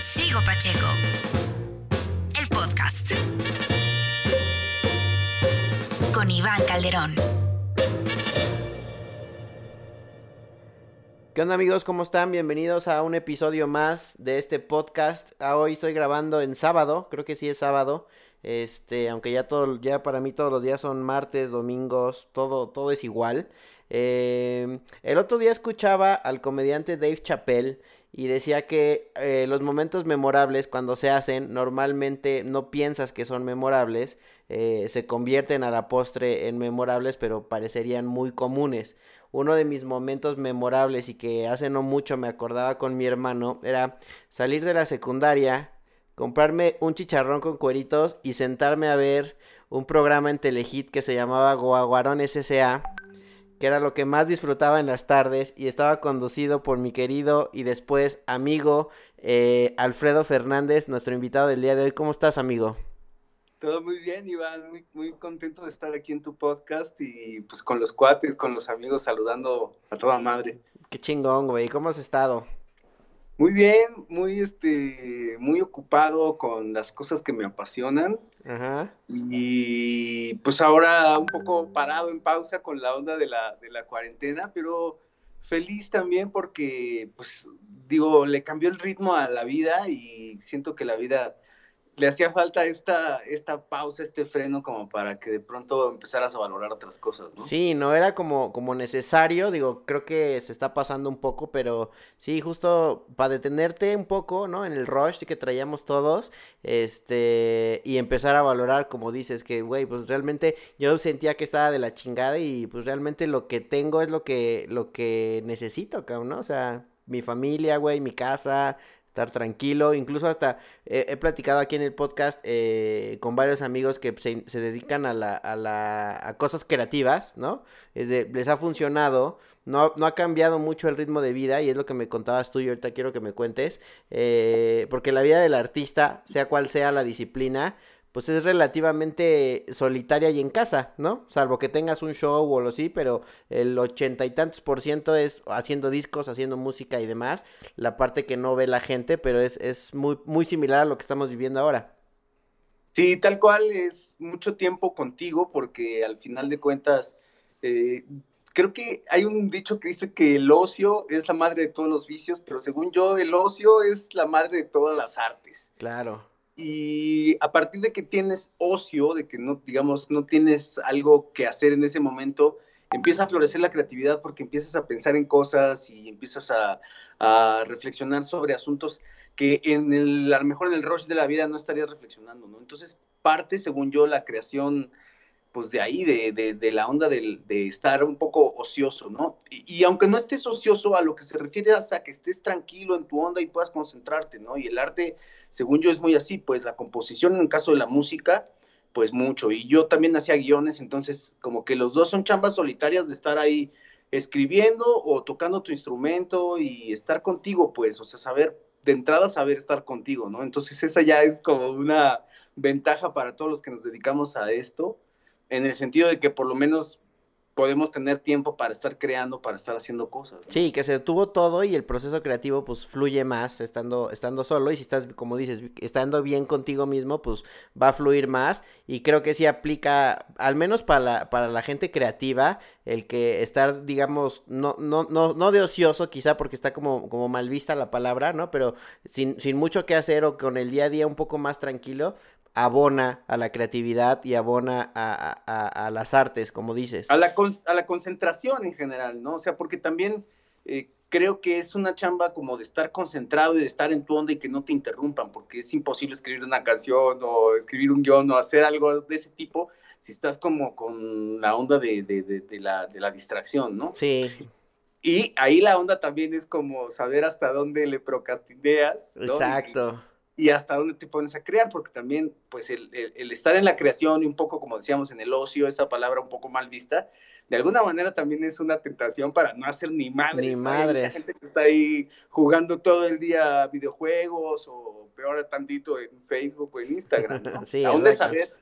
Sigo Pacheco. El podcast. Con Iván Calderón. ¿Qué onda amigos? ¿Cómo están? Bienvenidos a un episodio más de este podcast. Ah, hoy estoy grabando en sábado, creo que sí es sábado. Este, aunque ya todo, ya para mí todos los días son martes, domingos, todo, todo es igual. Eh, el otro día escuchaba al comediante Dave Chappelle y decía que eh, los momentos memorables cuando se hacen normalmente no piensas que son memorables, eh, se convierten a la postre en memorables pero parecerían muy comunes. Uno de mis momentos memorables y que hace no mucho me acordaba con mi hermano era salir de la secundaria, comprarme un chicharrón con cueritos y sentarme a ver un programa en Telehit que se llamaba Guaguarón SSA, que era lo que más disfrutaba en las tardes y estaba conducido por mi querido y después amigo eh, Alfredo Fernández, nuestro invitado del día de hoy. ¿Cómo estás, amigo? Todo muy bien, Iván, muy, muy contento de estar aquí en tu podcast y pues con los cuates, con los amigos, saludando a toda madre. Qué chingón, güey, ¿cómo has estado? Muy bien, muy este, muy ocupado con las cosas que me apasionan. Ajá. Y pues ahora un poco parado en pausa con la onda de la, de la cuarentena, pero feliz también porque, pues, digo, le cambió el ritmo a la vida y siento que la vida le hacía falta esta, esta pausa, este freno como para que de pronto empezaras a valorar otras cosas, ¿no? Sí, no era como, como necesario, digo, creo que se está pasando un poco, pero sí, justo para detenerte un poco, ¿no? En el rush que traíamos todos, este, y empezar a valorar, como dices, que, güey, pues realmente yo sentía que estaba de la chingada y pues realmente lo que tengo es lo que, lo que necesito, cabrón, ¿no? O sea, mi familia, güey, mi casa, estar tranquilo. Incluso hasta he platicado aquí en el podcast eh, con varios amigos que se, se dedican a, la, a, la, a cosas creativas, ¿no? Es de, les ha funcionado, no, no ha cambiado mucho el ritmo de vida y es lo que me contabas tú y ahorita quiero que me cuentes, eh, porque la vida del artista, sea cual sea la disciplina, pues es relativamente solitaria y en casa, ¿no? Salvo que tengas un show o lo sí, pero el ochenta y tantos por ciento es haciendo discos, haciendo música y demás. La parte que no ve la gente, pero es, es muy, muy similar a lo que estamos viviendo ahora. Sí, tal cual es mucho tiempo contigo, porque al final de cuentas, eh, creo que hay un dicho que dice que el ocio es la madre de todos los vicios, pero según yo, el ocio es la madre de todas las artes. Claro y a partir de que tienes ocio, de que no, digamos, no tienes algo que hacer en ese momento, empieza a florecer la creatividad porque empiezas a pensar en cosas y empiezas a, reflexionar sobre asuntos que en el, a lo mejor en el rush de la vida no estarías reflexionando, ¿no? Entonces parte, según yo, la creación, pues de ahí, de, la onda de, estar un poco ocioso, ¿no? Y, y, aunque no estés ocioso, a lo que se refiere es a que estés tranquilo en tu onda y puedas concentrarte, ¿no? Y el arte según yo es muy así, pues la composición en el caso de la música, pues mucho. Y yo también hacía guiones, entonces como que los dos son chambas solitarias de estar ahí escribiendo o tocando tu instrumento y estar contigo, pues, o sea, saber, de entrada saber estar contigo, ¿no? Entonces esa ya es como una ventaja para todos los que nos dedicamos a esto, en el sentido de que por lo menos podemos tener tiempo para estar creando, para estar haciendo cosas. Sí, que se detuvo todo y el proceso creativo pues fluye más estando, estando solo y si estás, como dices, estando bien contigo mismo, pues va a fluir más y creo que sí aplica, al menos para la, para la gente creativa, el que estar, digamos, no, no, no, no de ocioso quizá porque está como, como mal vista la palabra, ¿no? Pero sin, sin mucho que hacer o con el día a día un poco más tranquilo, abona a la creatividad y abona a, las artes, como dices. A la, a la concentración en general, ¿no? O sea, porque también eh, creo que es una chamba como de estar concentrado y de estar en tu onda y que no te interrumpan, porque es imposible escribir una canción o escribir un guion o hacer algo de ese tipo si estás como con la onda de, de, la, de la distracción, ¿no? Sí. Y ahí la onda también es como saber hasta dónde le procrastineas. Exacto y hasta dónde te pones a crear, porque también, pues, el, el, estar en la creación y un poco, como decíamos, en el ocio, esa palabra un poco mal vista, de alguna manera también es una tentación para no hacer ni madre. Ni madre. Hay gente que está ahí jugando todo el día videojuegos o peor tantito en Facebook o en Instagram, ¿no? sí, ¿A dónde saber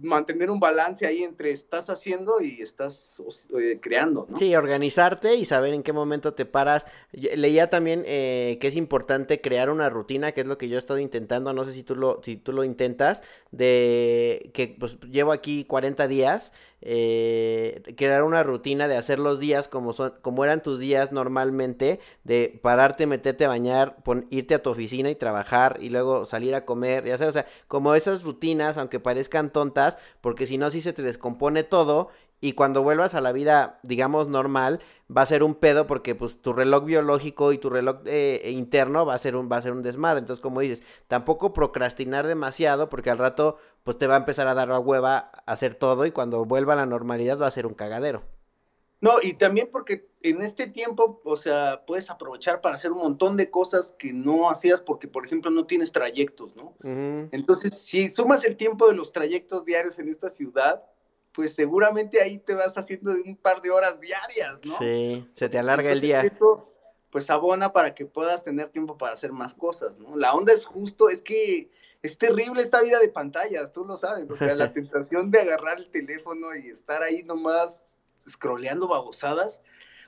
mantener un balance ahí entre estás haciendo y estás eh, creando, ¿no? Sí, organizarte y saber en qué momento te paras. Leía también eh, que es importante crear una rutina, que es lo que yo he estado intentando, no sé si tú lo, si tú lo intentas, de que pues llevo aquí 40 días eh, crear una rutina de hacer los días como son, como eran tus días normalmente, de pararte, meterte a bañar, irte a tu oficina y trabajar y luego salir a comer, ya sabes, o sea, como esas rutinas, aunque parezcan tontas, porque si no, si se te descompone todo y cuando vuelvas a la vida, digamos, normal, va a ser un pedo porque pues tu reloj biológico y tu reloj eh, interno va a ser un va a ser un desmadre. Entonces, como dices, tampoco procrastinar demasiado porque al rato pues te va a empezar a dar la hueva hacer todo y cuando vuelva a la normalidad va a ser un cagadero. No, y también porque en este tiempo, o sea, puedes aprovechar para hacer un montón de cosas que no hacías porque, por ejemplo, no tienes trayectos, ¿no? Entonces, si sumas el tiempo de los trayectos diarios en esta ciudad, pues seguramente ahí te vas haciendo un par de horas diarias, ¿no? Sí, se te alarga el día. Eso, pues abona para que puedas tener tiempo para hacer más cosas, ¿no? La onda es justo, es que es terrible esta vida de pantallas, tú lo sabes, o sea, la tentación de agarrar el teléfono y estar ahí nomás scrolleando babosadas,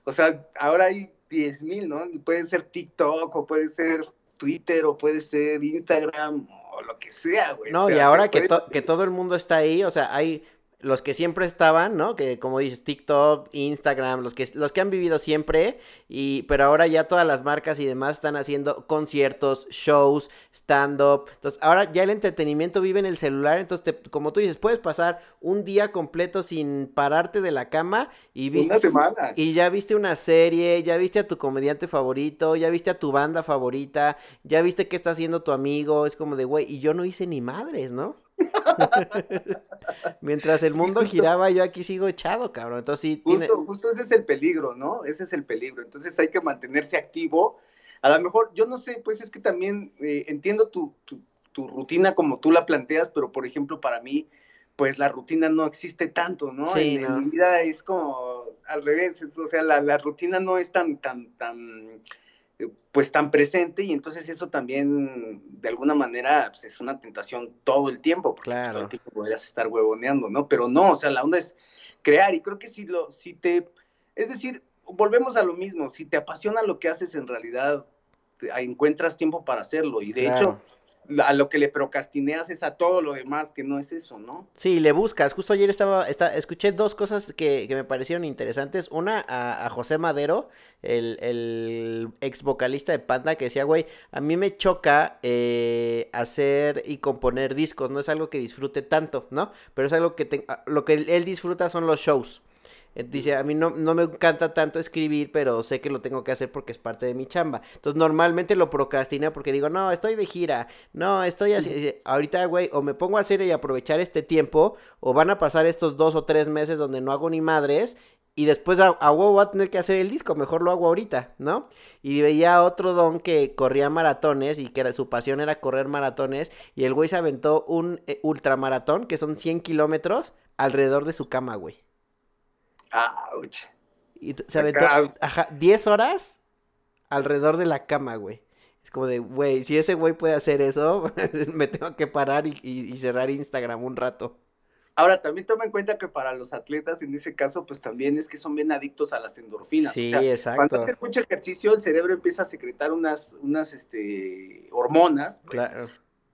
o sea, ahora hay 10 mil, ¿no? Puede ser TikTok o puede ser Twitter o puede ser Instagram o lo que sea, güey. No, y ahora que, que todo el mundo está ahí, o sea, hay los que siempre estaban, ¿no? Que como dices, TikTok, Instagram, los que, los que han vivido siempre, y, pero ahora ya todas las marcas y demás están haciendo conciertos, shows, stand-up. Entonces, ahora ya el entretenimiento vive en el celular, entonces, como tú dices, puedes pasar un día completo sin pararte de la cama y viste... Una semana. Y ya viste una serie, ya viste a tu comediante favorito, ya viste a tu banda favorita, ya viste qué está haciendo tu amigo, es como de, güey, y yo no hice ni madres, ¿no? Mientras el mundo giraba, yo aquí sigo echado, cabrón. Entonces sí. Justo, justo ese es el peligro, ¿no? Ese es el peligro. Entonces hay que mantenerse activo. A lo mejor, yo no sé, pues es que también eh, entiendo tu, tu, rutina como tú la planteas, pero por ejemplo, para mí, pues la rutina no existe tanto, ¿no? Sí, en, mi vida es como al revés, o sea, la, la, rutina no es tan, tan, tan pues tan presente y entonces eso también de alguna manera pues, es una tentación todo el tiempo, porque claro. el tiempo podrías estar huevoneando, ¿no? Pero no, o sea, la onda es crear y creo que si lo, si te, es decir, volvemos a lo mismo, si te apasiona lo que haces en realidad, encuentras tiempo para hacerlo y de hecho a lo que le procrastineas es a todo lo demás, que no es eso, ¿no? Sí, le buscas. Justo ayer estaba, escuché dos cosas que, me parecieron interesantes. Una, a, José Madero, el, ex vocalista de Panda, que decía, güey, a mí me choca eh, hacer y componer discos, no es algo que disfrute tanto, ¿no? Pero es algo que lo que él disfruta son los shows. Dice, a mí no, no, me encanta tanto escribir, pero sé que lo tengo que hacer porque es parte de mi chamba. Entonces normalmente lo procrastina porque digo, no, estoy de gira, no, estoy así. Ahorita, güey, o me pongo a hacer y aprovechar este tiempo, o van a pasar estos dos o tres meses donde no hago ni madres. Y después a, huevo voy a tener que hacer el disco, mejor lo hago ahorita, ¿no? Y veía otro don que corría maratones y que su pasión era correr maratones. Y el güey se aventó un eh, ultramaratón, que son 100 kilómetros, alrededor de su cama, güey. Ouch. Y se aventó, ajá, 10 horas alrededor de la cama, güey. Es como de, güey, si ese güey puede hacer eso, me tengo que parar y, cerrar Instagram un rato. Ahora, también toma en cuenta que para los atletas, en ese caso, pues también es que son bien adictos a las endorfinas. Sí, exacto. Cuando haces mucho ejercicio, el cerebro empieza a secretar unas, unas este, hormonas, pues, claro.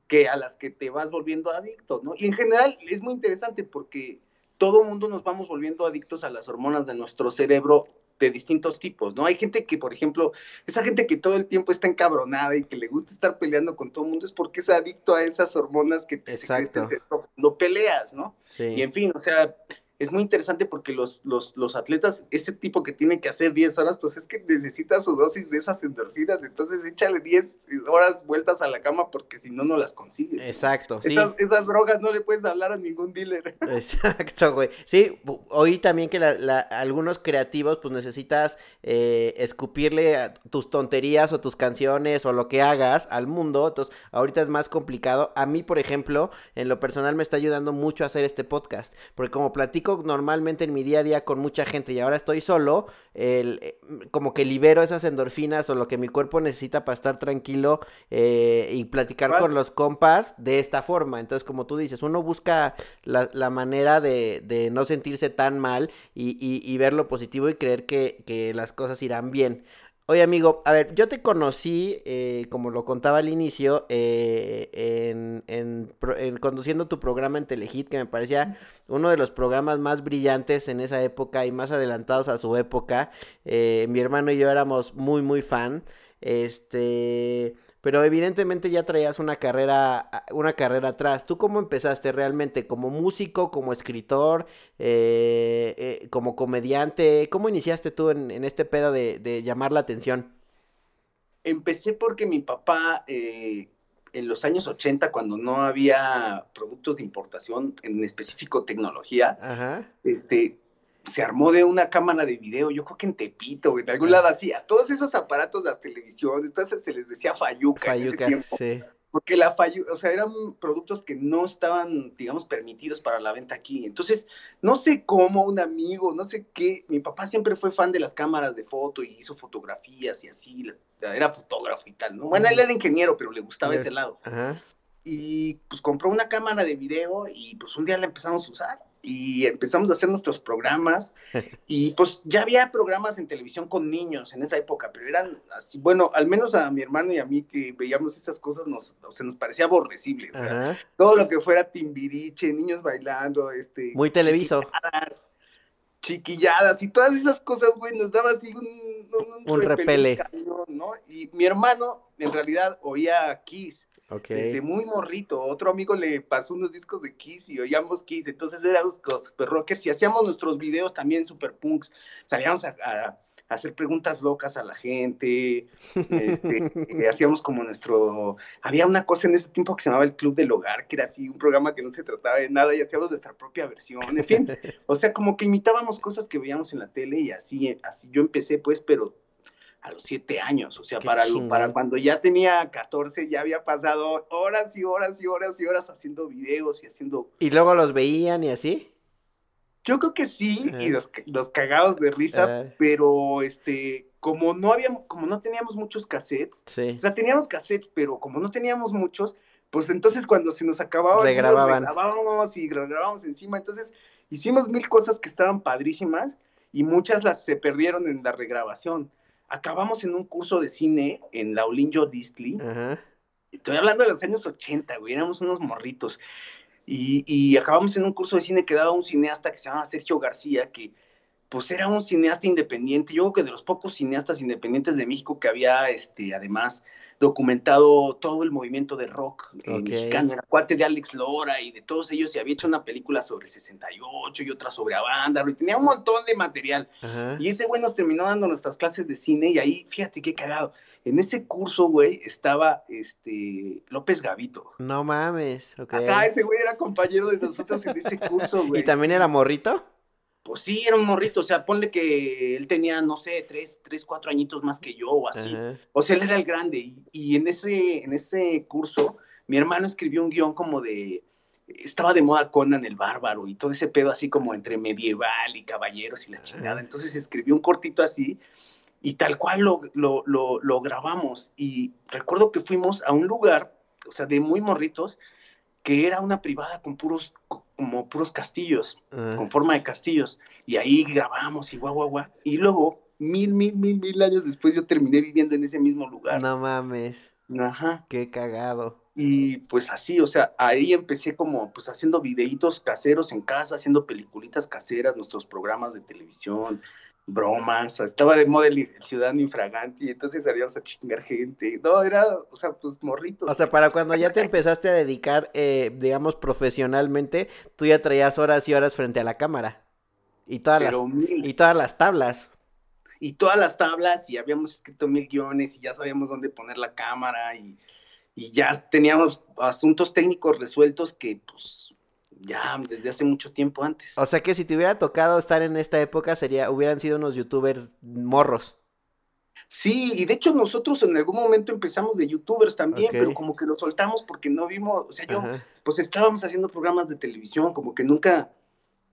que a las que te vas volviendo adicto, ¿no? Y en general es muy interesante porque todo mundo nos vamos volviendo adictos a las hormonas de nuestro cerebro de distintos tipos, ¿no? Hay gente que, por ejemplo, esa gente que todo el tiempo está encabronada y que le gusta estar peleando con todo el mundo es porque es adicto a esas hormonas que te Exacto. cuando peleas, ¿no? Sí. Y en fin, o sea, es muy interesante porque los, los, los, atletas, ese tipo que tiene que hacer 10 horas, pues es que necesita su dosis de esas endorfinas, entonces échale 10 horas vueltas a la cama porque si no, no las consigues. Exacto, sí. Esas, drogas no le puedes hablar a ningún dealer. Exacto, güey. Sí, oí también que la, algunos creativos, pues necesitas eh, escupirle tus tonterías o tus canciones o lo que hagas al mundo, entonces ahorita es más complicado. A mí, por ejemplo, en lo personal me está ayudando mucho a hacer este podcast, porque como platico platico normalmente en mi día a día con mucha gente y ahora estoy solo, el, eh, como que libero esas endorfinas o lo que mi cuerpo necesita para estar tranquilo eh, y platicar con los compas de esta forma. Entonces, como tú dices, uno busca la, la manera de, de, no sentirse tan mal y, y, y, ver lo positivo y creer que, que las cosas irán bien. Oye, amigo, a ver, yo te conocí, eh, como lo contaba al inicio, eh, en, en, en, conduciendo tu programa en Telehit, que me parecía uno de los programas más brillantes en esa época y más adelantados a su época. Eh, mi hermano y yo éramos muy, muy fan. Este pero evidentemente ya traías una carrera, una carrera atrás. ¿Tú cómo empezaste realmente? ¿Como músico, como escritor, eh, eh, como comediante? ¿Cómo iniciaste tú en, en este pedo de, de, llamar la atención? Empecé porque mi papá, eh, en los años 80, cuando no había productos de importación, en específico tecnología, Ajá. este se armó de una cámara de video, yo creo que en Tepito, en algún lado así, a todos esos aparatos, las televisiones, entonces se les decía Fayuca, Fayuca en ese tiempo. Sí. Porque la Fayuca, o sea, eran productos que no estaban, digamos, permitidos para la venta aquí. Entonces, no sé cómo un amigo, no sé qué, mi papá siempre fue fan de las cámaras de foto y hizo fotografías y así, era fotógrafo y tal, ¿no? Bueno, él era ingeniero, pero le gustaba ese lado. Ajá. Y pues compró una cámara de video y pues un día la empezamos a usar y empezamos a hacer nuestros programas y pues ya había programas en televisión con niños en esa época, pero eran así, bueno, al menos a mi hermano y a mí que veíamos esas cosas nos, o sea, nos parecía aborrecible. O sea, todo lo que fuera timbiriche, niños bailando, este... Muy televiso. Chiquilladas, chiquilladas y todas esas cosas, güey, nos daba así un... Un, un repele. Cañón, ¿no? Y mi hermano en realidad oía Kiss. Okay. Desde muy morrito. Otro amigo le pasó unos discos de Kiss y oíamos Kiss. Entonces éramos super rockers y hacíamos nuestros videos también super punks. Salíamos a hacer preguntas locas a la gente. Este, eh, hacíamos como nuestro. Había una cosa en ese tiempo que se llamaba el Club del Hogar, que era así un programa que no se trataba de nada y hacíamos nuestra propia versión. En fin, o sea, como que imitábamos cosas que veíamos en la tele y así, así yo empecé, pues, pero a los siete años, o sea, para, lo, para cuando ya tenía 14 ya había pasado horas y horas y horas y horas haciendo videos y haciendo... ¿Y luego los veían y así? Yo creo que sí, uh y los, los cagados de risa, uh pero este, como no habíamos, como no teníamos muchos cassettes, sí. o sea, teníamos cassettes, pero como no teníamos muchos, pues entonces cuando se nos acababa, regrababan. regrabábamos y regrabábamos encima, entonces hicimos mil cosas que estaban padrísimas y muchas las se perdieron en la regrabación acabamos en un curso de cine en la Olinjo Distley. Ajá. Estoy hablando de los años 80, güey, éramos unos morritos. Y, y, acabamos en un curso de cine que daba un cineasta que se llama Sergio García, que pues era un cineasta independiente. Yo creo que de los pocos cineastas independientes de México que había, este, además, documentado todo el movimiento de rock eh, okay. mexicano, era cuate de Alex Lora y de todos ellos, y había hecho una película sobre 68 y otra sobre Avándaro, y tenía un montón de material. Ajá. Y ese güey nos terminó dando nuestras clases de cine, y ahí, fíjate qué cagado, en ese curso, güey, estaba este López Gavito. No mames, ok. Ajá, ese güey era compañero de nosotros en ese curso, güey. ¿Y también era morrito? Pues sí, era un morrito, o sea, ponle que él tenía, no sé, tres, tres, cuatro añitos más que yo o así. Ajá. O sea, él era el grande. Y, y, en, ese, en ese curso, mi hermano escribió un guion como de, estaba de moda Conan el Bárbaro y todo ese pedo así como entre medieval y caballeros y la chingada. Entonces escribió un cortito así y tal cual lo, lo, lo, lo grabamos. Y recuerdo que fuimos a un lugar, o sea, de muy morritos, que era una privada con puros como puros castillos, uh. con forma de castillos. Y ahí grabamos y guau, guau, guau. Y luego, mil, mil, mil, mil años después, yo terminé viviendo en ese mismo lugar. No mames. Ajá. Qué cagado. Y pues así, o sea, ahí empecé como pues haciendo videitos caseros en casa, haciendo peliculitas caseras, nuestros programas de televisión, bromas, estaba de moda el ciudadano infragante y entonces salíamos a chingar gente. No, era, o sea, pues morritos. O sea, para cuando ya te empezaste a dedicar, eh, digamos, profesionalmente, tú ya traías horas y horas frente a la cámara. Y todas, las, y todas las tablas. Y todas las tablas, y habíamos escrito mil guiones, y ya sabíamos dónde poner la cámara, y, y ya teníamos asuntos técnicos resueltos que, pues, ya desde hace mucho tiempo antes. O sea que si te hubiera tocado estar en esta época, sería, hubieran sido unos youtubers morros. Sí, y de hecho nosotros en algún momento empezamos de youtubers también, okay. pero como que lo soltamos porque no vimos, o sea, yo, Ajá. pues estábamos haciendo programas de televisión, como que nunca,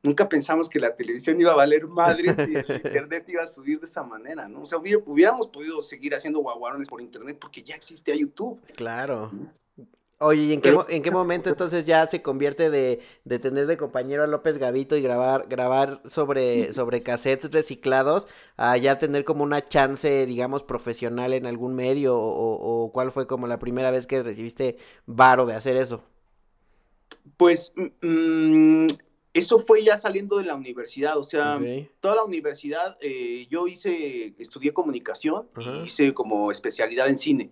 nunca pensamos que la televisión iba a valer madres y el internet iba a subir de esa manera, ¿no? O sea, hubiéramos podido seguir haciendo guaguarones por internet porque ya existía YouTube. Claro. Oye, ¿y en qué, en qué momento entonces ya se convierte de, de, tener de compañero a López Gavito y grabar, grabar sobre, sobre cassettes reciclados a ya tener como una chance, digamos, profesional en algún medio? O, cuál fue como la primera vez que recibiste varo de hacer eso? Pues mmm, eso fue ya saliendo de la universidad, o sea, toda la universidad, eh, yo hice, estudié comunicación y hice como especialidad en cine.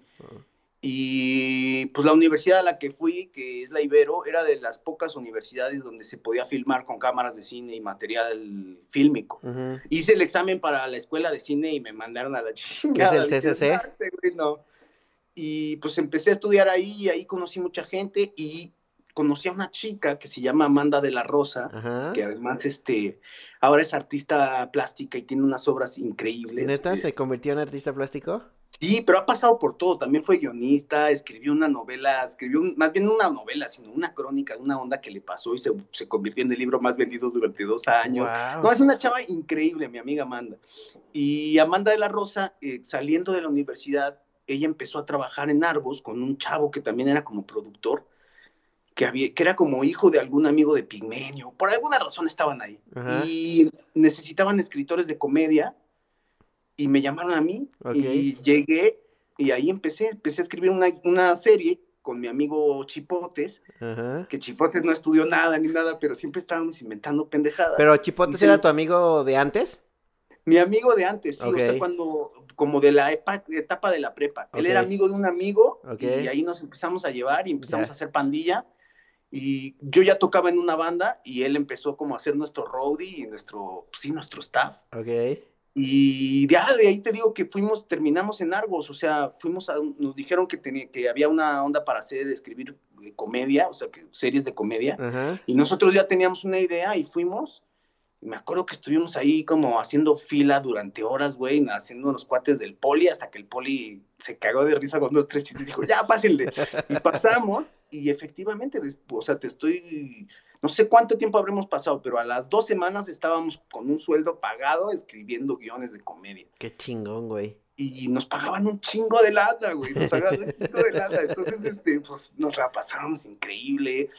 Y pues la universidad a la que fui, que es la Ibero, era de las pocas universidades donde se podía filmar con cámaras de cine y material fílmico. Hice el examen para la escuela de cine y me mandaron a la chingada. ¿Qué es el CCC? Y pues empecé a estudiar ahí y ahí conocí mucha gente y conocí a una chica que se llama Amanda de la Rosa, que además este, ahora es artista plástica y tiene unas obras increíbles. ¿Neta se convirtió en artista plástico? Sí, pero ha pasado por todo. También fue guionista, escribió una novela, escribió más bien una novela, sino una crónica de una onda que le pasó y se, se convirtió en el libro más vendido durante dos años. No, es una chava increíble, mi amiga Amanda. Y Amanda de la Rosa, eh, saliendo de la universidad, ella empezó a trabajar en Argos con un chavo que también era como productor que, había, que era como hijo de algún amigo de Pigmenio, por alguna razón estaban ahí. Y necesitaban escritores de comedia y me llamaron a mí y llegué y ahí empecé, empecé a escribir una, una serie con mi amigo Chipotes, que Chipotes no estudió nada ni nada, pero siempre estábamos inventando pendejadas. ¿Pero Chipotes era tu amigo de antes? Mi amigo de antes, sí, o sea, cuando, como de la etapa de la prepa. Él era amigo de un amigo y ahí nos empezamos a llevar y empezamos a hacer pandilla y yo ya tocaba en una banda y él empezó como a hacer nuestro roadie y nuestro, pues sí, nuestro staff. Ok. Y de, ahí te digo que fuimos, terminamos en Argos, o sea, fuimos a, nos dijeron que, tenía, que había una onda para hacer, escribir comedia, o sea, que series de comedia. Y nosotros ya teníamos una idea y fuimos me acuerdo que estuvimos ahí como haciendo fila durante horas, güey, haciendo unos cuates del poli, hasta que el poli se cagó de risa con dos, tres chistes y dijo, ya, pásenle. Y pasamos, y efectivamente, o sea, te estoy, no sé cuánto tiempo habremos pasado, pero a las dos semanas estábamos con un sueldo pagado escribiendo guiones de comedia. Qué chingón, güey. Y nos pagaban un chingo de lata, güey, nos pagaban un chingo de lata. Entonces, este, pues nos la pasábamos increíble.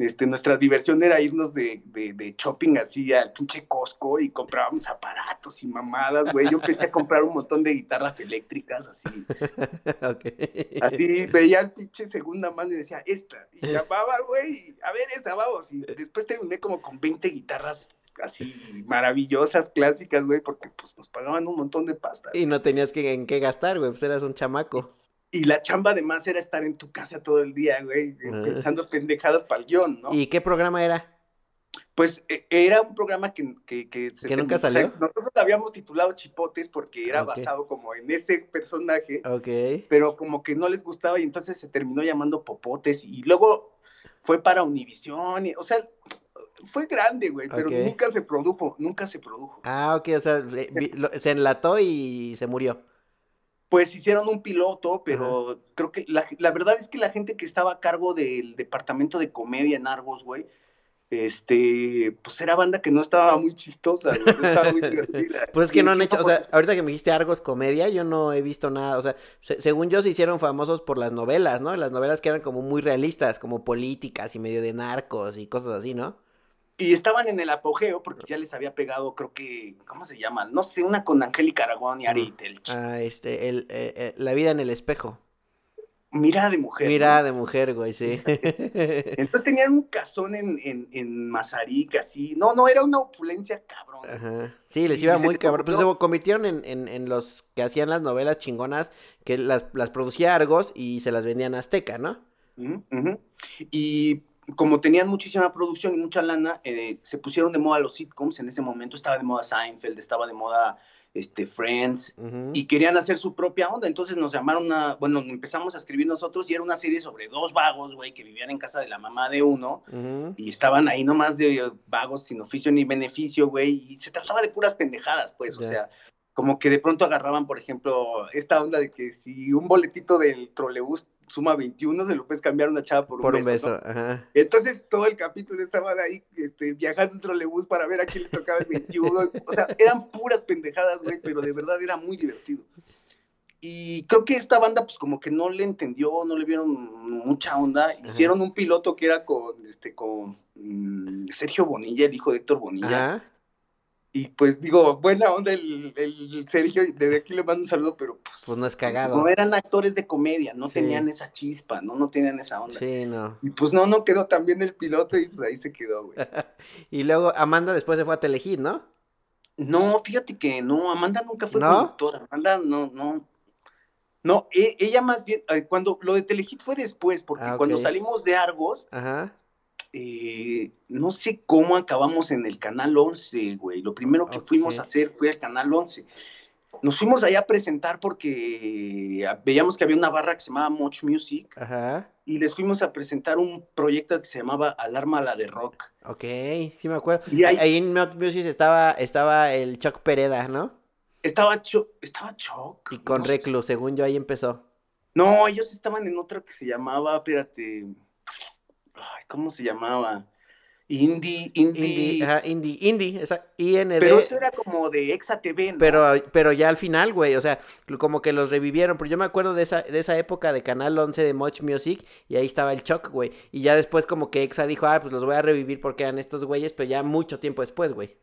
Este, nuestra diversión era irnos de, de, shopping así al pinche Costco y comprábamos aparatos y mamadas, güey. Yo empecé a comprar un montón de guitarras eléctricas, así. Así veía el pinche segunda mano y decía, esta. Y llamaba, güey, a ver esta, vamos. Y después terminé como con 20 guitarras así maravillosas, clásicas, güey, porque pues nos pagaban un montón de pasta. Y no tenías que, en qué gastar, güey, pues eras un chamaco. Y la chamba además era estar en tu casa todo el día, güey, pensando pendejadas para el guion, ¿no? ¿Y qué programa era? Pues e, era un programa que... ¿Que, que, nunca salió? nosotros habíamos titulado Chipotes porque era basado como en ese personaje. Ok. Pero como que no les gustaba y entonces se terminó llamando Popotes y luego fue para Univisión, o sea, fue grande, güey, pero nunca se produjo, nunca se produjo. Ah, ok, o sea, se enlató y se murió pues hicieron un piloto, pero creo que la, verdad es que la gente que estaba a cargo del departamento de comedia en Argos, güey, este, pues era banda que no estaba muy chistosa, güey, no estaba muy divertida. pues es que no han hecho, o sea, ahorita que me dijiste Argos comedia, yo no he visto nada, o sea, según yo se hicieron famosos por las novelas, ¿no? Las novelas que eran como muy realistas, como políticas y medio de narcos y cosas así, ¿no? Y estaban en el apogeo porque ya les había pegado, creo que, ¿cómo se llama? No sé, una con Angélica Aragón y Ari Telch. Ah, este, el, eh, eh, La vida en el espejo. Mirada de mujer. Mirada de mujer, güey, sí. Entonces tenían un cazón en, en, en Mazarik, así. No, no, era una opulencia cabrón. Ajá. Sí, les iba muy cabrón. Pues se convirtieron en, en, en, los que hacían las novelas chingonas, que las, las producía Argos y se las vendían a Azteca, ¿no? Y como tenían muchísima producción y mucha lana, eh, se pusieron de moda los sitcoms. En ese momento estaba de moda Seinfeld, estaba de moda este, Friends, y querían hacer su propia onda. Entonces nos llamaron a, bueno, empezamos a escribir nosotros y era una serie sobre dos vagos, güey, que vivían en casa de la mamá de uno y estaban ahí nomás de vagos sin oficio ni beneficio, güey, y se trataba de puras pendejadas, pues, o sea, como que de pronto agarraban, por ejemplo, esta onda de que si un boletito del trolebús suma 21, se lo puedes cambiar una chava por un Por un beso. beso, ¿no? ajá. Entonces todo el capítulo estaban ahí este, viajando en trolebús para ver a quién le tocaba el 21. O sea, eran puras pendejadas, güey, pero de verdad era muy divertido. Y creo que esta banda, pues como que no le entendió, no le vieron mucha onda. Hicieron un piloto que era con, este, con mm, Sergio Bonilla, el hijo de Héctor Bonilla. Ajá. Y pues digo, buena onda el, el Sergio, desde aquí le mando un saludo, pero pues, Pues no es cagado. no eran actores de comedia, no Sí. tenían esa chispa, ¿no? No tenían esa onda. Sí, no. Y pues no, no quedó tan bien el piloto y pues ahí se quedó, güey. Y luego Amanda después se fue a Telehit, ¿no? No, fíjate que no, Amanda nunca fue ¿No? conductora, Amanda no, no. No, e- ella más bien, eh, cuando lo de Telehit fue después, porque Ah, cuando salimos de Argos, Ajá. Eh, no sé cómo acabamos en el Canal 11, güey. Lo primero que fuimos a hacer fue el Canal 11. Nos fuimos allá a presentar porque ah, veíamos que había una barra que se llamaba Much Music Ajá. y les fuimos a presentar un proyecto que se llamaba Alarma la de Rock. Ok, sí me acuerdo. Y ahí- Ahí en Milk Music estaba, estaba el Chuck Pereda, ¿no? Estaba Cho, estaba Choc. Y con no sé según yo ahí empezó. No, ellos estaban en otra que se llamaba, espérate, ay, ¿cómo se llamaba? Indie, Indie, Indie, ajá, Indie, Indie, esa IND. pero eso era como de Exa TV, ¿no? Pero, pero ya al final, güey, o sea, como que los revivieron, pero yo me acuerdo de esa, de esa época de Canal 11 de Much Music, y ahí estaba el Chuck, güey, y ya después como que Exa dijo, ah, pues los voy a revivir porque eran estos güeyes, pero ya mucho tiempo después, güey.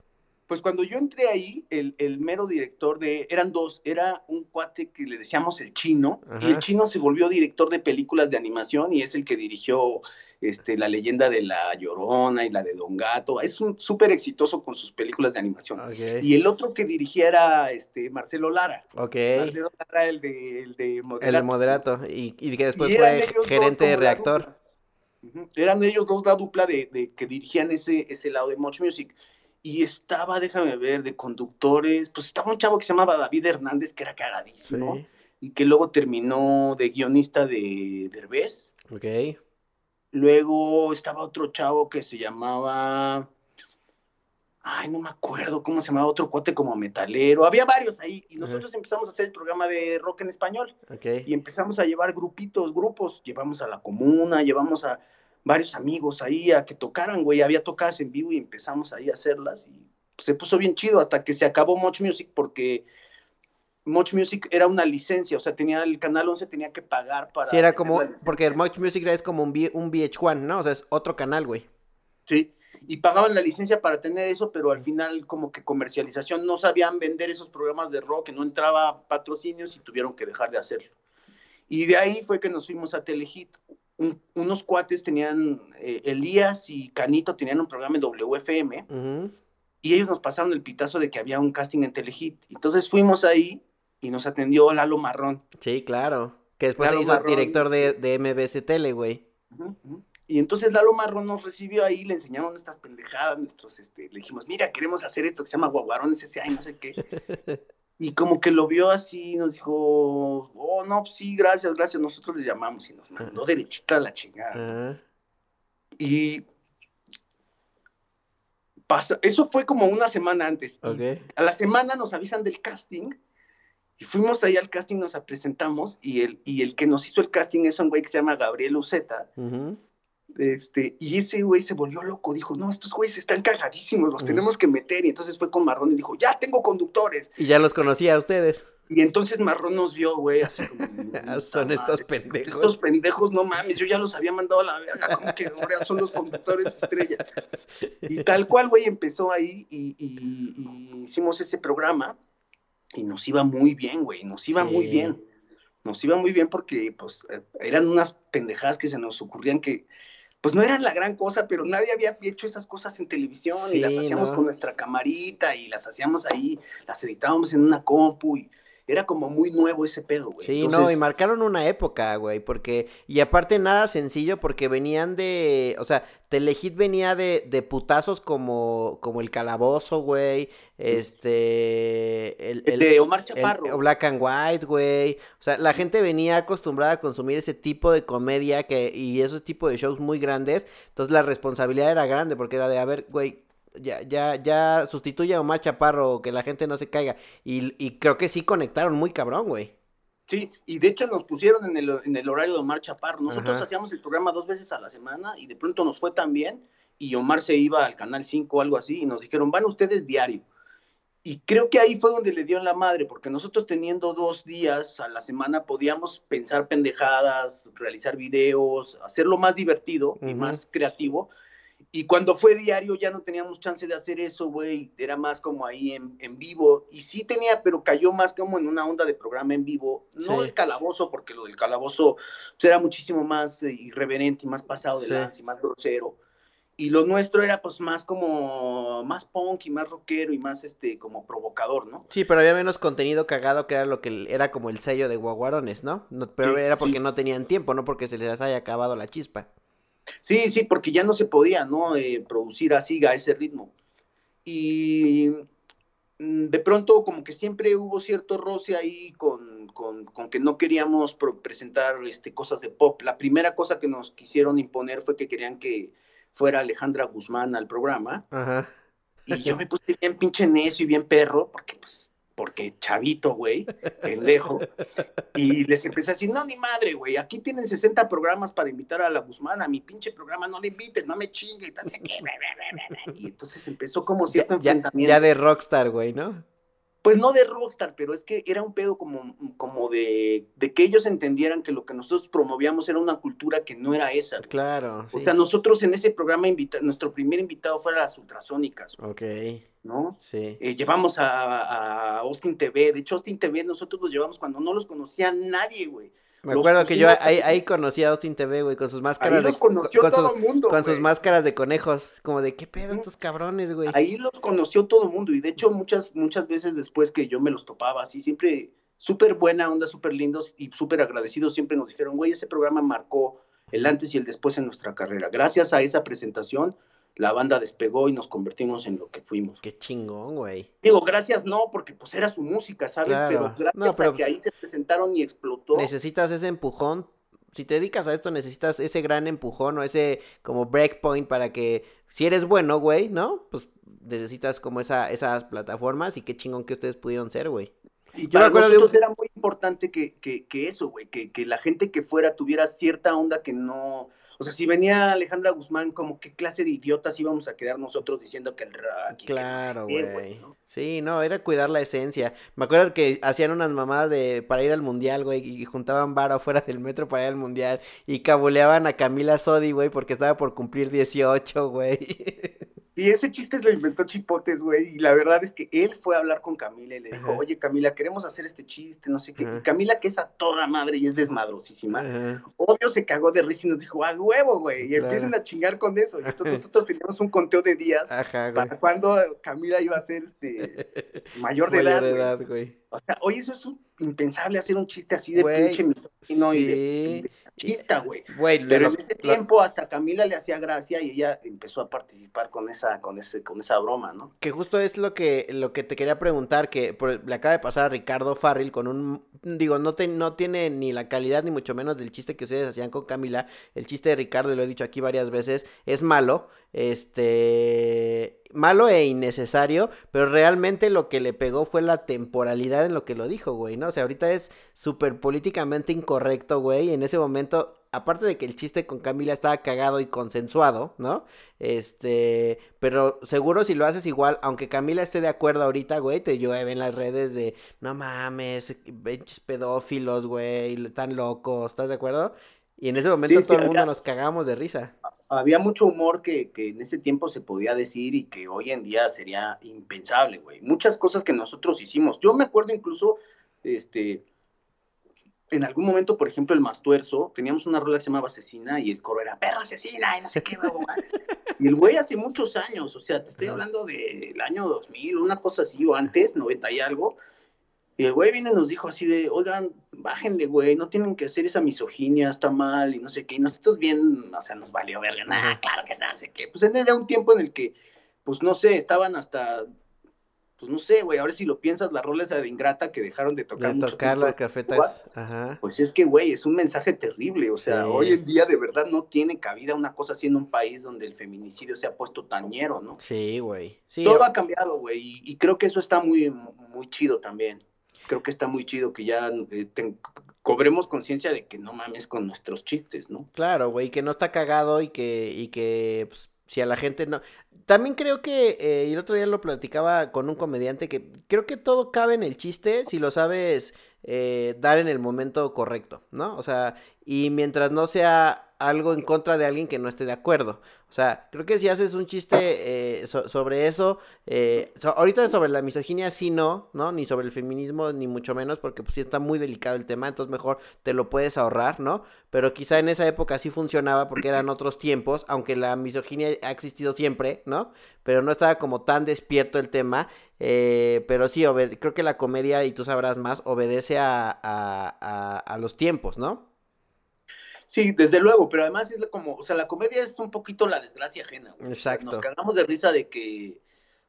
Pues cuando yo entré ahí, el, el mero director de, eran dos, era un cuate que le decíamos el chino, Ajá. y el chino se volvió director de películas de animación y es el que dirigió este, La leyenda de la Llorona y la de Don Gato, es un súper exitoso con sus películas de animación. Y el otro que dirigía era este, Marcelo Lara. ok, Marcelo Lara, el de, el de el Moderato. moderato, y, y que después Y fue gerente de reactor. Eran ellos dos la dupla de, de que dirigían ese, ese lado de Much Music. Y estaba, déjame ver, de conductores, pues estaba un chavo que se llamaba David Hernández, que era cagadísimo, Sí, y que luego terminó de guionista de Derbez. ok, Luego estaba otro chavo que se llamaba. Ay, no me acuerdo cómo se llamaba, otro cuate como metalero. Había varios ahí. Y nosotros empezamos a hacer el programa de rock en español. Y empezamos a llevar grupitos, grupos. Llevamos a la comuna, llevamos a varios amigos ahí a que tocaran, güey. Había tocadas en vivo y empezamos ahí a hacerlas. Y se puso bien chido hasta que se acabó Much Music porque Much Music era una licencia. O sea, tenía el canal 11 tenía que pagar para. Sí, era como, porque. Much Music es como un, V- un VH1, ¿no? O sea, es otro canal, güey. Sí, y pagaban la licencia para tener eso, pero al final como que comercialización no sabían vender esos programas de rock, que no entraba patrocinios y tuvieron que dejar de hacerlo. Y de ahí fue que nos fuimos a Telehit. Un- unos cuates tenían, eh, Elías y Canito tenían un programa en WFM Ujú. y ellos nos pasaron el pitazo de que había un casting en Telehit. Entonces fuimos ahí y nos atendió Lalo Marrón. Sí, claro. Que después Lalo se hizo Marrón. director de, de MBS Tele, güey. Y entonces Lalo Marrón nos recibió ahí, le enseñaron nuestras pendejadas, nuestros, este, le dijimos, mira, queremos hacer esto que se llama Guaguarones S.A. y no sé qué. Y como que lo vio así, nos dijo, oh, no, pues sí, gracias, gracias, nosotros le llamamos y nos mandó derechita a la chingada. Y pasa, eso fue como una semana antes. a la semana nos avisan del casting y fuimos ahí al casting, nos presentamos y el, y el que nos hizo el casting es un güey que se llama Gabriel Uceta. Ujú. Este, y ese güey se volvió loco, dijo, no, estos güeyes están cagadísimos, los Ujú. tenemos que meter. Y entonces fue con Marrón y dijo, ya tengo conductores. Y ya los conocía a ustedes. Y entonces Marrón nos vio, güey, así como... Son "Puta estos pendejos. Estos pendejos, no mames, yo ya los había mandado a la verga, como que ahora son los conductores estrella. Y tal cual, güey, empezó ahí y, y- y hicimos ese programa y nos iba muy bien, güey, nos iba muy bien. Nos iba muy bien porque, pues, eh, eran unas pendejadas que se nos ocurrían que, pues, no eran la gran cosa, pero nadie había hecho esas cosas en televisión y las hacíamos ¿no? con nuestra camarita y las hacíamos ahí, las editábamos en una compu y era como muy nuevo ese pedo, güey. Sí, no, y marcaron una época, güey, porque, y aparte nada sencillo, porque venían de, o sea, Telehit venía de, de putazos como, como el calabozo, güey, este, el, el de Omar el- Chaparro. el Black and White, güey, o sea, la gente venía acostumbrada a consumir ese tipo de comedia que, y ese tipo de shows muy grandes, entonces la responsabilidad era grande, porque era de, a ver, güey, ya, ya, ya sustituye a Omar Chaparro, que la gente no se caiga, y, y creo que sí conectaron muy cabrón, güey. Sí, y de hecho nos pusieron en el, en el horario de Omar Chaparro. Nosotros Ajá. hacíamos el programa dos veces a la semana y de pronto nos fue tan bien y Omar se iba al Canal 5 o algo así y nos dijeron, van ustedes diario. Y creo que ahí fue donde le dio la madre, porque nosotros teniendo dos días a la semana podíamos pensar pendejadas, realizar videos, hacerlo más divertido y más creativo. Y cuando fue diario ya no teníamos chance de hacer eso, güey. Era más como ahí en, en vivo. Y sí tenía, pero cayó más como en una onda de programa en vivo. No Sí. el calabozo, porque lo del calabozo pues, era muchísimo más eh, irreverente y más pasado de Sí. lanza y más grosero. Y lo nuestro era pues más como, más punk y más rockero y más este, como provocador, ¿no? Sí, pero había menos contenido cagado que era lo que era como el sello de guaguarones, ¿no? No- pero Sí, era porque no tenían tiempo, no porque se les haya acabado la chispa. Sí, sí, porque ya no se podía, ¿no? Eh, producir así a ese ritmo. Y mm, de pronto como que siempre hubo cierto roce ahí con, con- con que no queríamos presentar este, cosas de pop. La primera cosa que nos quisieron imponer fue que querían que fuera Alejandra Guzmán al programa. Ajá. Y yo me puse bien pinche necio y bien perro, porque pues, porque chavito, güey, pendejo. Y les empecé a decir, no, ni madre, güey, aquí tienen 60 programas para invitar a la Guzmán, a mi pinche programa no le inviten, no me chingue, y entonces empezó como cierto ya- enfrentamiento. ya de rockstar, güey, ¿no? Pues no de rockstar, pero es que era un pedo como, como de, de que ellos entendieran que lo que nosotros promovíamos era una cultura que no era esa. güey. Claro. O sí. sea, nosotros en ese programa, invita- nuestro primer invitado fue a las ultrasónicas, güey, Ok, ¿no? sí. Eh, llevamos a, a Austin TV. De hecho, Austin TV nosotros los llevamos cuando no los conocía nadie, güey. Me los acuerdo que yo ahí, ahí. conocí a Austin TV, güey, con sus máscaras Ahí de los conoció con todo sus, el mundo. con sus máscaras de conejos, como de qué pedo estos cabrones, güey. Ahí los conoció todo el mundo. Y de hecho, muchas, muchas veces después que yo me los topaba así, siempre súper buena onda, súper lindos y súper agradecidos, siempre nos dijeron, güey, ese programa marcó el antes y el después en nuestra carrera. Gracias a esa presentación, la banda despegó y nos convertimos en lo que fuimos. Qué chingón, güey. Digo, gracias no, porque pues era su música, ¿sabes? Claro. Pero gracias No, pero- a que ahí se presentaron y explotó. Necesitas ese empujón. Si te dedicas a esto, necesitas ese gran empujón o ese como breakpoint para que, si eres bueno, güey, ¿no? Pues necesitas como esa, esas plataformas y qué chingón que ustedes pudieron ser, güey. Y Yo me para de un- nosotros era muy importante que, que, que eso, güey, que, que la gente que fuera tuviera cierta onda que no... O sea, si venía Alejandra Guzmán, como qué clase de idiotas íbamos a quedar nosotros diciendo que el rock Claro, güey. ¿no? Sí, no, era cuidar la esencia. Me acuerdo que hacían unas mamadas de para ir al mundial, güey, y juntaban varo afuera del metro para ir al mundial y cabuleaban a Camila Sodi, güey, porque estaba por cumplir 18, güey. Y ese chiste lo inventó Chipotes, güey, y la verdad es que él fue a hablar con Camila y le dijo, Ajá. oye, Camila, queremos hacer este chiste, no sé qué. Ajá. Y Camila, que es a toda madre y es desmadrosísima, Ajá. obvio se cagó de risa y nos dijo, a huevo, güey, y Claro. empiecen a chingar con eso. Y entonces nosotros teníamos un conteo de días para cuando Camila iba a ser este mayor de Mayor edad, de güey. edad, güey. O sea, oye, eso es un- impensable hacer un chiste así de Güey, pinche misógino y de, sí. de machista, güey. Pero en ese lo- tiempo hasta Camila le hacía gracia y ella empezó a participar con esa, con ese, con esa broma, ¿no? Que justo es lo que, lo que te quería preguntar, que por- le acaba de pasar a Ricardo Farril con un, digo, no, te- no tiene ni la calidad ni mucho menos del chiste que ustedes hacían con Camila. El chiste de Ricardo, y lo he dicho aquí varias veces, es malo, este, malo e innecesario, pero realmente lo que le pegó fue la temporalidad en lo que lo dijo, güey, ¿no? O sea, ahorita es súper políticamente incorrecto, güey, y en ese momento, aparte de que el chiste con Camila estaba cagado y consensuado, ¿no? Este, pero seguro si lo haces igual, aunque Camila esté de acuerdo ahorita, güey, te llueve en las redes de, no mames, pinches pedófilos, güey, tan locos, ¿estás de acuerdo? Y en ese momento Sí, sí, todo el mundo nos cagamos de risa. Había mucho humor que, que en ese tiempo se podía decir y que hoy en día sería impensable, güey. Muchas cosas que nosotros hicimos. Yo me acuerdo incluso, este, en algún momento, por ejemplo, el Mastuerzo, teníamos una rola que se llamaba Asesina y el coro era perra asesina y no sé qué, güey. Y el güey hace muchos años, o sea, te estoy hablando del año 2000, una cosa así, o antes, 90 y algo. Y el güey viene y nos dijo así de, oigan, bájenle, güey, no tienen que hacer esa misoginia, está mal y no sé qué. Y nosotros bien, o sea, nos valió verga, nada, claro que no sé qué. Pues era un tiempo en el que, pues no sé, estaban hasta, pues no sé, güey, ahora si lo piensas, la rola esa de Ingrata que dejaron de tocar De tocar tiempo, las cafetas, ajá. Pues es que, güey, es un mensaje terrible. O sea, Sí. hoy en día de verdad no tiene cabida una cosa así en un país donde el feminicidio se ha puesto tañero, ¿no? Sí, güey. Sí, Todo ha cambiado, güey, y, y creo que eso está muy, muy chido también. Creo que está muy chido que ya eh, cobremos conciencia de que no mames con nuestros chistes, ¿no? Claro, güey, que no está cagado y que, y que pues, si a la gente no... También creo que, eh, el otro día lo platicaba con un comediante, que creo que todo cabe en el chiste si lo sabes eh, dar en el momento correcto, ¿no? O sea, y mientras no sea algo en contra de alguien que no esté de acuerdo. O sea, creo que si haces un chiste eh, sobre eso, eh, ahorita sobre la misoginia sí no, ¿no? Ni sobre el feminismo, ni mucho menos, porque pues sí está muy delicado el tema, entonces mejor te lo puedes ahorrar, ¿no? Pero quizá en esa época sí funcionaba porque eran otros tiempos, aunque la misoginia ha existido siempre, ¿no? Pero no estaba como tan despierto el tema, eh, pero sí, creo que la comedia, y tú sabrás más, obedece a, a, a los tiempos, ¿no? Sí, desde luego, pero además es como, o sea, la comedia es un poquito la desgracia ajena. Exacto. nos cagamos de risa de que,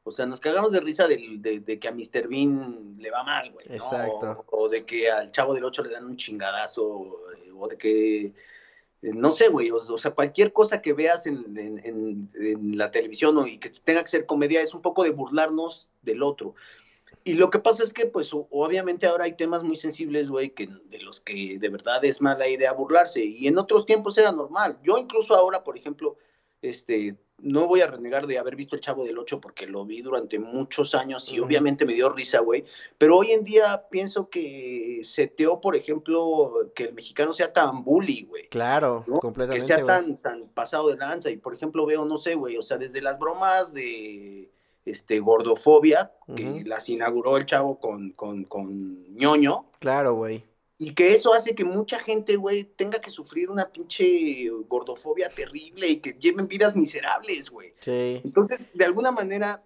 o sea, nos cagamos de risa de, de, que a Mr. Bean le va mal, güey. ¿no? Exacto. O, de que al chavo del 8 le dan un chingadazo, eh, o de que, eh, no sé, güey, o, sea, cualquier cosa que veas en, en, en la televisión o, y que tenga que ser comedia es un poco de burlarnos del otro. Y lo que pasa es que, pues, obviamente ahora hay temas muy sensibles, güey, que de los que de verdad es mala idea burlarse. Y en otros tiempos era normal. Yo incluso ahora, por ejemplo, este, no voy a renegar de haber visto El Chavo del Ocho porque lo vi durante muchos años y obviamente me dio risa, güey. Pero hoy en día pienso que seteó, por ejemplo, que el mexicano sea tan bully, güey. Claro, completamente. Que sea tan, tan pasado de lanza. Y, por ejemplo, veo, no sé, güey, o sea, desde las bromas de este, gordofobia, que las inauguró el chavo con, con, con ñoño. Claro, güey. Y que eso hace que mucha gente, güey, tenga que sufrir una pinche gordofobia terrible y que lleven vidas miserables, güey. Sí. Entonces, de alguna manera,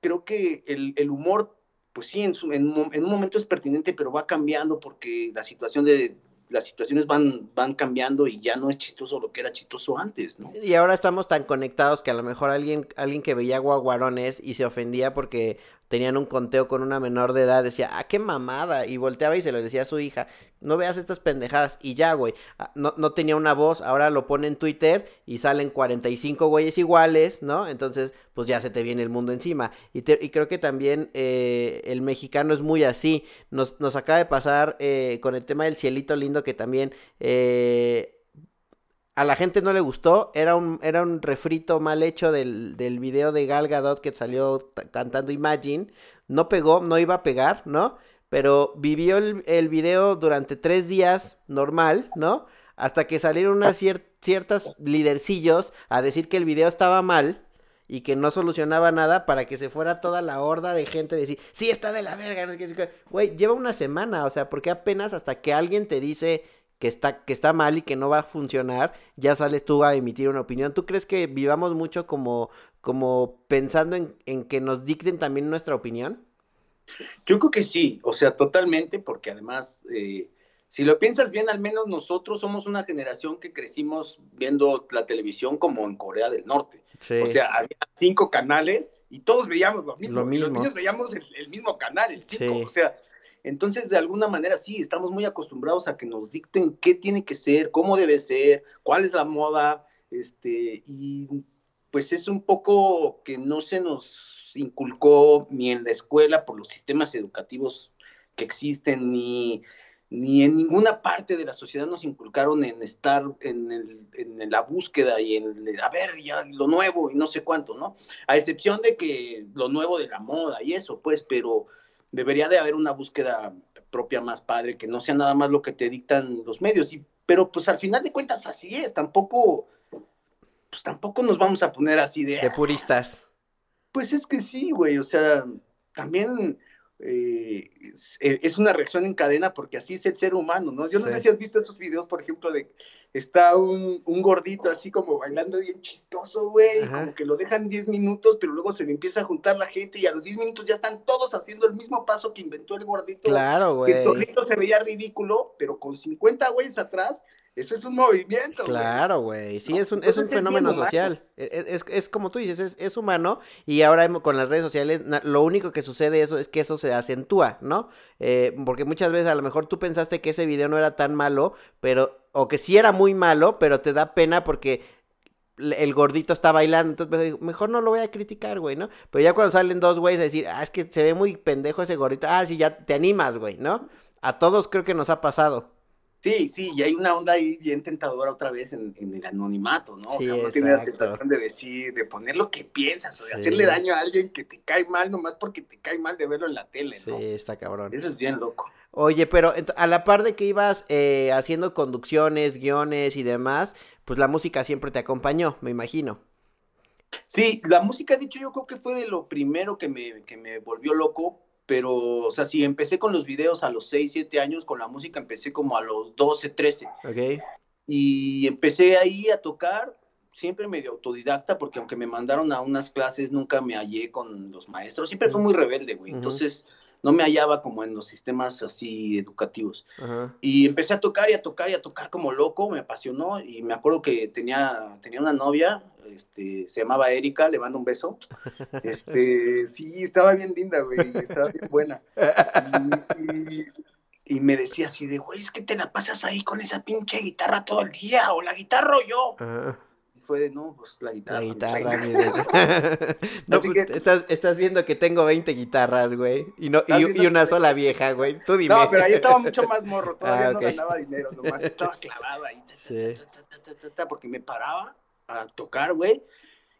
creo que el, el humor, pues sí, en, en, un momento es pertinente, pero va cambiando porque la situación de, las situaciones van, van cambiando y ya no es chistoso lo que era chistoso antes, ¿no? Y ahora estamos tan conectados que a lo mejor alguien, alguien que veía guaguarones y se ofendía porque tenían un conteo con una menor de edad, decía, ah, qué mamada, y volteaba y se lo decía a su hija, no veas estas pendejadas, y ya, güey, ah, no, no tenía una voz, ahora lo pone en Twitter y salen 45 güeyes iguales, ¿no? Entonces, pues ya se te viene el mundo encima, y, y creo que también eh, el mexicano es muy así, nos, nos acaba de pasar eh, con el tema del cielito lindo que también... Eh, a la gente no le gustó, era un, era un refrito mal hecho del, del video de Gal Gadot que salió cantando Imagine, no pegó, no iba a pegar, ¿no? Pero vivió el, el video durante tres días normal, ¿no? Hasta que salieron unas ciertas lidercillos a decir que el video estaba mal y que no solucionaba nada para que se fuera toda la horda de gente a decir, sí, está de la verga, güey, lleva una semana, o sea, porque apenas hasta que alguien te dice que está, que está mal y que no va a funcionar, ya sales tú a emitir una opinión. ¿Tú crees que vivamos mucho como, como pensando en, en que nos dicten también nuestra opinión? Yo creo que sí, o sea, totalmente, porque además, eh, si lo piensas bien, al menos nosotros somos una generación que crecimos viendo la televisión como en Corea del Norte. O sea, había cinco canales y todos veíamos lo mismo. Los niños veíamos el, mismo canal, el cinco. O sea, entonces, de alguna manera, sí, estamos muy acostumbrados a que nos dicten qué tiene que ser, cómo debe ser, cuál es la moda, este, y pues es un poco que no se nos inculcó ni en la escuela por los sistemas educativos que existen, ni, ni en ninguna parte de la sociedad nos inculcaron en estar en, el, en, la búsqueda y en, a ver, ya lo nuevo y no sé cuánto, ¿no? A excepción de que lo nuevo de la moda y eso, pues, pero debería de haber una búsqueda propia más padre, que no sea nada más lo que te dictan los medios. Y, pero pues al final de cuentas así es, tampoco, pues tampoco nos vamos a poner así de... De puristas. Pues es que sí, güey, o sea, también eh, eh, es, una reacción en cadena porque así es el ser humano, ¿no? Yo no sé si has visto esos videos, por ejemplo, de está un, gordito así como bailando bien chistoso, güey, como que lo dejan 10 minutos, pero luego se le empieza a juntar la gente y a los 10 minutos ya están todos haciendo el mismo paso que inventó el gordito. Claro, güey. El solito se veía ridículo, pero con 50 güeyes atrás eso es un movimiento. Claro, güey. Sí, es un, es un fenómeno social. E, e, es, es, como tú dices, es, es, humano. Y ahora con las redes sociales, lo único que sucede eso es que eso se acentúa, ¿no? Eh, porque muchas veces a lo mejor tú pensaste que ese video no era tan malo, pero. O que sí era muy malo, pero te da pena porque el gordito está bailando, entonces mejor no lo voy a criticar, güey, ¿no? Pero ya cuando salen dos güeyes a decir, ah, es que se ve muy pendejo ese gordito, ah, sí, ya te animas, güey, ¿no? A todos creo que nos ha pasado. Sí, sí, y hay una onda ahí bien tentadora otra vez en, el anonimato, ¿no? Sí, o sea, no tiene la tentación de decir, de poner lo que piensas, o de hacerle daño a alguien que te cae mal nomás porque te cae mal de verlo en la tele, ¿no? Sí, está cabrón. Eso es bien loco. Oye, pero a la par de que ibas eh, haciendo conducciones, guiones y demás, pues la música siempre te acompañó, me imagino. Sí, la música, dicho, yo creo que fue de lo primero que me, que me volvió loco, pero, o sea, sí, empecé con los videos a los 6, 7 años, con la música empecé como a los 12, 13. Ok. Y empecé ahí a tocar, siempre medio autodidacta, porque aunque me mandaron a unas clases, nunca me hallé con los maestros, siempre fue muy rebelde, güey. Entonces, no me hallaba como en los sistemas así educativos. Y empecé a tocar y a tocar y a tocar como loco, me apasionó y me acuerdo que tenía, tenía una novia, este, se llamaba Erika, le mando un beso. Este, sí, estaba bien linda, güey, estaba bien buena. Y, me decía así de, güey, es que te la pasas ahí con esa pinche guitarra todo el día, o la guitarra o yo fue de, no, pues la guitarra. La guitarra, no, pues, estás, estás viendo que tengo 20 guitarras, güey, y, no, y, una sola vieja, güey, tú dime. No, pero ahí estaba mucho más morro, todavía ah, no ganaba dinero, nomás estaba clavado ahí, porque me paraba a tocar, güey,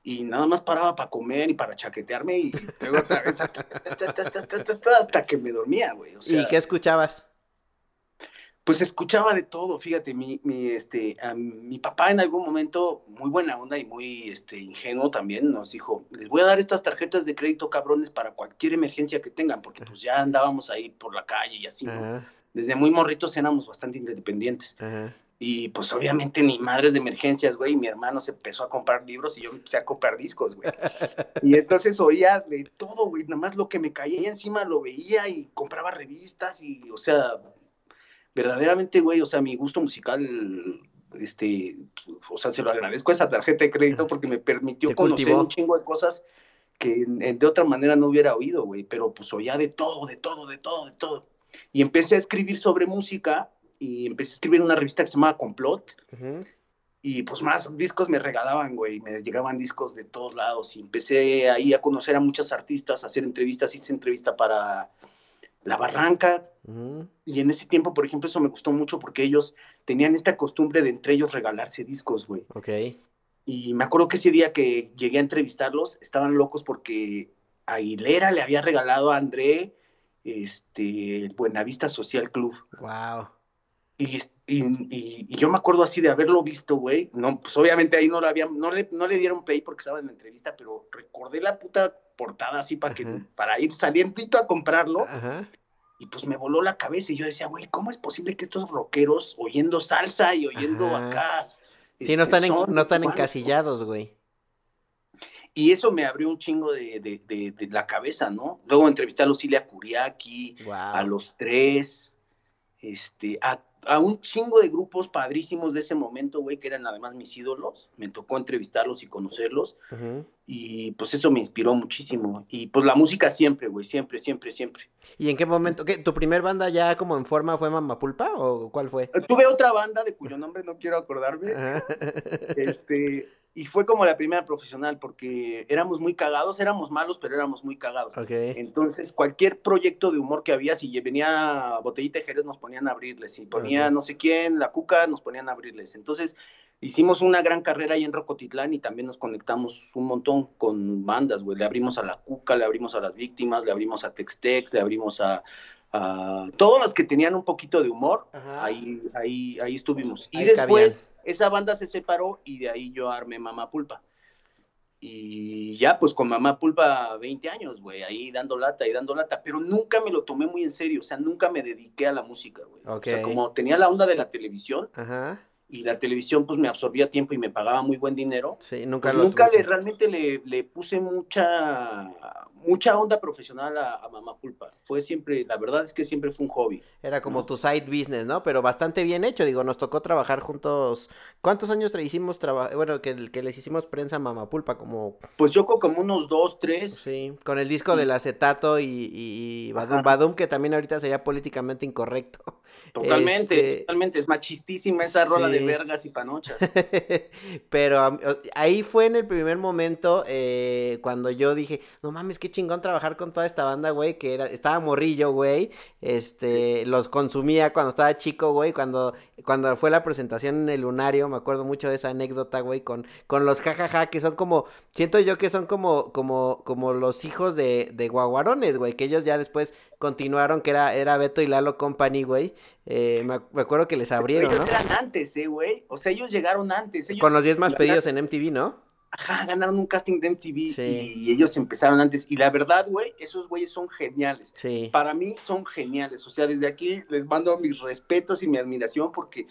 y nada más paraba para comer y para chaquetearme y luego otra vez hasta que me dormía, güey. ¿Y qué escuchabas? Pues escuchaba de todo, fíjate, mi, mi, este, mi papá en algún momento, muy buena onda y muy este, ingenuo también, nos dijo, les voy a dar estas tarjetas de crédito cabrones para cualquier emergencia que tengan, porque pues ya andábamos ahí por la calle y así, Desde muy morritos éramos bastante independientes. Y pues obviamente ni madres de emergencias, güey, mi hermano se empezó a comprar libros y yo empecé a comprar discos, güey. Y entonces oía de todo, güey, nada más lo que me caía encima lo veía y compraba revistas y, o sea, verdaderamente, güey, o sea, mi gusto musical, este, o sea, se lo agradezco a esa tarjeta de crédito porque me permitió conocer un chingo de cosas que de otra manera no hubiera oído, güey, pero pues oía de todo, de todo, de todo, de todo. Y empecé a escribir sobre música y empecé a escribir en una revista que se llamaba Complot. Y pues más discos me regalaban, güey, me llegaban discos de todos lados. Y empecé ahí a conocer a muchos artistas, a hacer entrevistas. Hice entrevista para la Barranca. Y en ese tiempo, por ejemplo, eso me gustó mucho porque ellos tenían esta costumbre de entre ellos regalarse discos, güey. Ok. Y me acuerdo que ese día que llegué a entrevistarlos, estaban locos porque Aguilera le había regalado a André este, el Buenavista Social Club. Wow. Y, y, yo me acuerdo así de haberlo visto, güey. No, pues obviamente ahí no lo había, no le, no le dieron play porque estaba en la entrevista, pero recordé la puta portada así para que, para ir salientito a comprarlo. Y pues me voló la cabeza y yo decía, güey, ¿cómo es posible que estos rockeros oyendo salsa y oyendo acá? Sí, no están, este, no están encasillados, güey. Y eso me abrió un chingo de, de, de, la cabeza, ¿no? Luego entrevisté a Lucilia Curiaki, a los tres, este, a a un chingo de grupos padrísimos de ese momento, güey, que eran además mis ídolos. Me tocó entrevistarlos y conocerlos. Y pues eso me inspiró muchísimo. Y pues la música siempre, güey, siempre, siempre, siempre. ¿Y en qué momento? ¿qué, ¿Tu primer banda ya como en forma fue Mamapulpa o cuál fue? Tuve otra banda de cuyo nombre no quiero acordarme. este, y fue como la primera profesional porque éramos muy cagados, éramos malos, pero éramos muy cagados. Entonces, cualquier proyecto de humor que había, si venía Botellita de Jerez, nos ponían a abrirles. Si ponía no sé quién, La Cuca, nos ponían a abrirles. Entonces, hicimos una gran carrera ahí en Rocotitlán y también nos conectamos un montón con bandas, güey. Le abrimos a La Cuca, le abrimos a Las Víctimas, le abrimos a Textex, le abrimos a, todos los que tenían un poquito de humor, ahí, ahí, ahí estuvimos. Y después esa banda se separó y de ahí yo armé Mamá Pulpa. Y ya, pues con Mamá Pulpa 20 años, güey, ahí dando lata y dando lata, pero nunca me lo tomé muy en serio, o sea, nunca me dediqué a la música, güey. O sea, como tenía la onda de la televisión, y la televisión pues me absorbía tiempo y me pagaba muy buen dinero. Sí, nunca, pues, nunca le, realmente le, le, puse mucha, mucha onda profesional a, Mamá Pulpa. Fue siempre, la verdad es que siempre fue un hobby. Era como tu side business, ¿no? Pero bastante bien hecho, digo, nos tocó trabajar juntos. ¿Cuántos años hicimos trabajo? Bueno, que, que les hicimos prensa a Mamá Pulpa, como... Pues yo como unos dos, tres. Sí, con el disco del acetato y, y Badum, Badum, que también ahorita sería políticamente incorrecto. Totalmente, Este, totalmente. Es machistísima esa rola de vergas y panochas. Pero ahí fue en el primer momento eh, cuando yo dije, no mames, qué chingón trabajar con toda esta banda, güey, que era, estaba morrillo, güey, este, los consumía cuando estaba chico, güey, cuando, cuando fue la presentación en el lunario, me acuerdo mucho de esa anécdota, güey, con, con los jajaja, que son como, siento yo que son como, como, como los hijos de, de guaguarones, güey, que ellos ya después continuaron, que era, era Beto y Lalo Company, güey, eh, me, me acuerdo que les abrieron, ellos ¿no? eran antes, eh, güey. O sea, ellos llegaron antes. Ellos Con los 10 más pedidos en MTV, ¿no? Ajá, ganaron un casting de MTV Sí. y ellos empezaron antes. Y la verdad, güey, esos güeyes son geniales. Sí. Para mí son geniales. O sea, desde aquí les mando mis respetos y mi admiración porque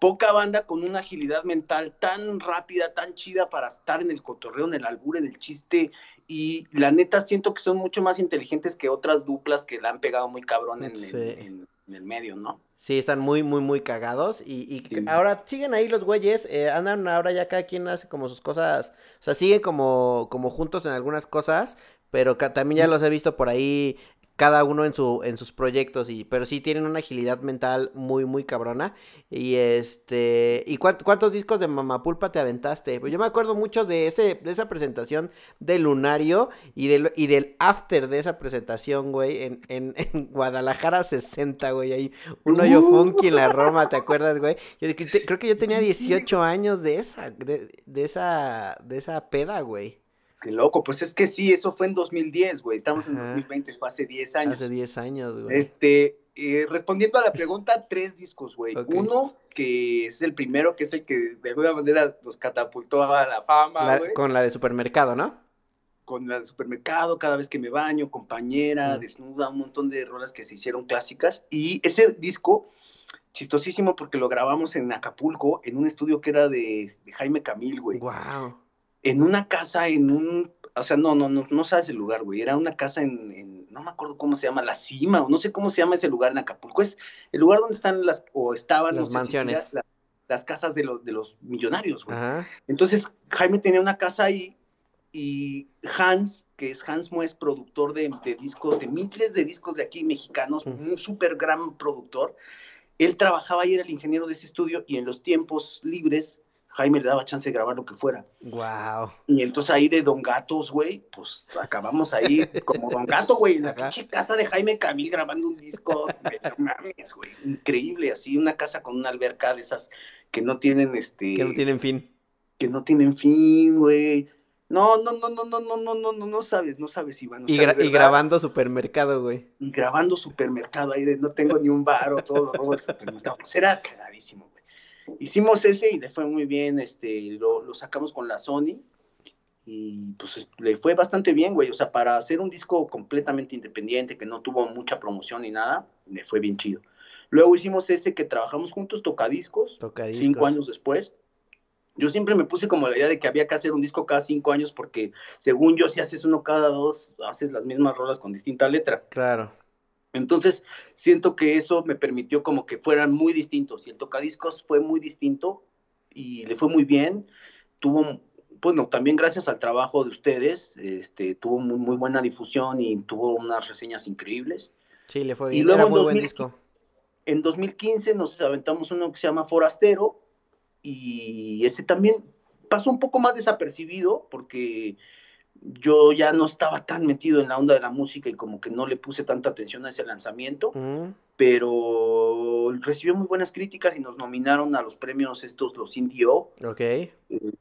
poca banda con una agilidad mental tan rápida, tan chida para estar en el cotorreo, en el albur, en el chiste. Y la neta siento que son mucho más inteligentes que otras duplas que la han pegado muy cabrón en, Sí. en- en- en el medio, ¿no? Sí, están muy, muy, muy cagados. Y, y Sí. ahora siguen ahí los güeyes. eh, andan ahora ya cada quien hace como sus cosas. O sea, siguen como, como juntos en algunas cosas. Pero también ya los he visto por ahí. Cada uno en su, en sus proyectos. Y, pero sí tienen una agilidad mental muy, muy cabrona. Y este. ¿Y cuán- cuántos discos de Mamapulpa te aventaste? Pues yo me acuerdo mucho de ese, de esa presentación de Lunario. Y del, y del after de esa presentación, güey. En, en, en Guadalajara 60, güey. Ahí un hoyo Uh. funky en la Roma, ¿te acuerdas, güey? Yo te- creo que yo tenía 18 años de esa, de, de esa, de esa peda, güey. Qué loco, pues es que sí, eso fue en 2010, güey. Estamos en Ajá. 2020, fue hace 10 años. Hace 10 años, güey. Este, eh, respondiendo a la pregunta, tres discos, güey. Uno, que es el primero, que es el que de alguna manera nos catapultó a la fama, La- güey. con la de supermercado, ¿no? Con la del supermercado, cada vez que me baño, compañera, Mm. desnuda, un montón de rolas que se hicieron clásicas. Y ese disco, chistosísimo porque lo grabamos en Acapulco, en un estudio que era de, de Jaime Camil, güey. Wow. En una casa, en un, o sea, no, no, no, no sabes el lugar, güey, era una casa en, en- no me acuerdo cómo se llama, La Cima, o no sé cómo se llama ese lugar en Acapulco, es el lugar donde están las, o estaban, Las no si mansiones. la- las casas de los, de los millonarios, güey. Ajá. Entonces, Jaime tenía una casa ahí, y Hans, que es Hans Mues, productor de, de discos, de miles de discos de aquí mexicanos, Ujú. un súper gran productor, él trabajaba y era el ingeniero de ese estudio, y en los tiempos libres, Jaime le daba chance de grabar lo que fuera. Wow. Y entonces ahí de Don Gatos, güey, pues acabamos ahí como Don Gato, güey, en la pinche casa de Jaime Camil grabando un disco. de- no mames, güey, increíble, así una casa con una alberca de esas que no tienen, este, Que no tienen fin. que no tienen fin, güey. No, no, no, no, no, no, no, no, no, no sabes, no sabes, Iván. o Y, gra- y grabando supermercado, güey. y grabando supermercado ahí de no tengo ni un bar o todo lo robo del supermercado. Pues era cagadísimo, güey. Hicimos ese y le fue muy bien, este, lo, lo sacamos con la Sony y pues es- le fue bastante bien, güey. O sea, para hacer un disco completamente independiente, que no tuvo mucha promoción ni nada, le fue bien chido. Luego hicimos ese que trabajamos juntos, Tocadiscos, Tocadiscos. cinco años después. Yo siempre me puse como la idea de que había que hacer un disco cada cinco años porque según yo si haces uno cada dos, haces las mismas rolas con distinta letra. Claro. Entonces, siento que eso me permitió como que fueran muy distintos. Y el tocadiscos fue muy distinto y le fue muy bien. Tuvo, bueno, también gracias al trabajo de ustedes, este, tuvo muy, muy buena difusión y tuvo unas reseñas increíbles. Sí, le fue Y bien. luego Era buen 2000 disco. En 2015 nos aventamos uno que se llama Forastero y ese también pasó un poco más desapercibido porque yo ya no estaba tan metido en la onda de la música y como que no le puse tanta atención a ese lanzamiento Ujú. pero recibió muy buenas críticas y nos nominaron a los premios estos, los Indio, Ok.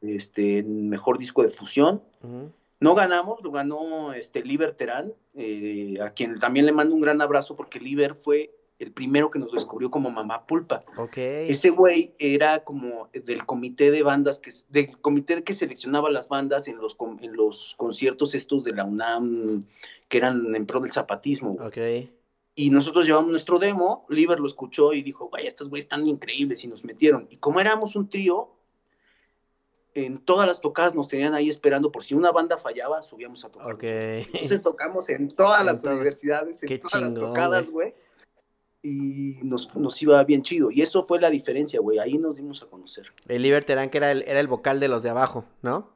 este, en mejor disco de fusión. Ujú. No ganamos, lo ganó este, Liber Terán, eh, a quien también le mando un gran abrazo porque Liber fue el primero que nos descubrió como Mamá Pulpa. Ese güey era como del comité de bandas, que, del comité que seleccionaba las bandas en los, en los conciertos estos de la UNAM, que eran en pro del zapatismo. güey. Ok. Y nosotros llevamos nuestro demo, Liver lo escuchó y dijo, vaya, estos güeyes están increíbles y nos metieron. Y como éramos un trío, en todas las tocadas nos tenían ahí esperando por si una banda fallaba, subíamos a tocar. Entonces tocamos en todas En las todo. universidades, en Qué todas las tocadas, güey. Y nos, nos iba bien chido. Y eso fue la diferencia, güey. Ahí nos dimos a conocer. El Liber Terán, que era el, era el vocal de los de abajo, ¿no?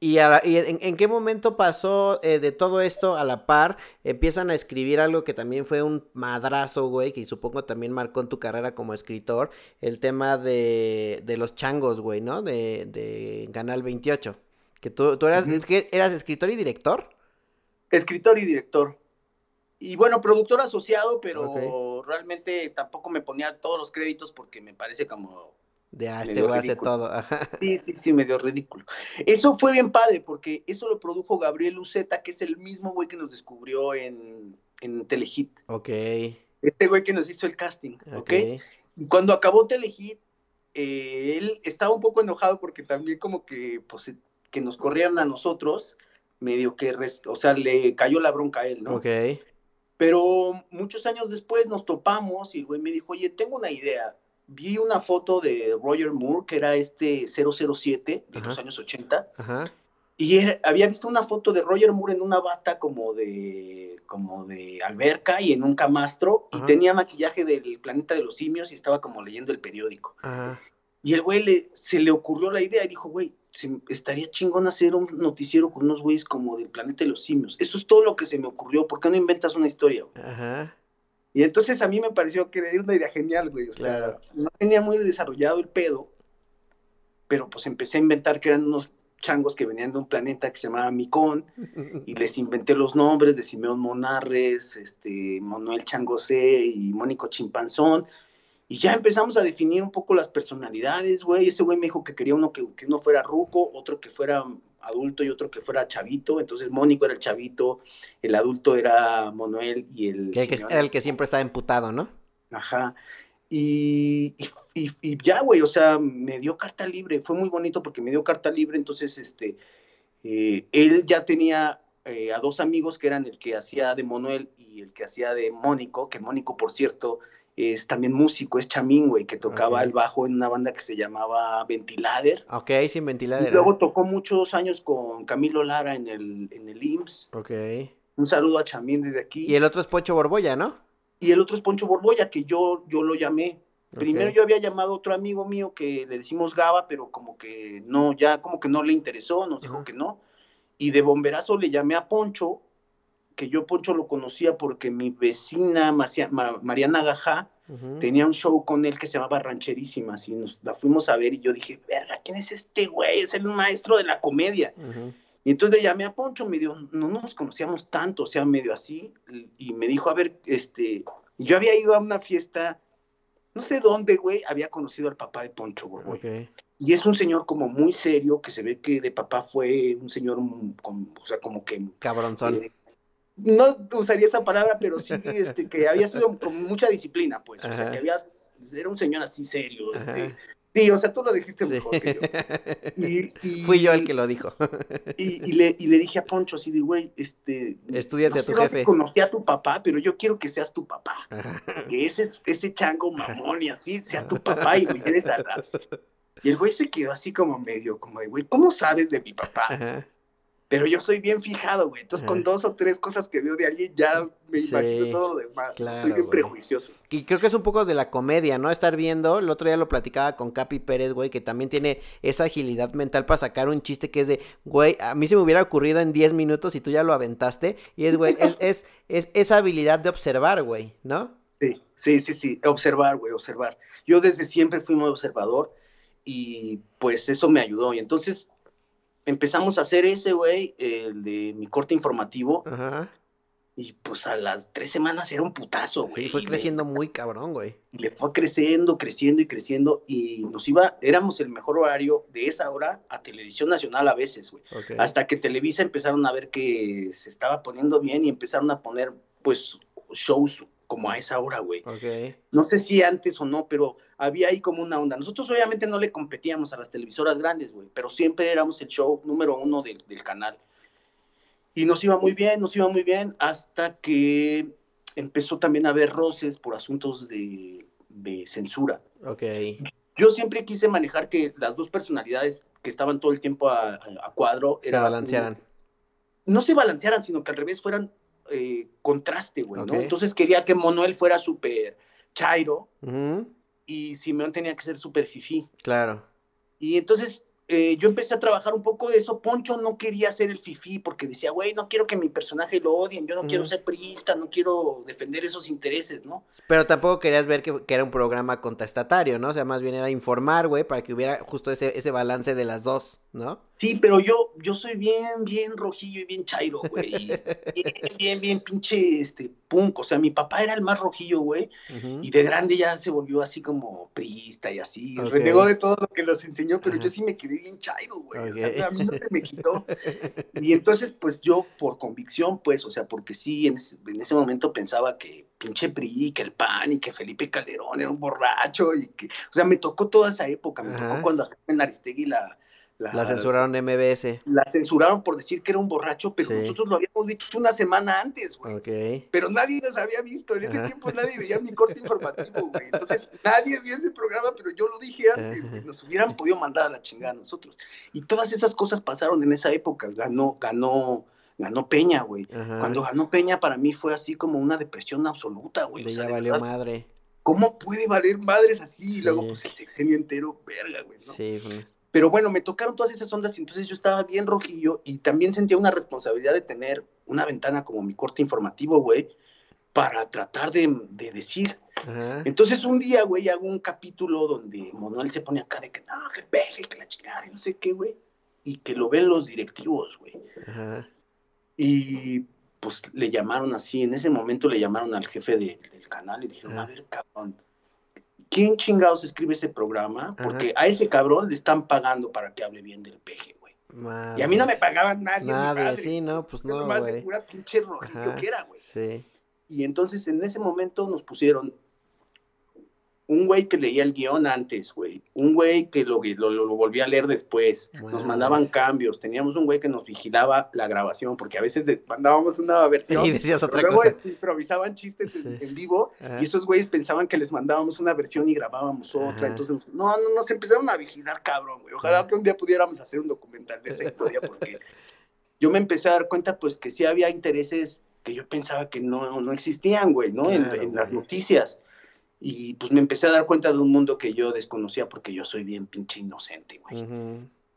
¿Y, a y en, en qué momento pasó eh, de todo esto a la par? Empiezan a escribir algo que también fue un madrazo, güey, que supongo también marcó en tu carrera como escritor, el tema de, de los changos, güey, ¿no? De, de Canal 28. Que tú, tú. ¿eras escritor y director? Escritor y director. Y bueno, productor asociado, pero realmente tampoco me ponía todos los créditos porque me parece como De ah, este hace ridículo. todo. Sí, sí, sí, medio ridículo. Eso fue bien padre porque eso lo produjo Gabriel Luceta, que es el mismo güey que nos descubrió en, en Telehit. Ok. Este güey que nos hizo el casting, ¿ok? Ok. Y cuando acabó Telehit, eh, él estaba un poco enojado porque también como que, pues, que nos corrieran a nosotros, medio que, o sea, le cayó la bronca a él, ¿no? Ok. Pero muchos años después nos topamos y el güey me dijo, oye, tengo una idea. Vi una foto de Roger Moore, que era este 007 de los Ajá. años 80, Ajá. y era- había visto una foto de Roger Moore en una bata como de, como de alberca y en un camastro, y Ajá. tenía maquillaje del planeta de los simios y estaba como leyendo el periódico. Y el güey le, se le ocurrió la idea y dijo, güey, estaría chingón hacer un noticiero con unos güeyes como del planeta de los simios. Eso es todo lo que se me ocurrió. ¿Por qué no inventas una historia? güey?" Ajá. Y entonces a mí me pareció que era una idea genial, güey. O sea, Claro. no tenía muy desarrollado el pedo, pero pues empecé a inventar que eran unos changos que venían de un planeta que se llamaba Micón y les inventé los nombres de Simeón Monarres, este, Manuel Changosé y Mónico Chimpanzón. Y ya empezamos a definir un poco las personalidades, güey. Ese güey me dijo que quería uno que, que uno fuera ruco, otro que fuera adulto y otro que fuera chavito. Entonces Mónico era el chavito, el adulto era Manuel y el... Que, que era el que siempre estaba emputado, ¿no? Ajá. Y, y, y- y ya, güey, o sea, me dio carta libre. Fue muy bonito porque me dio carta libre. Entonces, este, eh, él ya tenía eh, a dos amigos que eran el que hacía de Manuel y el que hacía de Mónico, que Mónico, por cierto, es también músico, es chamín, güey, que tocaba el bajo en una banda que se llamaba Ventilader. Ok, sin Y ventiladera. luego tocó muchos años con Camilo Lara en el, en el IMSS. Ok. Un saludo a Chamín desde aquí. Y el otro es Pocho Borbolla, ¿no? Y el otro es Poncho Borbolla, que yo, yo lo llamé. Primero yo había llamado a otro amigo mío que le decimos Gaba, pero como que no, ya como que no le interesó, nos dijo que no. Y de bomberazo le llamé a Poncho, que yo Poncho lo conocía porque mi vecina Macia- Ma- Mariana Gajá tenía un show con él que se llamaba Rancherísimas y nos la fuimos a ver y yo dije, verga, ¿quién es este güey? Es el maestro de la comedia. Y entonces le llamé a Poncho, me dijo, no nos conocíamos tanto, o sea, medio así, y me dijo, a ver, este, yo había ido a una fiesta, no sé dónde, güey, había conocido al papá de Poncho, güey. Y es un señor como muy serio, que se ve que de papá fue un señor, mm, con- o sea, como que... Cabronzón. eh, no usaría esa palabra, pero sí, este, que había sido con mucha disciplina, pues, o sea, Ajá. que había, era un señor así serio, este, Ajá. sí, o sea, tú lo dijiste Sí. mejor que yo. Y- y- Fui yo el que lo dijo. y, y le, y le dije a Poncho así de, güey, este... Estudiate no a tu jefe. conocí a tu papá, pero yo quiero que seas tu papá. Ajá. Que ese, ese chango mamón y así sea tu papá y me atrás. Y el güey se quedó así como medio, como de, güey, ¿cómo sabes de mi papá? Ajá. Pero yo soy bien fijado, güey. Entonces, con dos o tres cosas que veo de alguien, ya me Sí, imagino todo lo demás. claro, soy bien güey. prejuicioso. Y creo que es un poco de la comedia, ¿no? Estar viendo, el otro día lo platicaba con Capi Pérez, güey, que también tiene esa agilidad mental para sacar un chiste que es de, güey, a mí se me hubiera ocurrido en 10 minutos y tú ya lo aventaste. Y es, güey, es, es, es esa habilidad de observar, güey, ¿no? Sí, sí, sí, sí. Observar, güey, observar. Yo desde siempre fui muy observador y pues eso me ayudó. Y entonces empezamos a hacer ese, güey, el de mi corte informativo. Ajá. Y pues a las tres semanas era un putazo, güey. Sí, fue creciendo muy cabrón, güey. le fue creciendo, creciendo y creciendo. Y nos iba, éramos el mejor horario de esa hora a Televisión Nacional a veces, güey. Ok. Hasta que Televisa empezaron a ver que se estaba poniendo bien y empezaron a poner, pues, shows como a esa hora, güey. Ok. No sé si antes o no, pero había ahí como una onda. Nosotros obviamente no le competíamos a las televisoras grandes, güey, pero siempre éramos el show número uno del, del canal. Y nos iba muy bien, nos iba muy bien, hasta que empezó también a haber roces por asuntos de, de censura. Ok. Yo siempre quise manejar que las dos personalidades que estaban todo el tiempo a, a- cuadro Se balancearan. no se balancearan, sino que al revés fueran eh, contraste, güey. Entonces quería que Manuel fuera súper chairo Ujú, y Simeón tenía que ser súper fifí. Claro. Y entonces eh, yo empecé a trabajar un poco de eso. Poncho no quería ser el fifi porque decía, güey, no quiero que mi personaje lo odien, yo no quiero ser priista, no quiero defender esos intereses, ¿no? Pero tampoco querías ver que, era un programa contestatario, ¿no? O sea, más bien era informar, güey, para que hubiera justo ese, ese balance de las dos, ¿no? Sí, pero yo, yo soy bien, bien rojillo y bien chairo, güey. bien, bien, bien pinche, este, punk. O sea, mi papá era el más rojillo, güey. Y de grande ya se volvió así como priista y así. Renegó de todo lo que los enseñó, pero yo sí me quedé bien chairo, güey. O sea, a mí no se me quitó. y entonces, pues yo, por convicción, pues, o sea, porque sí, en ese, momento pensaba que pinche PRI, que el PAN y que Felipe Calderón era un borracho y que, o sea, me tocó toda esa época, me tocó cuando en Aristegui la, la, censuraron MBS. La censuraron por decir que era un borracho, pero nosotros lo habíamos dicho una semana antes, güey. Pero nadie nos había visto. En ese tiempo nadie veía mi corte informativo, güey. Entonces nadie vio ese programa, pero yo lo dije antes, güey. Nos hubieran podido mandar a la chingada nosotros. Y todas esas cosas pasaron en esa época. Ganó, ganó, ganó Peña, güey. Cuando ganó Peña, para mí fue así como una depresión absoluta, güey. ya valió madre. ¿Cómo puede valer madres así? Y luego, pues el sexenio entero, verga, güey. ¿no? Sí, güey. Pero bueno, me tocaron todas esas ondas y entonces yo estaba bien rojillo y también sentía una responsabilidad de tener una ventana como mi corte informativo, güey, para tratar de, decir. Entonces un día, güey, hago un capítulo donde Manuel se pone acá de que no, que peje, que la chingada, no sé qué, güey, y que lo ven los directivos, güey. Y pues le llamaron así, en ese momento le llamaron al jefe del canal y dijeron, a ver, cabrón, ¿quién chingados escribe ese programa? Porque a ese cabrón le están pagando para que hable bien del peje, güey. Y a mí no me pagaban nadie. Nadie, sí, no, pues no, Más de pura pinche rojillo que era, güey. Sí. Y entonces en ese momento nos pusieron un güey que leía el guion antes, güey. Un güey que lo, lo, volvía a leer después. Nos mandaban cambios. Teníamos un güey que nos vigilaba la grabación, porque a veces mandábamos una versión. Y decías otra luego cosa. improvisaban chistes en, vivo y esos güeyes pensaban que les mandábamos una versión y grabábamos otra. Entonces, no, no, nos empezaron a vigilar, cabrón, güey. Ojalá que un día pudiéramos hacer un documental de esa historia, porque yo me empecé a dar cuenta, pues, que sí había intereses que yo pensaba que no, no existían, güey, ¿no? en las noticias. Y pues me empecé a dar cuenta de un mundo que yo desconocía porque yo soy bien pinche inocente, güey.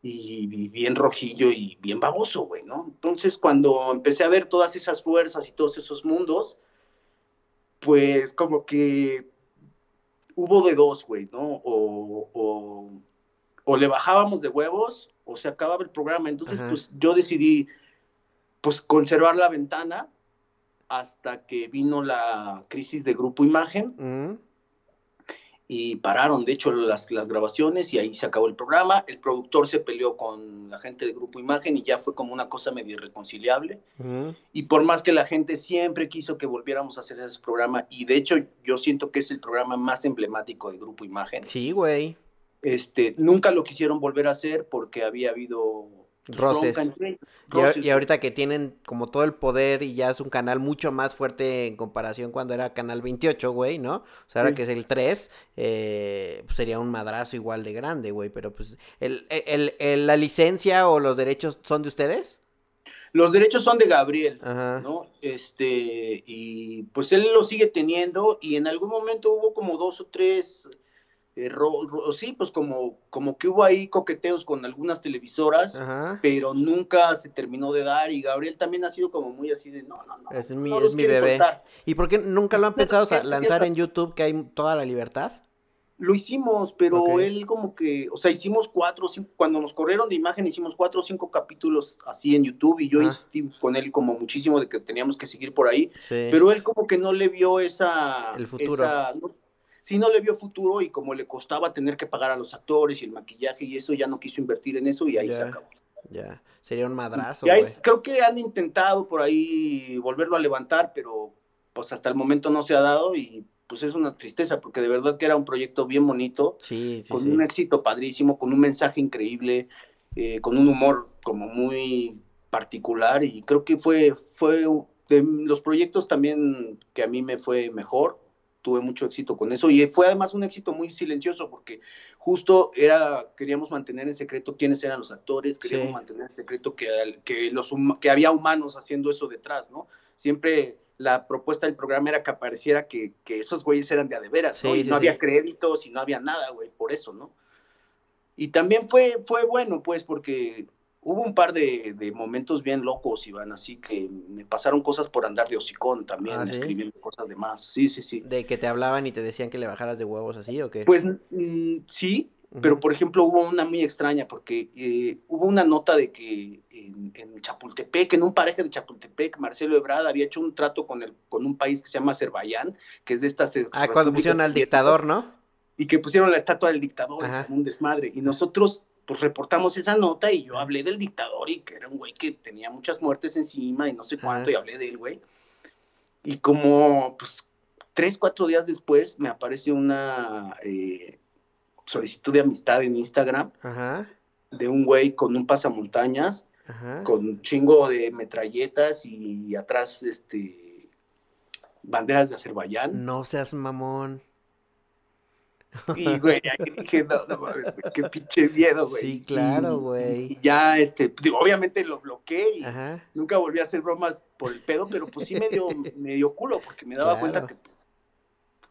y, bien rojillo y bien baboso, güey, ¿no? Entonces cuando empecé a ver todas esas fuerzas y todos esos mundos, pues como que hubo de dos, güey, ¿no? O, o, o, le bajábamos de huevos o se acababa el programa. Entonces, pues yo decidí, pues, conservar la ventana hasta que vino la crisis de Grupo Imagen y pararon, de hecho, las, las grabaciones y ahí se acabó el programa. El productor se peleó con la gente de Grupo Imagen y ya fue como una cosa medio irreconciliable. Y por más que la gente siempre quiso que volviéramos a hacer ese programa, y de hecho yo siento que es el programa más emblemático de Grupo Imagen. Sí, güey. Este, nunca lo quisieron volver a hacer porque había habido Roces. Y, ahorita que tienen como todo el poder y ya es un canal mucho más fuerte en comparación cuando era Canal 28, güey, ¿no? O sea, ahora que es el 3, eh, pues sería un madrazo igual de grande, güey. Pero pues, el, el, ¿la licencia o los derechos son de ustedes? Los derechos son de Gabriel, ¿no? Este, y pues él lo sigue teniendo y en algún momento hubo como dos o tres eh, sí, pues como, como que hubo ahí coqueteos con algunas televisoras, pero nunca se terminó de dar y Gabriel también ha sido como muy así de, no, no, no. Es mi, es mi bebé. ¿Y por qué nunca lo han pensado lanzar en YouTube que hay toda la libertad? Lo hicimos, pero él como que, o sea, hicimos cuatro o cinco, cuando nos corrieron de imagen hicimos cuatro o cinco capítulos así en YouTube y yo insistí con él como muchísimo de que teníamos que seguir por ahí, pero él como que no le vio esa... El futuro si no le vio futuro y como le costaba tener que pagar a los actores y el maquillaje y eso, ya no quiso invertir en eso y ahí se acabó. Ya, sería un madrazo. creo que han intentado por ahí volverlo a levantar, pero pues hasta el momento no se ha dado y pues es una tristeza porque de verdad que era un proyecto bien bonito, sí, con un éxito padrísimo, con un mensaje increíble, eh, con un humor como muy particular y creo que fue, fue de los proyectos también que a mí me fue mejor tuve mucho éxito con eso y fue además un éxito muy silencioso porque justo era queríamos mantener en secreto quiénes eran los actores, queríamos mantener en secreto que, que, los, que había humanos haciendo eso detrás, ¿no? Siempre la propuesta del programa era que apareciera que, que esos güeyes eran de a de veras, ¿no? y no había créditos y no había nada, güey, por eso, ¿no? Y también fue, fue bueno, pues, porque hubo un par de, momentos bien locos, Iván, así que me pasaron cosas por andar de hocicón también, ah, escribiendo cosas de más. Sí, sí, sí. ¿De que te hablaban y te decían que le bajaras de huevos así o qué? Pues mm, sí, pero por ejemplo hubo una muy extraña porque eh, hubo una nota de que en, Chapultepec, en un pareja de Chapultepec, Marcelo Ebrard había hecho un trato con, el, con un país que se llama Azerbaiyán, que es de estas... Ah, cuando pusieron al dictador, ¿no? Y que pusieron la estatua del dictador, es un desmadre. Y nosotros pues reportamos esa nota y yo hablé del dictador y que era un güey que tenía muchas muertes encima y no sé cuánto y hablé del güey. Y como pues tres, cuatro días después me aparece una eh, solicitud de amistad en Instagram de un güey con un pasamontañas, con un chingo de metralletas y atrás este banderas de Azerbaiyán. No seas mamón. Y, güey, dije, no, no mames, qué pinche miedo, güey. Sí, claro, güey. Y, ya, este, obviamente lo bloqueé y nunca volví a hacer bromas por el pedo, pero pues sí me dio, me dio culo, porque me daba cuenta que, pues,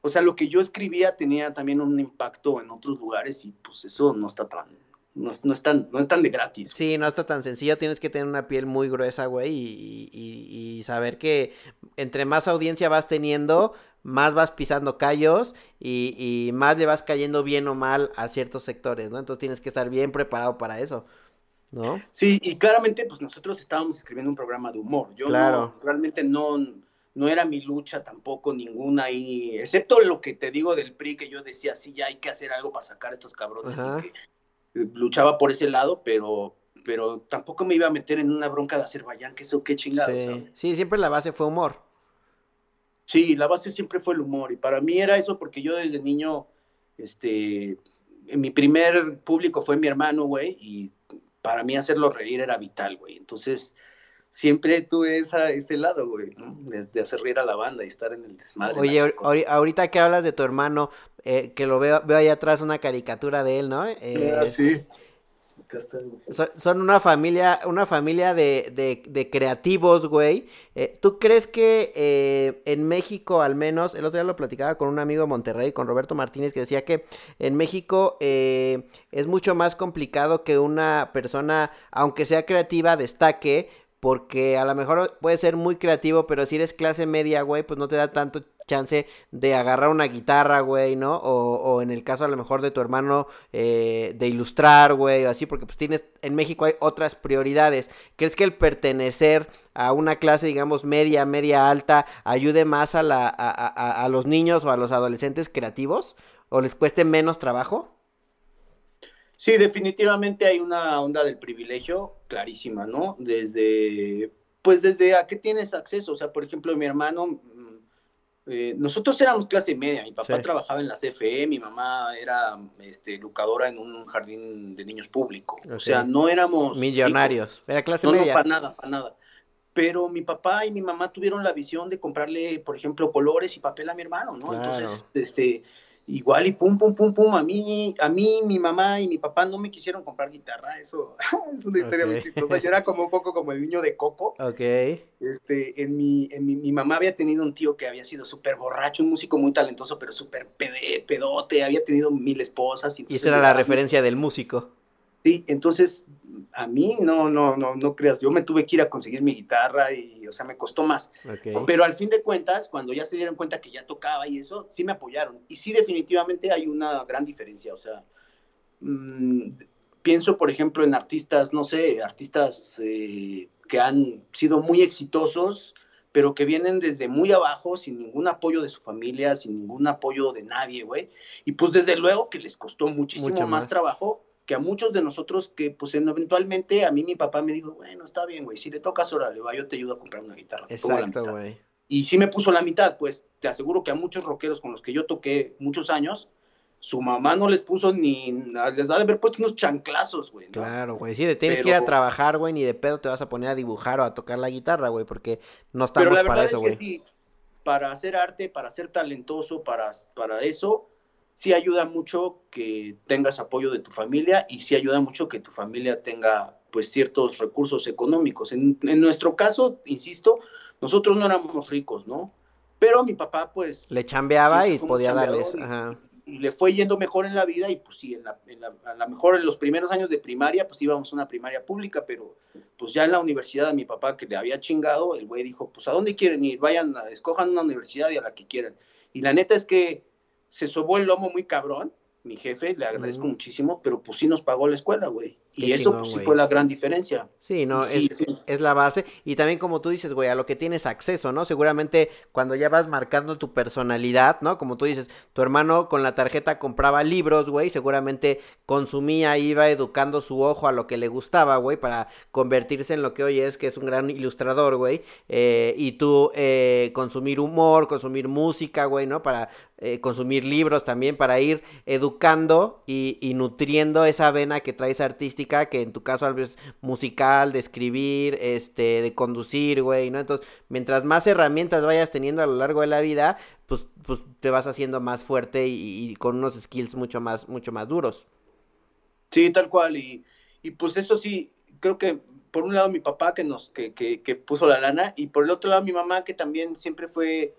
o sea, lo que yo escribía tenía también un impacto en otros lugares y pues eso no está tan, no, no, es tan, no es tan de gratis. Sí, no está tan sencillo, tienes que tener una piel muy gruesa, güey, y, y, y, saber que entre más audiencia vas teniendo, más vas pisando callos y, y, más le vas cayendo bien o mal a ciertos sectores, ¿no? Entonces tienes que estar bien preparado para eso, ¿no? Sí, y claramente, pues nosotros estábamos escribiendo un programa de humor. Yo claro. realmente no, no era mi lucha tampoco ninguna ahí, excepto lo que te digo del PRI, que yo decía, sí, ya hay que hacer algo para sacar a estos cabrones, y que eh, luchaba por ese lado, pero pero tampoco me iba a meter en una bronca de Azerbaiyán, que eso qué chingado. Sí. sí, siempre la base fue humor. Sí, la base siempre fue el humor y para mí era eso porque yo desde niño, este, mi primer público fue mi hermano, güey, y para mí hacerlo reír era vital, güey. Entonces, siempre tuve esa, ese lado, güey, ¿no? de, hacer reír a la banda y estar en el desmadre. Oye, ahorita que hablas de tu hermano, eh, que lo veo, veo ahí atrás una caricatura de él, ¿no? ah, sí. Son, una familia, una familia de, de, creativos, güey. Eh, ¿Tú crees que eh, en México, al menos, el otro día lo platicaba con un amigo de Monterrey, con Roberto Martínez, que decía que en México eh, es mucho más complicado que una persona, aunque sea creativa, destaque, porque a lo mejor puede ser muy creativo, pero si eres clase media, güey, pues no te da tanto chance de agarrar una guitarra, güey, ¿no? O, o, en el caso a lo mejor de tu hermano, eh, de ilustrar, güey, o así, porque pues tienes, en México hay otras prioridades. ¿Crees que el pertenecer a una clase, digamos, media, media alta, ayude más a, la, a, a los niños o a los adolescentes creativos? ¿O les cueste menos trabajo? Sí, definitivamente hay una onda del privilegio clarísima, ¿no? Desde, pues desde a qué tienes acceso. O sea, por ejemplo, mi hermano eh, nosotros éramos clase media, mi papá trabajaba en la CFE, mi mamá era este, educadora en un jardín de niños público. O sea, no éramos... Millonarios, era clase media. No, para nada, para nada. Pero mi papá y mi mamá tuvieron la visión de comprarle, por ejemplo, colores y papel a mi hermano, ¿no? Entonces, este, igual y pum, pum, pum, pum, a mí, a mí, mi mamá y mi papá no me quisieron comprar guitarra, eso es una historia muy chistosa, yo era como un poco como el niño de Coco. Ok. Este, en mi, en mi, mi mamá había tenido un tío que había sido súper borracho, un músico muy talentoso, pero súper pedote, había tenido mil esposas. Y, esa era la referencia del músico. Sí, entonces a mí no, no, no, no creas, yo me tuve que ir a conseguir mi guitarra y, o sea, me costó más. Pero al fin de cuentas, cuando ya se dieron cuenta que ya tocaba y eso, sí me apoyaron. Y sí, definitivamente hay una gran diferencia, o sea, mm, pienso, por ejemplo, en artistas, no sé, artistas eh, que han sido muy exitosos, pero que vienen desde muy abajo, sin ningún apoyo de su familia, sin ningún apoyo de nadie, güey. Y pues desde luego que les costó muchísimo más trabajo que a muchos de nosotros que pues eventualmente a mí mi papá me dijo, bueno, está bien, güey, si le tocas, órale, va, yo te ayudo a comprar una guitarra. Exacto, güey. Y sí me puso la mitad, pues te aseguro que a muchos rockeros con los que yo toqué muchos años, su mamá no les puso ni, les ha de haber puesto unos chanclazos, güey. Claro, güey, sí, tienes que ir a trabajar, güey, ni de pedo te vas a poner a dibujar o a tocar la guitarra, güey, porque no estamos Pero la verdad es que sí, para hacer arte, para ser talentoso, para, para eso, sí ayuda mucho que tengas apoyo de tu familia y sí ayuda mucho que tu familia tenga pues ciertos recursos económicos. En, nuestro caso, insisto, nosotros no éramos ricos, ¿no? Pero mi papá pues... Le chambeaba y podía darles, ajá. y le fue yendo mejor en la vida y pues sí, en la, en la, a lo mejor en los primeros años de primaria pues íbamos a una primaria pública, pero pues ya en la universidad a mi papá que le había chingado, el güey dijo, pues a dónde quieren ir, vayan, escojan una universidad y a la que quieran. Y la neta es que se sobó el lomo muy cabrón, mi jefe, le agradezco muchísimo, pero pues sí nos pagó la escuela, güey. Y eso pues, sí fue la gran diferencia. Sí, no, es, es, la base. Y también como tú dices, güey, a lo que tienes acceso, ¿no? Seguramente cuando ya vas marcando tu personalidad, ¿no? Como tú dices, tu hermano con la tarjeta compraba libros, güey, seguramente consumía, iba educando su ojo a lo que le gustaba, güey, para convertirse en lo que hoy es, que es un gran ilustrador, güey. Eh, y tú eh, consumir humor, consumir música, güey, ¿no? Para eh, consumir libros también, para ir educando y, y nutriendo esa vena que traes artística que en tu caso es musical, de escribir, este, de conducir, güey, ¿no? Entonces, mientras más herramientas vayas teniendo a lo largo de la vida, pues, pues te vas haciendo más fuerte y, con unos skills mucho más, mucho más duros. Sí, tal cual, y, y pues eso sí, creo que por un lado mi papá que nos, que, que, que puso la lana, y por el otro lado mi mamá que también siempre fue,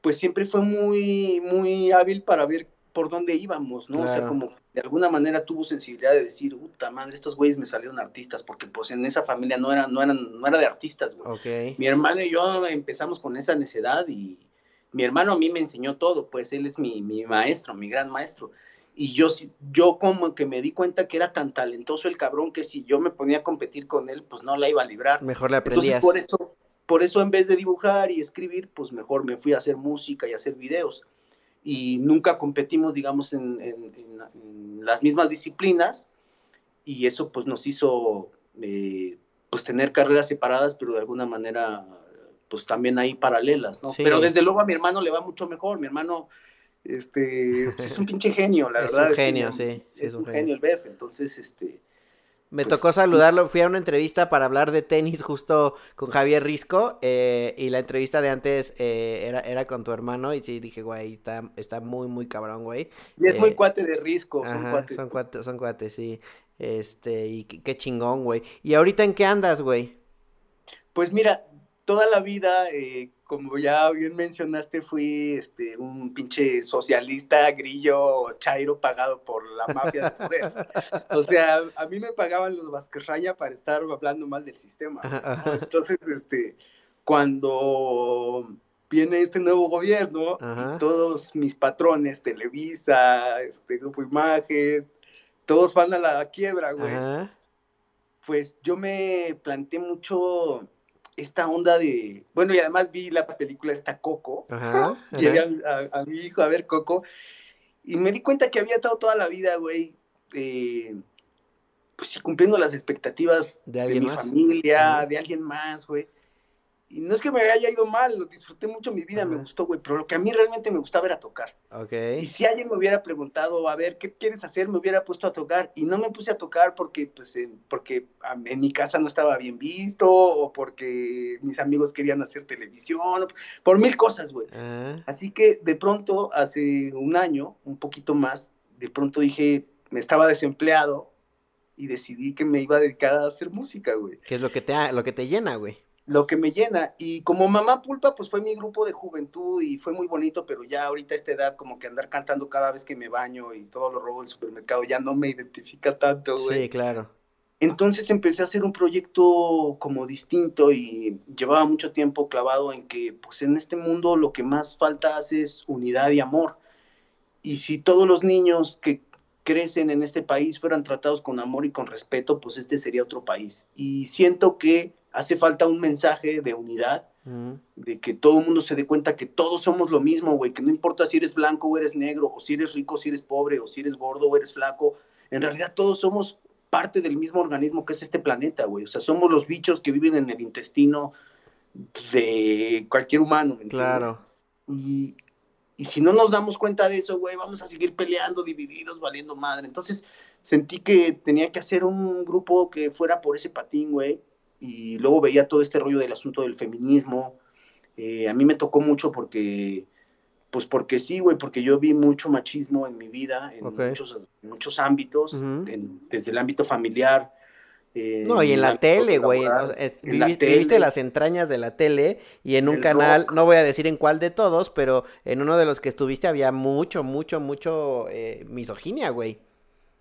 pues siempre fue muy, muy hábil para ver por dónde íbamos, ¿no? O sea, como de alguna manera tuvo sensibilidad de decir, puta madre, estos güeyes me salieron artistas, porque pues en esa familia no eran, no eran, no era de artistas, güey. Mi hermano y yo empezamos con esa necedad y mi hermano a mí me enseñó todo, pues él es mi, mi maestro, mi gran maestro. Y yo, yo como que me di cuenta que era tan talentoso el cabrón que si yo me ponía a competir con él, pues no la iba a librar. Mejor le aprendías. Entonces, por eso, por eso en vez de dibujar y escribir, pues mejor me fui a hacer música y a hacer videos y nunca competimos, digamos, en, las mismas disciplinas y eso pues nos hizo eh, pues tener carreras separadas, pero de alguna manera pues también hay paralelas, ¿no? Pero desde luego a mi hermano le va mucho mejor, mi hermano este, pues, es un pinche genio, la verdad. es Un genio, sí. Es, un, genio el BF, entonces, este, me pues, tocó saludarlo, fui a una entrevista para hablar de tenis justo con Javier Risco eh, y la entrevista de antes eh, era, era con tu hermano y sí dije, güey, está, está muy, muy cabrón, güey. Y es muy eh, cuate de Risco, son cuates. Son cuates, son cuates, sí. Este, y qué, chingón, güey. ¿Y ahorita en qué andas, güey? Pues mira, toda la vida, como ya bien mencionaste, fui este, un pinche socialista, grillo, chairo pagado por la mafia de poder. o sea, a mí me pagaban los Vasquerraya para estar hablando mal del sistema. Entonces, este, cuando viene este nuevo gobierno y todos mis patrones, Televisa, este Grupo Imagen, todos van a la quiebra, güey. Pues yo me planteé mucho esta onda de, bueno, y además vi la película esta Coco, ajá, A, mi hijo a ver Coco, y me di cuenta que había estado toda la vida, güey, eh, pues sí, cumpliendo las expectativas de, mi familia, de alguien más, güey y no es que me haya ido mal, lo disfruté mucho mi vida, me gustó, güey, pero lo que a mí realmente me gustaba era tocar. Okay. Y si alguien me hubiera preguntado, a ver, ¿qué quieres hacer? Me hubiera puesto a tocar y no me puse a tocar porque, pues, en, porque en mi casa no estaba bien visto o porque mis amigos querían hacer televisión, por mil cosas, güey. Ah. Así que de pronto, hace un año, un poquito más, de pronto dije, me estaba desempleado y decidí que me iba a dedicar a hacer música, güey. ¿Qué es lo que te, lo que te llena, güey? Lo que me llena. Y como Mamá Pulpa, pues fue mi grupo de juventud y fue muy bonito, pero ya ahorita a esta edad, como que andar cantando cada vez que me baño y todo lo robo del supermercado, ya no me identifica tanto, güey. Sí, claro. Entonces empecé a hacer un proyecto como distinto y llevaba mucho tiempo clavado en que, pues en este mundo lo que más falta es unidad y amor. Y si todos los niños que crecen en este país fueran tratados con amor y con respeto, pues este sería otro país. Y siento que hace falta un mensaje de unidad, de que todo el mundo se dé cuenta que todos somos lo mismo, güey, que no importa si eres blanco o eres negro, o si eres rico o si eres pobre, o si eres gordo o eres flaco, en realidad todos somos parte del mismo organismo que es este planeta, güey, o sea, somos los bichos que viven en el intestino de cualquier humano, ¿me Claro. Y, y si no nos damos cuenta de eso, güey, vamos a seguir peleando, divididos, valiendo madre. Entonces sentí que tenía que hacer un grupo que fuera por ese patín, güey, y luego veía todo este rollo del asunto del feminismo. Eh, a mí me tocó mucho porque, pues porque sí, güey, porque yo vi mucho machismo en mi vida, en muchos, muchos ámbitos, desde el ámbito familiar, no, y en la tele, güey. Eh, viviste las entrañas de la tele y en un canal, no voy a decir en cuál de todos, pero en uno de los que estuviste había mucho, mucho, mucho eh, misoginia, güey.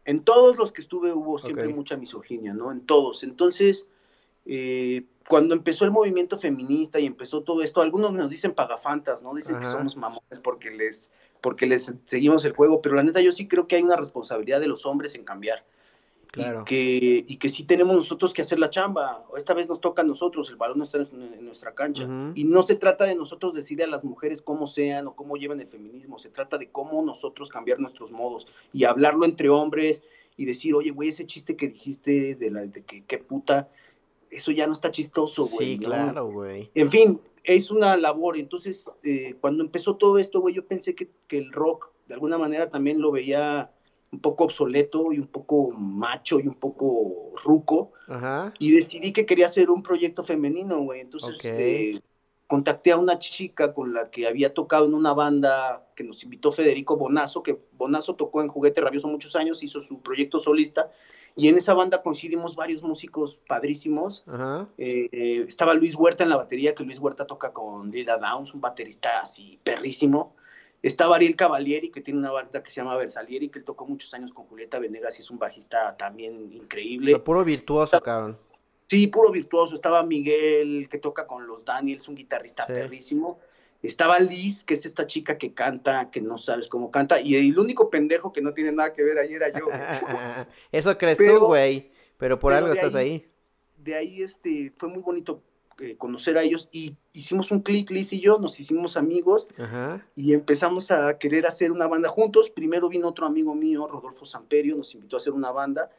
En todos los que estuve hubo siempre mucha misoginia, ¿no? En todos. Entonces, eh, cuando empezó el movimiento feminista y empezó todo esto, algunos nos dicen pagafantas, ¿no? Dicen que somos mamones porque les, porque les seguimos el juego, pero la neta yo sí creo que hay una responsabilidad de los hombres en cambiar. Claro. Y, que, y que sí tenemos nosotros que hacer la chamba. Esta vez nos toca a nosotros, el balón está en, nuestra cancha. Y no se trata de nosotros decirle a las mujeres cómo sean o cómo llevan el feminismo, se trata de cómo nosotros cambiar nuestros modos y hablarlo entre hombres y decir, oye, güey, ese chiste que dijiste de, la, de que qué puta, eso ya no está chistoso, güey. Sí, claro, güey. En fin, es una labor. Entonces, eh, cuando empezó todo esto, güey, yo pensé que, que el rock, de alguna manera, también lo veía un poco obsoleto y un poco macho y un poco ruco. Y decidí que quería hacer un proyecto femenino, güey. Entonces eh, contacté a una chica con la que había tocado en una banda que nos invitó Federico Bonazo, que Bonazo tocó en Juguete Rabioso muchos años, hizo su proyecto solista. Y en esa banda coincidimos varios músicos padrísimos. Eh, eh, estaba Luis Huerta en la batería, que Luis Huerta toca con Lila Downs, un baterista así perrísimo. Estaba Ariel Cavalieri, que tiene una banda que se llama Versalieri, que él tocó muchos años con Julieta Venegas y es un bajista también increíble. puro virtuoso, cabrón. Sí, puro virtuoso. Estaba Miguel, que toca con los Daniels, un guitarrista perrísimo. Estaba Liz, que es esta chica que canta, que no sabes cómo canta. Y el único pendejo que no tiene nada que ver ahí era yo. Eso crees tú, güey. Pero por algo estás ahí, De ahí este, fue muy bonito eh, conocer a ellos y hicimos un clic, Liz y yo, nos hicimos amigos y empezamos a querer hacer una banda juntos. Primero vino otro amigo mío, Rodolfo Samperio, nos invitó a hacer una banda.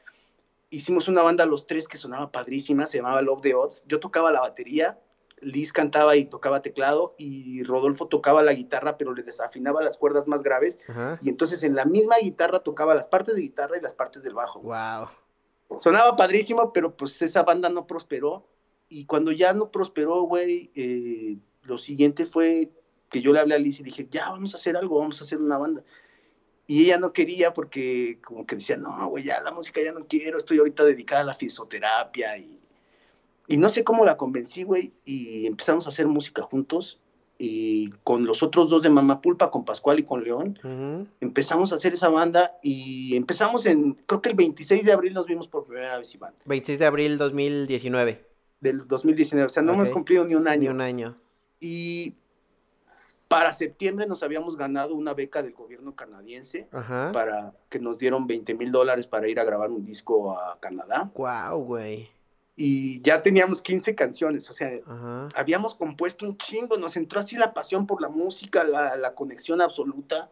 Hicimos una banda los tres que sonaba padrísima, se llamaba Love the Odds. Yo tocaba la batería, Liz cantaba y tocaba teclado y Rodolfo tocaba la guitarra, pero le desafinaba las cuerdas más graves. Y entonces en la misma guitarra tocaba las partes de guitarra y las partes del bajo. Wow. Sonaba padrísimo, pero pues esa banda no prosperó y cuando ya no prosperó, güey, eh, lo siguiente fue que yo le hablé a Liz y dije, ya, vamos a hacer algo, vamos a hacer una banda. Y ella no quería porque como que decía, no, güey, ya la música ya no quiero, estoy ahorita dedicada a la fisioterapia y, y no sé cómo la convencí, güey, y empezamos a hacer música juntos y con los otros dos de Mamá Pulpa, con Pascual y con León, empezamos a hacer esa banda y empezamos en, creo que el 26 de abril nos vimos por primera vez, Iván. 26 de abril 2019 del 2019, o sea, no hemos cumplido ni un año. Ni un año. Y para septiembre nos habíamos ganado una beca del gobierno canadiense para que nos dieron 20 mil dólares para ir a grabar un disco a Canadá. Wow, güey. Y ya teníamos 15 canciones, o sea, habíamos compuesto un chingo, nos entró así la pasión por la música, la, la conexión absoluta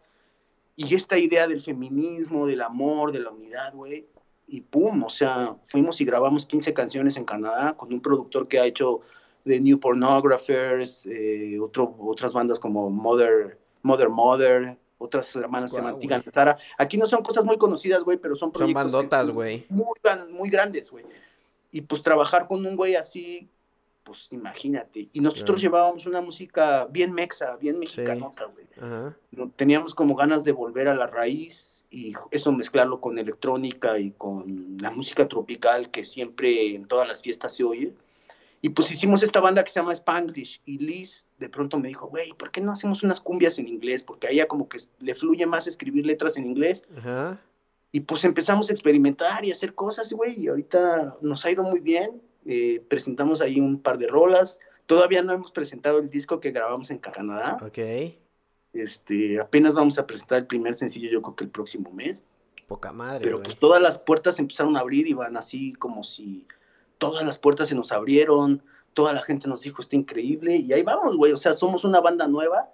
y esta idea del feminismo, del amor, de la unidad, güey y pum, o sea, fuimos y grabamos 15 canciones en Canadá con un productor que ha hecho The New Pornographers, eh, otro, otras bandas como Mother, Mother Mother, otras hermanas que mantigan Sara. Aquí no son cosas muy conocidas, güey, pero son proyectos. Son bandotas, güey. Muy, muy, grandes, güey. Y pues trabajar con un güey así, pues imagínate. Y nosotros llevábamos una música bien mexa, bien mexicanota, güey. Teníamos como ganas de volver a la raíz y eso mezclarlo con electrónica y con la música tropical que siempre en todas las fiestas se oye. Y pues hicimos esta banda que se llama Spanglish y Liz de pronto me dijo, güey, ¿por qué no hacemos unas cumbias en inglés? Porque a ella como que le fluye más escribir letras en inglés. Y pues empezamos a experimentar y hacer cosas, güey, y ahorita nos ha ido muy bien. Eh, presentamos ahí un par de rolas. Todavía no hemos presentado el disco que grabamos en Canadá. Ok. Este, apenas vamos a presentar el primer sencillo, yo creo que el próximo mes. Poca madre. Pero pues todas las puertas empezaron a abrir y van así como si todas las puertas se nos abrieron, toda la gente nos dijo, está increíble, y ahí vamos, güey. O sea, somos una banda nueva,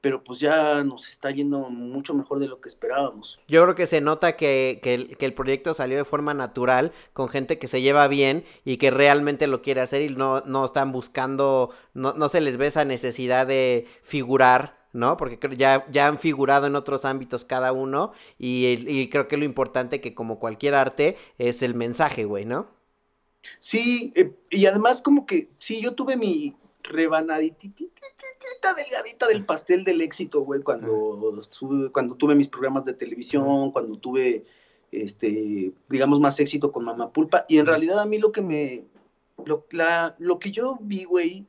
pero pues ya nos está yendo mucho mejor de lo que esperábamos. Yo creo que se nota que, que, el, proyecto salió de forma natural, con gente que se lleva bien y que realmente lo quiere hacer y no, no están buscando, no, no se les ve esa necesidad de figurar ¿no? Porque ya, ya han figurado en otros ámbitos cada uno y, creo que lo importante que como cualquier arte es el mensaje, güey, ¿no? Sí, eh, y además como que, sí, yo tuve mi rebanadita delgadita del pastel del éxito, güey, cuando, cuando tuve mis programas de televisión, cuando tuve este, digamos, más éxito con Mamá Pulpa. Y en realidad a mí lo que me, lo, la, lo que yo vi, güey,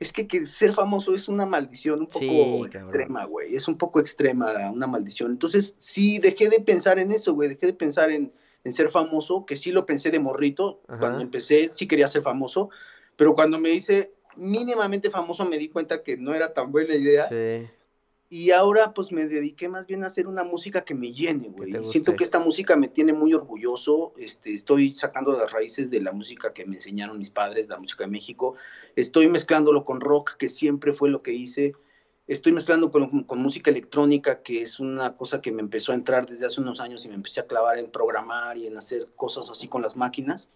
es que, que, ser famoso es una maldición un poco extrema, güey. Es un poco extrema una maldición. Entonces, sí, dejé de pensar en eso, güey. Dejé de pensar en, en, ser famoso, que sí lo pensé de morrito. Cuando empecé, sí quería ser famoso. Pero cuando me hice mínimamente famoso, me di cuenta que no era tan buena idea. Sí. Y ahora pues me dediqué más bien a hacer una música que me llene, güey. Siento que esta música me tiene muy orgulloso. Este, estoy sacando las raíces de la música que me enseñaron mis padres, la música de México. Estoy mezclándolo con rock, que siempre fue lo que hice. Estoy mezclando con, con, música electrónica, que es una cosa que me empezó a entrar desde hace unos años y me empecé a clavar en programar y en hacer cosas así con las máquinas.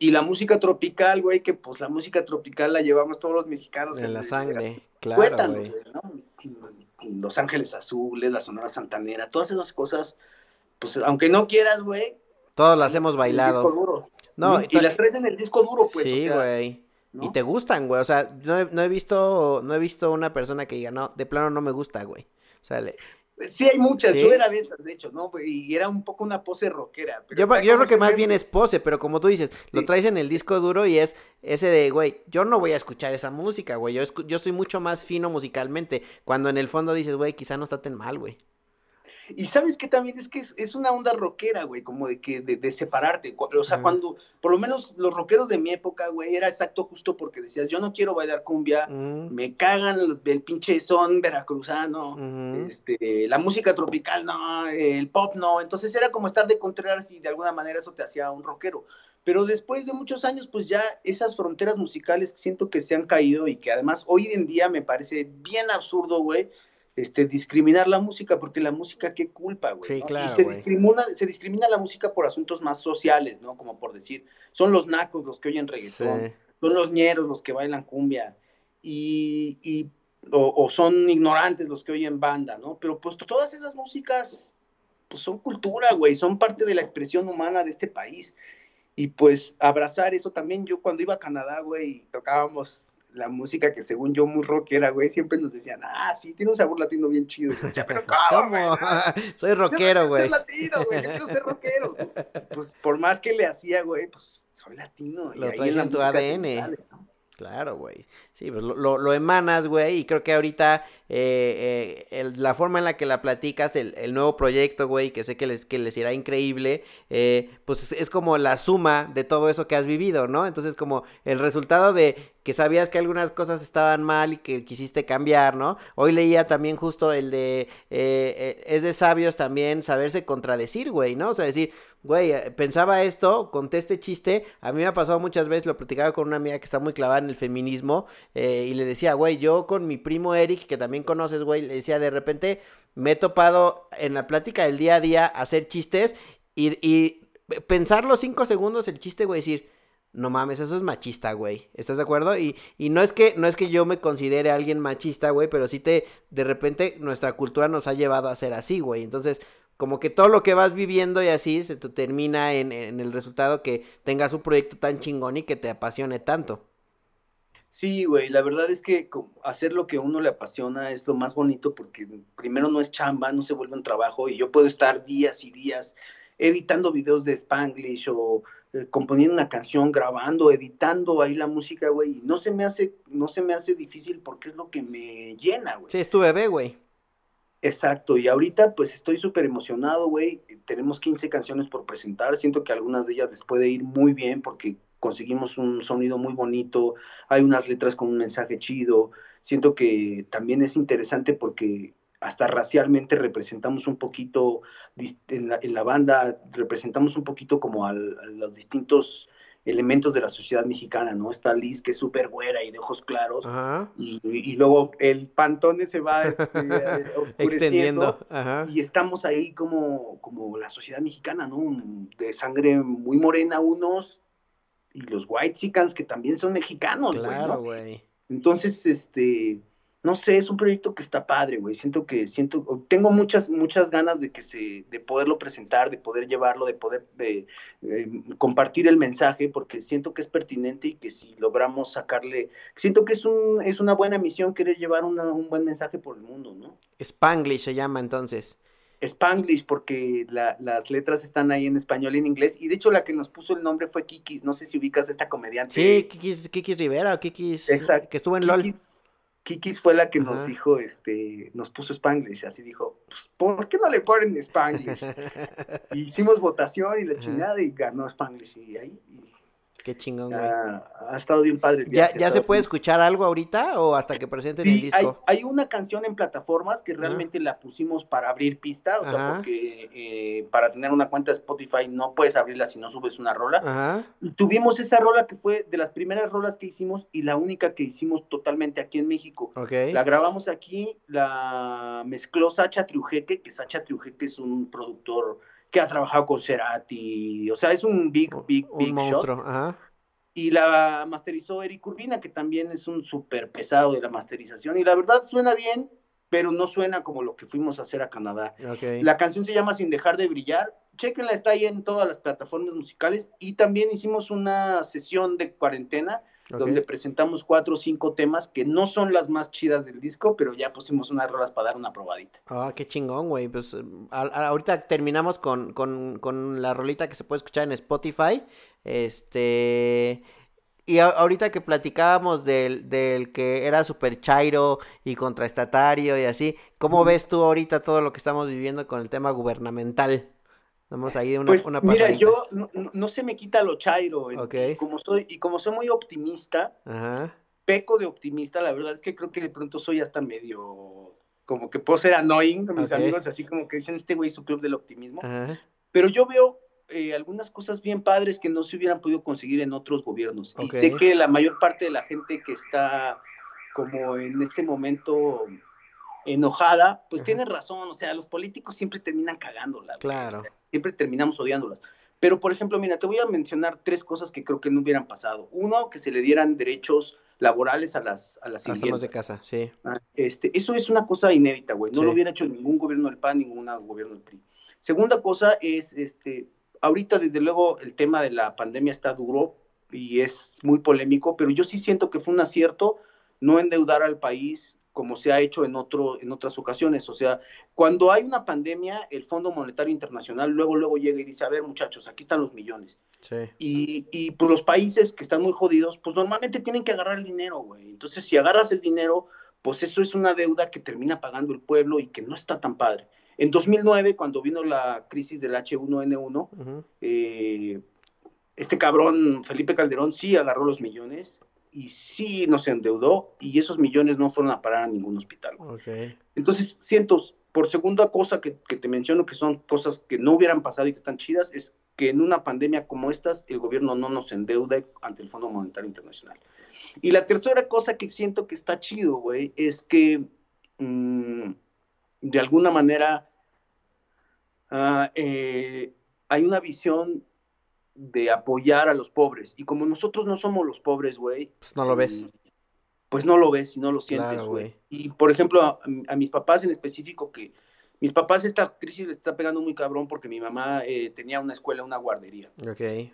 Y la música tropical, güey, que pues la música tropical la llevamos todos los mexicanos. En, la sangre, claro, güey. Los Ángeles Azules, la Sonora Santanera, todas esas cosas, pues aunque no quieras, güey. Todas las hemos bailado. Disco duro. No, y, las traes en el disco duro, pues. Sí, güey. Y te gustan, güey. O sea, no he, no he visto, no he visto una persona que diga, no, de plano no me gusta, güey. O sea, le, Sí, hay muchas, yo era de esas, de hecho, ¿no? Y era un poco una pose rockera. yo, yo creo que más bien es pose, pero como tú dices, lo traes en el disco duro y es ese de, güey, yo no voy a escuchar esa música, güey, yo, yo estoy mucho más fino musicalmente, cuando en el fondo dices, güey, quizá no está tan mal, güey. Y sabes que también es que es, una onda rockera, güey, como de que de, separarte. O sea, cuando, por lo menos los rockeros de mi época, güey, era exacto justo porque decías, yo no quiero bailar cumbia, me cagan el, pinche son veracruzano, este, la música tropical, no, el pop, no. Entonces era como estar de Contreras y de alguna manera eso te hacía un rockero. Pero después de muchos años, pues ya esas fronteras musicales siento que se han caído y que además hoy en día me parece bien absurdo, güey, este, discriminar la música, porque la música, qué culpa, güey. Sí, claro, y se discrimina, se discrimina la música por asuntos más sociales, ¿no? Como por decir, son los nacos los que oyen reggaetón, son los ñeros los que bailan cumbia, y, y o, son ignorantes los que oyen banda, ¿no? Pero pues todas esas músicas, pues son cultura, güey, son parte de la expresión humana de este país. Y pues abrazar eso también, yo cuando iba a Canadá, güey, tocábamos la música que según yo muy rockera, güey, siempre nos decían, ah, sí, tiene un sabor latino bien chido. decía, pero ¿cómo? Soy rockero, güey. Soy latino, güey, quiero ser rockero. Pues por más que le hacía, güey, pues soy latino. Lo traes en tu ADN. Claro, güey. Sí, pues lo, lo, emanas, güey, y creo que ahorita eh, eh, la forma en la que la platicas, el, el nuevo proyecto, güey, que sé que les, que les irá increíble, eh, pues es, como la suma de todo eso que has vivido, ¿no? Entonces como el resultado de que sabías que algunas cosas estaban mal y que quisiste cambiar, ¿no? Hoy leía también justo el de, es de sabios también saberse contradecir, güey, ¿no? O sea, decir, güey, pensaba esto, conté este chiste, a mí me ha pasado muchas veces, lo platicaba con una amiga que está muy clavada en el feminismo, eh, y le decía, güey, yo con mi primo Eric, que también conoces, güey, le decía, de repente me he topado en la plática del día a día hacer chistes y, y pensar los cinco segundos el chiste, güey, decir, no mames, eso es machista, güey. ¿Estás de acuerdo? Y, y no es que no es que yo me considere alguien machista, güey, pero sí te de repente nuestra cultura nos ha llevado a ser así, güey. Entonces, como que todo lo que vas viviendo y así se te termina en, en el resultado que tengas un proyecto tan chingón y que te apasione tanto. Sí, güey, la verdad es que hacer lo que a uno le apasiona es lo más bonito porque primero no es chamba, no se vuelve un trabajo y yo puedo estar días y días editando videos de Spanglish o eh, componiendo una canción, grabando, editando ahí la música, güey, y no se me hace no se me hace difícil porque es lo que me llena, güey. Sí, es tu bebé, güey. Exacto, y ahorita pues estoy súper emocionado, güey. Tenemos 15 canciones por presentar, siento que algunas de ellas les puede ir muy bien porque conseguimos un sonido muy bonito, hay unas letras con un mensaje chido, siento que también es interesante porque hasta racialmente representamos un poquito, en la, en la banda representamos un poquito como a los distintos elementos de la sociedad mexicana, ¿no? Está Liz, que es súper güera y de ojos claros, y, luego el pantone se va este, extendiendo, y estamos ahí como, como la sociedad mexicana, ¿no? De sangre muy morena unos, y los White Chicans que también son mexicanos, claro, güey. Entonces, este, no sé, es un proyecto que está padre, güey. Siento que, siento, tengo muchas, muchas ganas de que se, de poderlo presentar, de poder llevarlo, de poder de, eh, compartir el mensaje, porque siento que es pertinente y que si logramos sacarle, siento que es un, es una buena misión querer llevar un buen mensaje por el mundo, ¿no? Spanglish se llama entonces. Spanglish, porque la, las letras están ahí en español y en inglés. Y de hecho, la que nos puso el nombre fue Kikis. No sé si ubicas a esta comediante. Sí, Kikis, Kikis Rivera Kikis. Exacto. Que estuvo en Kikis, LOL. Kikis fue la que nos dijo, este, nos puso Spanglish. Así dijo, pues, ¿por qué no le ponen Spanglish? Y hicimos votación y la chingada y ganó Spanglish. Y ahí y, Qué chingón, güey. ah, ha estado bien padre. el ¿Ya, viaje, ya se puede bien- escuchar algo ahorita o hasta que presenten el Sí, hay, disco? hay una canción en plataformas que realmente la pusimos para abrir pista, o sea, porque eh, para tener una cuenta de Spotify no puedes abrirla si no subes una rola. Y tuvimos esa rola que fue de las primeras rolas que hicimos y la única que hicimos totalmente aquí en México. Ok. La grabamos aquí, la mezcló Sacha Triujeque, que Sacha Triujeque es un productor que ha trabajado con Cerati, o sea, es un big, big, Un big shot. monstruo. Ajá. Y la masterizó Eric Urbina, que también es un súper pesado de la masterización. Y la verdad suena bien, pero no suena como lo que fuimos a hacer a Canadá. Ok. La canción se llama Sin dejar de brillar. Chequenla, está ahí en todas las plataformas musicales. Y también hicimos una sesión de cuarentena donde presentamos cuatro o cinco temas que no son las más chidas del disco, pero ya pusimos unas rolas para dar una probadita. Ah, qué chingón, güey. Pues a- a- ahorita terminamos con, con, con la rolita que se puede escuchar en Spotify. Este. Y a- ahorita que platicábamos del, del que era super chairo y contraestatario y así, ¿cómo ves tú ahorita todo lo que estamos viviendo con el tema gubernamental? Vamos ahí una, Pues una mira, yo no, se me quita lo chairo. Ok. Y como soy, y como soy muy optimista, Ajá. peco de optimista, la verdad es que creo que de pronto soy hasta medio, como que puedo ser annoying con mis amigos, así como que dicen, este güey su club del optimismo, Ajá. pero yo veo eh, algunas cosas bien padres que no se hubieran podido conseguir en otros gobiernos. Y sé que la mayor parte de la gente que está como en este momento enojada, pues Ajá. tiene razón, o sea, los políticos siempre terminan cagándola. Claro. o sea, siempre terminamos odiándolas. Pero, por ejemplo, mira, te voy a mencionar tres cosas que creo que no hubieran pasado. Uno, que se le dieran derechos laborales a las, a las Las de casa, sí. Ah, Este, eso es una cosa inédita, güey. No Sí. lo hubiera hecho ningún gobierno del PAN, ningún gobierno del PRI. Segunda cosa es, este, ahorita desde luego el tema de la pandemia está duro y es muy polémico, pero yo sí siento que fue un acierto no endeudar al país como se ha hecho en, otro, en otras ocasiones. O sea, cuando hay una pandemia, el Fondo Monetario Internacional luego, luego llega y dice, a ver muchachos, aquí están los millones. Sí. Y, y pues los países que están muy jodidos, pues normalmente tienen que agarrar el dinero, güey. Entonces, si agarras el dinero, pues eso es una deuda que termina pagando el pueblo y que no está tan padre. En 2009, cuando vino la crisis del H1N1, Ujú. eh, este cabrón, Felipe Calderón, sí agarró los millones y sí nos endeudó y esos millones no fueron a parar a ningún hospital. Entonces, siento, por segunda cosa que, que te menciono, que son cosas que no hubieran pasado y que están chidas, es que en una pandemia como estas, el gobierno no nos endeude ante el Fondo Monetario Internacional. Y la tercera cosa que siento que está chido, güey, es que mm, de alguna manera ah, eh, hay una visión de apoyar a los pobres. Y como nosotros no somos los pobres, güey, Pues no lo ves. Mm, Pues no lo ves y no lo sientes, güey. Y por ejemplo, a, a mis papás en específico, que mis papás esta crisis les está pegando muy cabrón porque mi mamá eh, tenía una escuela, una guardería. Ok. Y,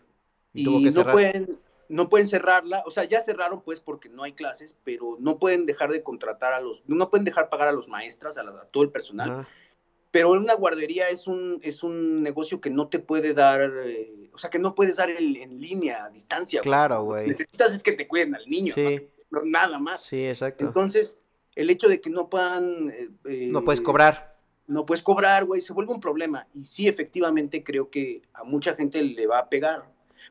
Y, tuvo que no pueden, no pueden cerrarla, o sea, ya cerraron pues porque no hay clases, pero no pueden dejar de contratar a los, no pueden dejar pagar a los maestras, a, la- a todo el personal. Ajá. Pero una guardería es un, es un negocio que no te puede dar, eh, o sea, que no puedes dar el- en línea, a distancia. Claro, güey. Necesitas es que te cuiden al niño, Sí, no, no nada más. sí, exacto. Entonces, el hecho de que no puedan... eh, eh, No puedes cobrar. No puedes cobrar, güey, se vuelve un problema. Y sí, efectivamente, creo que a mucha gente le va a pegar.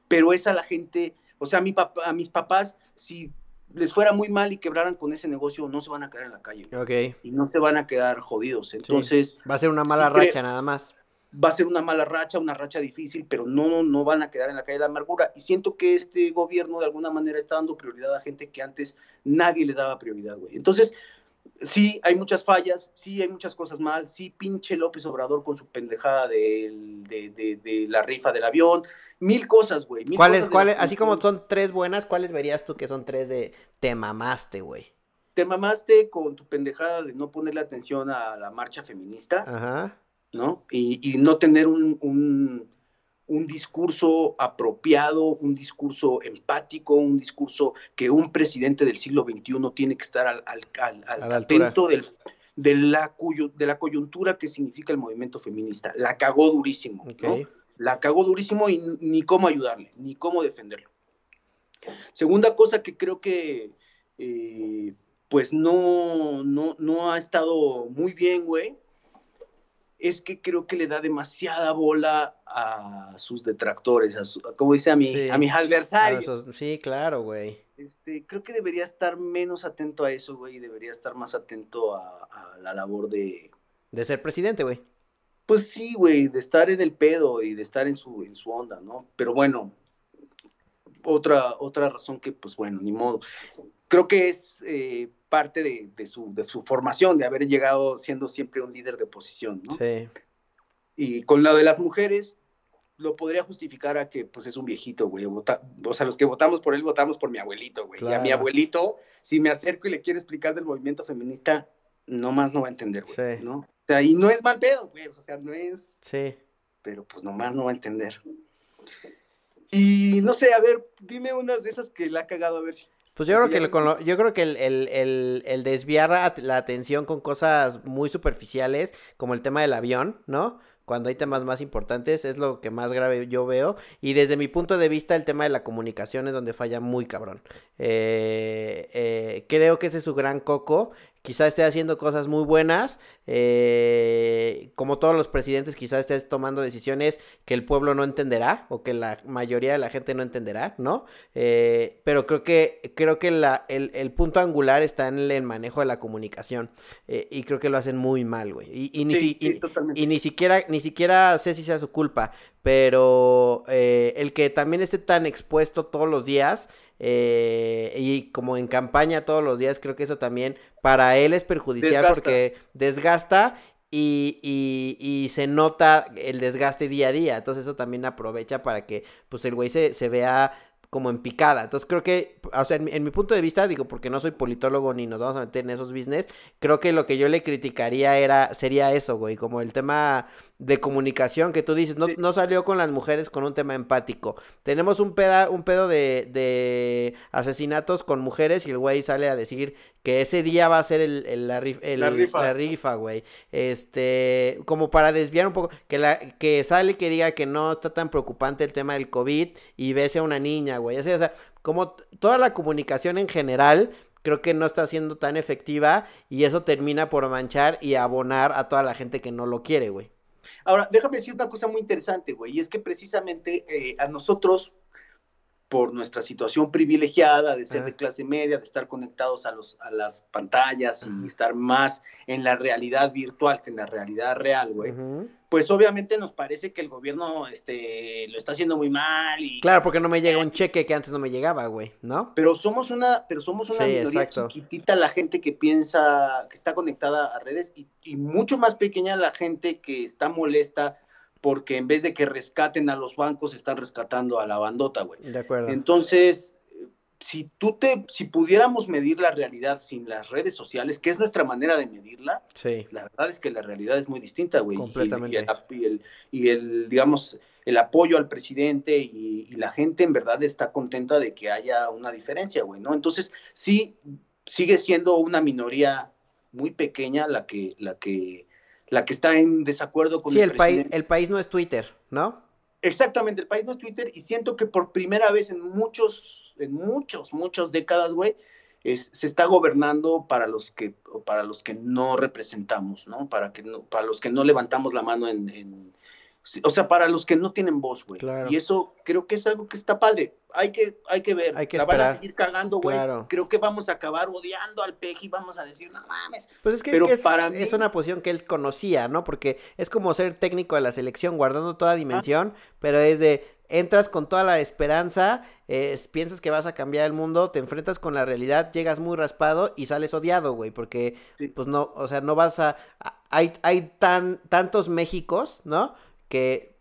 Pero es a la gente, o sea, a, mi papá, a mis papás, si les fuera muy mal y quebraran con ese negocio, no se van a quedar en la calle. güey, Ok. Y no se van a quedar jodidos. Entonces, Va a ser una mala racha nada más. va a ser una mala racha, una racha difícil, pero no, no van a quedar en la calle de la amargura. Y siento que este gobierno de alguna manera está dando prioridad a gente que antes nadie le daba prioridad, güey. Entonces, sí, hay muchas fallas, sí, hay muchas cosas mal, sí, pinche López Obrador con su pendejada de, de- de la rifa del avión, mil cosas, güey. ¿Cuáles, cuáles, así como son tres buenas, ¿cuáles verías tú que son tres de te mamaste, güey? Te mamaste con tu pendejada de no ponerle atención a la marcha feminista. Ajá. ¿no? Y, y no tener un, un, un discurso apropiado, un discurso empático, un discurso que un presidente del siglo XXI tiene que estar al, al, al- al atento del, de la, de la coyuntura que significa el movimiento feminista. La cagó durísimo, La cagó durísimo y ni cómo ayudarle, ni cómo defenderlo. Segunda cosa que creo que, eh, pues no, no, no ha estado muy bien, güey, es que creo que le da demasiada bola a sus detractores, a como dice a, mi, a mis adversarios. sí, claro, güey. Este, creo que debería estar menos atento a eso, güey, y debería estar más atento a, la labor de... De ser presidente, güey. Pues sí, güey, de estar en el pedo y de estar en su, en su onda, ¿no? Pero bueno, otra, otra razón que, pues bueno, ni modo. Creo que es eh, parte de, su, de su formación, de haber llegado siendo siempre un líder de posición, ¿no? Sí. Y con lo de las mujeres, lo podría justificar a que, pues, es un viejito, güey. o sea, los que votamos por él, votamos por mi abuelito, güey. Y a mi abuelito, si me acerco y le quiero explicar del movimiento feminista, no más no va a entender, güey, ¿no? O sea, y no es mal pedo, pues, o sea, no es... Sí. Pero, pues, nomás no va a entender. Y, no sé, a ver, dime unas de esas que le ha cagado, a ver si... Pues yo creo que, yo creo que el, el, el, desviar la atención con cosas muy superficiales, como el tema del avión, ¿no? Cuando hay temas más importantes, es lo que más grave yo veo. Y desde mi punto de vista, el tema de la comunicación es donde falla muy cabrón. Eh, eh, creo que ese es su gran coco quizá esté haciendo cosas muy buenas, eh, como todos los presidentes, quizá esté tomando decisiones que el pueblo no entenderá o que la mayoría de la gente no entenderá, ¿no? Eh, pero creo que, creo que la, el, punto angular está en el manejo de la comunicación eh, y creo que lo hacen muy mal, güey. Y, ni, y, ni siquiera, ni siquiera sé si sea su culpa, pero el que también esté tan expuesto todos los días eh, y como en campaña todos los días, creo que eso también para él es perjudicial porque desgasta y, se nota el desgaste día a día. Entonces eso también aprovecha para que pues el güey se, se vea como en picada. Entonces creo que, o sea, en, mi punto de vista, digo, porque no soy politólogo ni nos vamos a meter en esos business, creo que lo que yo le criticaría era, sería eso, güey, como el tema de comunicación que tú dices, no, no salió con las mujeres con un tema empático. Tenemos un, peda, un pedo de, de asesinatos con mujeres y el güey sale a decir que ese día va a ser el, la, rifa. güey. Este, como para desviar un poco, que, la, que sale que diga que no está tan preocupante el tema del COVID y bese a una niña, güey. O sea, como toda la comunicación en general creo que no está siendo tan efectiva y eso termina por manchar y abonar a toda la gente que no lo quiere, güey. Ahora, déjame decir una cosa muy interesante, güey, y es que precisamente eh, a nosotros, por nuestra situación privilegiada de ser de clase media, de estar conectados a, los, a las pantallas y estar más en la realidad virtual que en la realidad real, güey, pues obviamente nos parece que el gobierno este, lo está haciendo muy mal. Y, claro, porque no me llega un cheque que antes no me llegaba, güey, ¿no? Pero somos una, pero somos una minoría chiquitita la gente que piensa, que está conectada a redes y, y mucho más pequeña la gente que está molesta porque en vez de que rescaten a los bancos, están rescatando a la bandota, güey. De acuerdo. Entonces, si tú te, si pudiéramos medir la realidad sin las redes sociales, que es nuestra manera de medirla, sí. la verdad es que la realidad es muy distinta, güey. Completamente. Y, el, y el, digamos, el apoyo al presidente y, la gente en verdad está contenta de que haya una diferencia, güey, ¿no? Entonces, sí, sigue siendo una minoría muy pequeña la que, la que la que está en desacuerdo con sí, el, país. el país no es Twitter, ¿no? Exactamente, el país no es Twitter y siento que por primera vez en muchos, en muchos, muchas décadas, güey, se está gobernando para los que, para los que no representamos, ¿no? Para que no, para los que no levantamos la mano en, o sea, para los que no tienen voz, güey. Y eso creo que es algo que está padre. Hay que, hay que ver. Hay que la van a seguir cagando, güey. Creo que vamos a acabar odiando al Peje y vamos a decir, no mames. Pues es que, Pero es, para es una posición que él conocía, ¿no? Porque es como ser técnico de la selección, guardando toda dimensión, pero es de, entras con toda la esperanza, piensas que vas a cambiar el mundo, te enfrentas con la realidad, llegas muy raspado y sales odiado, güey, porque, pues no, o sea, no vas a... Hay, hay tan, tantos Méxicos, ¿no? que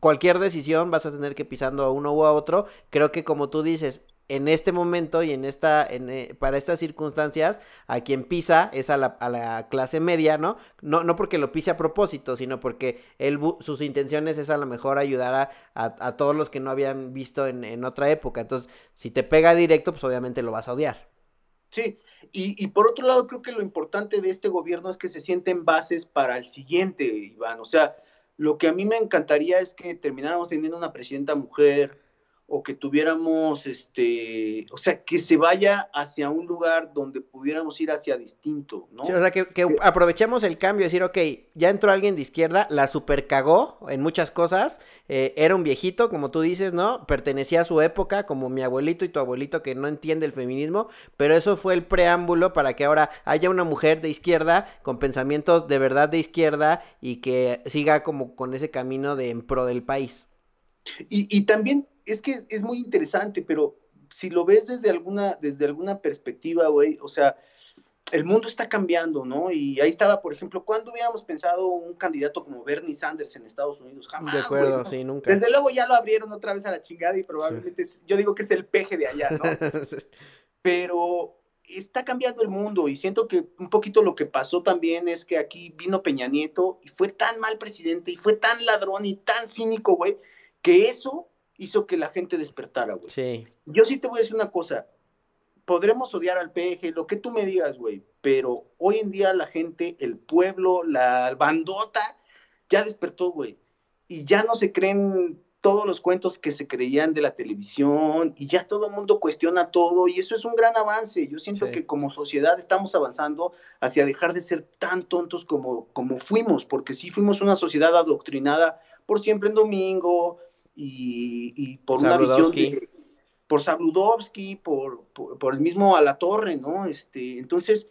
cualquier decisión vas a tener que pisando a uno u a otro. Creo que como tú dices, en este momento y en esta, en, eh, para estas circunstancias, a quien pisa es a la, a la clase media, ¿no? ¿no? No porque lo pise a propósito, sino porque él, sus intenciones es a lo mejor ayudar a, todos los que no habían visto en, en, otra época. Entonces, si te pega directo, pues obviamente lo vas a odiar. Sí, y, y, por otro lado, creo que lo importante de este gobierno es que se sienten bases para el siguiente, Iván. O sea, lo que a mí me encantaría es que termináramos teniendo una presidenta mujer, o que tuviéramos, este, o sea, que se vaya hacia un lugar donde pudiéramos ir hacia distinto, ¿no? o sea, que, que, aprovechemos el cambio, decir, ok, ya entró alguien de izquierda, la super cagó en muchas cosas, eh, era un viejito, como tú dices, ¿no? Pertenecía a su época, como mi abuelito y tu abuelito que no entiende el feminismo, pero eso fue el preámbulo para que ahora haya una mujer de izquierda con pensamientos de verdad de izquierda y que siga como con ese camino de en pro del país. Y, y también es que es muy interesante, pero si lo ves desde alguna, desde alguna perspectiva, güey, o sea, el mundo está cambiando, ¿no? Y ahí estaba, por ejemplo, ¿cuándo hubiéramos pensado un candidato como Bernie Sanders en Estados Unidos? Jamás. De acuerdo, sí, nunca. Desde luego ya lo abrieron otra vez a la chingada y probablemente, sí. yo digo que es el peje de allá, ¿no? Pero está cambiando el mundo y siento que un poquito lo que pasó también es que aquí vino Peña Nieto y fue tan mal presidente y fue tan ladrón y tan cínico, güey, que eso hizo que la gente despertara, güey. Sí. Yo sí te voy a decir una cosa. Podremos odiar al PG, lo que tú me digas, güey, pero hoy en día la gente, el pueblo, la bandota, ya despertó, güey. Y ya no se creen todos los cuentos que se creían de la televisión y ya todo el mundo cuestiona todo y eso es un gran avance. Yo siento sí. que como sociedad estamos avanzando hacia dejar de ser tan tontos como, como fuimos, porque sí fuimos una sociedad adoctrinada por siempre en domingo, y, y por una visión de, por Sabludovsky, por, por, por, el mismo Alatorre, ¿no? Este, entonces,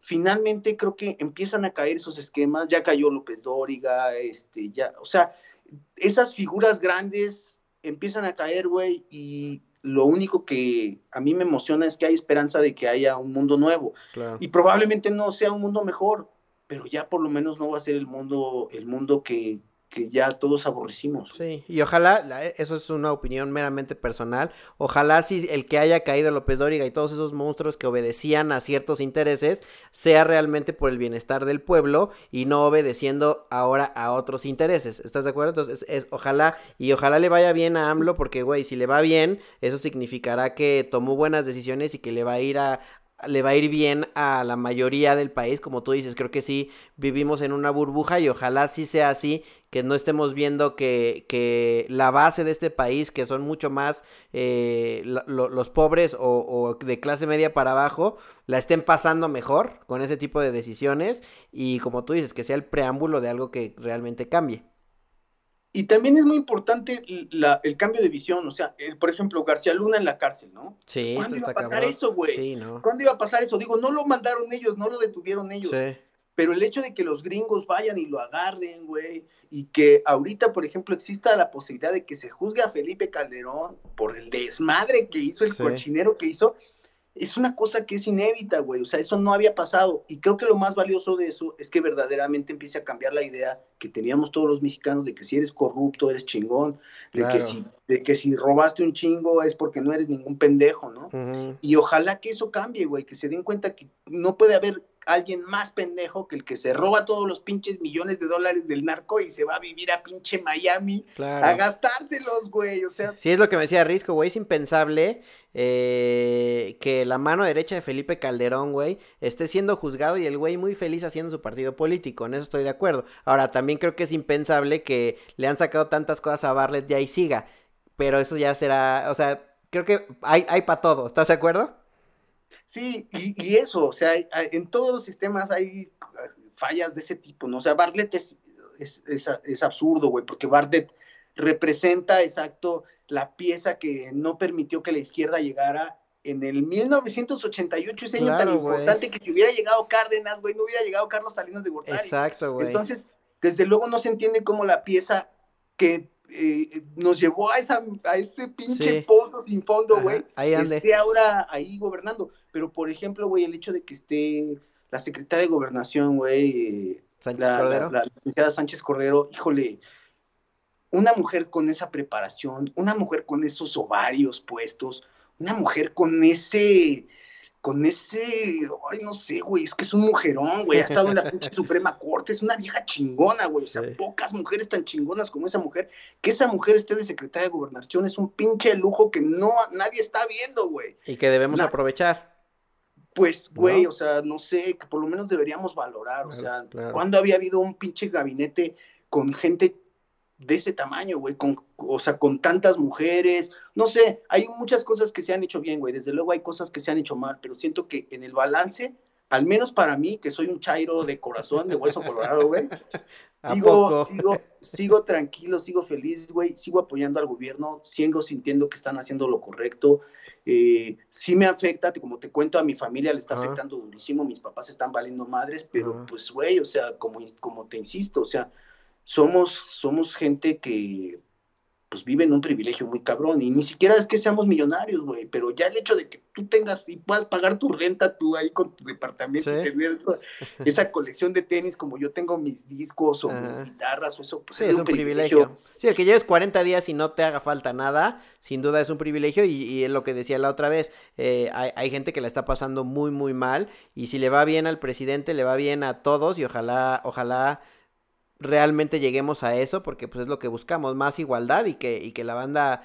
finalmente creo que empiezan a caer esos esquemas, ya cayó López Dóriga, este, ya, o sea, esas figuras grandes empiezan a caer, güey, y lo único que a mí me emociona es que hay esperanza de que haya un mundo nuevo. Claro. Y probablemente no sea un mundo mejor, pero ya por lo menos no va a ser el mundo, el mundo que, que ya todos aborrecimos. Sí, y ojalá, eso es una opinión meramente personal, ojalá si el que haya caído López Dóriga y todos esos monstruos que obedecían a ciertos intereses sea realmente por el bienestar del pueblo y no obedeciendo ahora a otros intereses. ¿Estás de acuerdo? Entonces, es, es, ojalá y ojalá le vaya bien a AMLO porque, güey, si le va bien, eso significará que tomó buenas decisiones y que le va a ir a, le va a ir bien a la mayoría del país, como tú dices, creo que sí vivimos en una burbuja y ojalá sí sea así, que no estemos viendo que, que la base de este país, que son mucho más eh, lo, los pobres o, o, de clase media para abajo, la estén pasando mejor con ese tipo de decisiones y como tú dices, que sea el preámbulo de algo que realmente cambie. Y también es muy importante la, el cambio de visión, o sea, el, por ejemplo, García Luna en la cárcel, ¿no? Sí, ¿Cuándo iba a pasar cabrón? eso, güey? Sí, ¿no? ¿Cuándo iba a pasar eso? Digo, no lo mandaron ellos, no lo detuvieron ellos. Sí. Pero el hecho de que los gringos vayan y lo agarren, güey, y que ahorita, por ejemplo, exista la posibilidad de que se juzgue a Felipe Calderón por el desmadre que hizo, el Sí. cochinero que hizo, es una cosa que es inédita, güey. O sea, eso no había pasado. Y creo que lo más valioso de eso es que verdaderamente empiece a cambiar la idea que teníamos todos los mexicanos de que si eres corrupto, eres chingón, de, Claro. que, si, de que si robaste un chingo es porque no eres ningún pendejo, ¿no? Y ojalá que eso cambie, güey, que se den cuenta que no puede haber alguien más pendejo que el que se roba todos los pinches millones de dólares del narco y se va a vivir a pinche Miami Claro. a gastárselos, güey. O sea, Sí, es lo que me decía Risco, güey. Es impensable eh, que la mano derecha de Felipe Calderón, güey, esté siendo juzgado y el güey muy feliz haciendo su partido político. En eso estoy de acuerdo. Ahora, también creo que es impensable que le han sacado tantas cosas a Barlet y ahí siga. Pero eso ya será, o sea, creo que hay, hay para todo. ¿Estás de acuerdo? Sí, y, y eso, o sea, hay- hay- en todos los sistemas hay fallas de ese tipo, ¿no? O sea, Bartlett es, es, es, es absurdo, güey, porque Bartlett representa, exacto, la pieza que no permitió que la izquierda llegara en el 1988, ese año tan Claro, importante que si hubiera llegado Cárdenas, güey, no hubiera llegado Carlos Salinas de Gortari. Exacto, güey. Entonces, desde luego no se entiende cómo la pieza que eh, nos llevó a, esa, a ese pinche Sí. pozo sin fondo, güey, ande. esté ahora ahí gobernando. Pero, por ejemplo, güey, el hecho de que esté la secretaria de Gobernación, güey, eh, Sánchez la, Cordero. la- la licenciada Sánchez Cordero, híjole, una mujer con esa preparación, una mujer con esos ovarios puestos, una mujer con ese, con ese, ay, no sé, güey, es que es un mujerón, güey, ha estado en la pinche Suprema Corte, es una vieja chingona, güey, o sea, Sí. pocas mujeres tan chingonas como esa mujer, que esa mujer esté de secretaria de Gobernación es un pinche lujo que no, nadie está viendo, güey. Y que debemos aprovechar. Pues, güey, o sea, no sé, que por lo menos deberíamos valorar, o sea, ¿cuándo había habido un pinche gabinete con gente de ese tamaño, güey, con, o sea, con tantas mujeres, no sé, hay muchas cosas que se han hecho bien, güey, desde luego hay cosas que se han hecho mal, pero siento que en el balance, al menos para mí, que soy un chairo de corazón, de hueso colorado, güey, sigo, sigo, sigo tranquilo, sigo feliz, güey, sigo apoyando al gobierno, sigo sintiendo que están haciendo lo correcto, eh, sí me afecta, como te cuento, a mi familia le está afectando durísimo, mis papás están valiendo madres, pero pues, güey, o sea, como, como te insisto, o sea, somos, somos gente que pues vive en un privilegio muy cabrón y ni siquiera es que seamos millonarios, güey, pero ya el hecho de que tú tengas y puedas pagar tu renta tú ahí con tu departamento y tener esa, colección de tenis como yo tengo mis discos o mis guitarras o eso, pues es, un privilegio. Sí, el que lleves 40 días y no te haga falta nada, sin duda es un privilegio y, es lo que decía la otra vez, eh, hay, hay gente que la está pasando muy, muy mal y si le va bien al presidente, le va bien a todos y ojalá, ojalá realmente lleguemos a eso, porque pues es lo que buscamos, más igualdad y que, y que la banda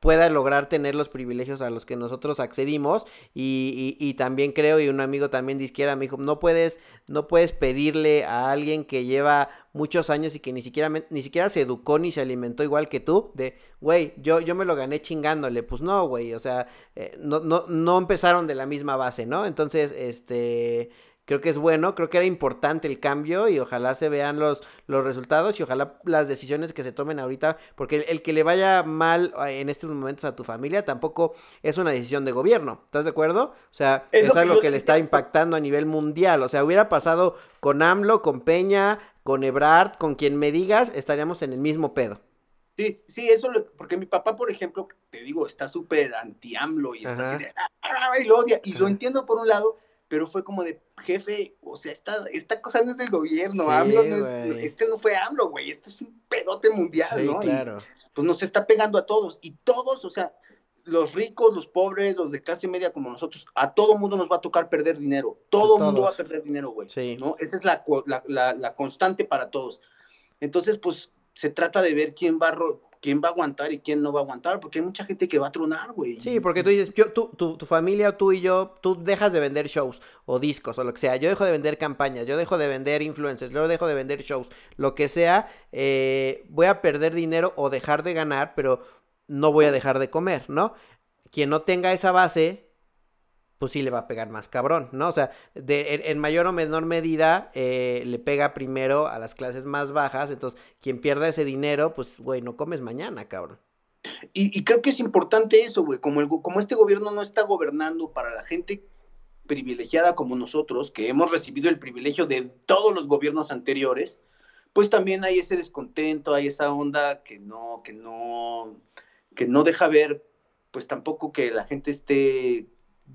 pueda lograr tener los privilegios a los que nosotros accedimos. Y, y, también creo y un amigo también de izquierda me dijo no puedes no puedes pedirle a alguien que lleva muchos años y que ni siquiera ni siquiera se educó ni se alimentó igual que tú de güey yo yo me lo gané chingándole pues no güey o sea eh, no no no empezaron de la misma base no entonces este creo que es bueno, creo que era importante el cambio y ojalá se vean los, los resultados y ojalá las decisiones que se tomen ahorita, porque el, que le vaya mal en estos momentos a tu familia tampoco es una decisión de gobierno, ¿estás de acuerdo? O sea, es, algo que, le está impactando a nivel mundial, o sea, hubiera pasado con AMLO, con Peña, con Ebrard, con quien me digas, estaríamos en el mismo pedo. Sí, sí, eso, porque mi papá, por ejemplo, te digo, está súper anti-AMLO y está así de, ah, y lo odia, y lo entiendo por un lado, pero fue como de, jefe, o sea, esta, esta cosa no es del gobierno, AMLO no es, este no fue AMLO, güey, este es un pedote mundial, ¿no? claro. pues nos está pegando a todos, y todos, o sea, los ricos, los pobres, los de clase media como nosotros, a todo mundo nos va a tocar perder dinero, todo mundo va a perder dinero, güey, sí. ¿no? Esa es la, la, la, constante para todos. Entonces, pues, se trata de ver quién va a quién va a aguantar y quién no va a aguantar, porque hay mucha gente que va a tronar, güey. Sí, porque tú dices, yo, tú, tu, tu familia, tú y yo, tú dejas de vender shows o discos o lo que sea, yo dejo de vender campañas, yo dejo de vender influencers, yo dejo de vender shows, lo que sea, eh, voy a perder dinero o dejar de ganar, pero no voy a dejar de comer, ¿no? Quien no tenga esa base, pues sí le va a pegar más cabrón, ¿no? O sea, de, en, mayor o menor medida eh, le pega primero a las clases más bajas, entonces quien pierda ese dinero, pues, güey, no comes mañana, cabrón. Y, creo que es importante eso, güey, como, como este gobierno no está gobernando para la gente privilegiada como nosotros, que hemos recibido el privilegio de todos los gobiernos anteriores, pues también hay ese descontento, hay esa onda que no, que no, que no deja ver, pues tampoco que la gente esté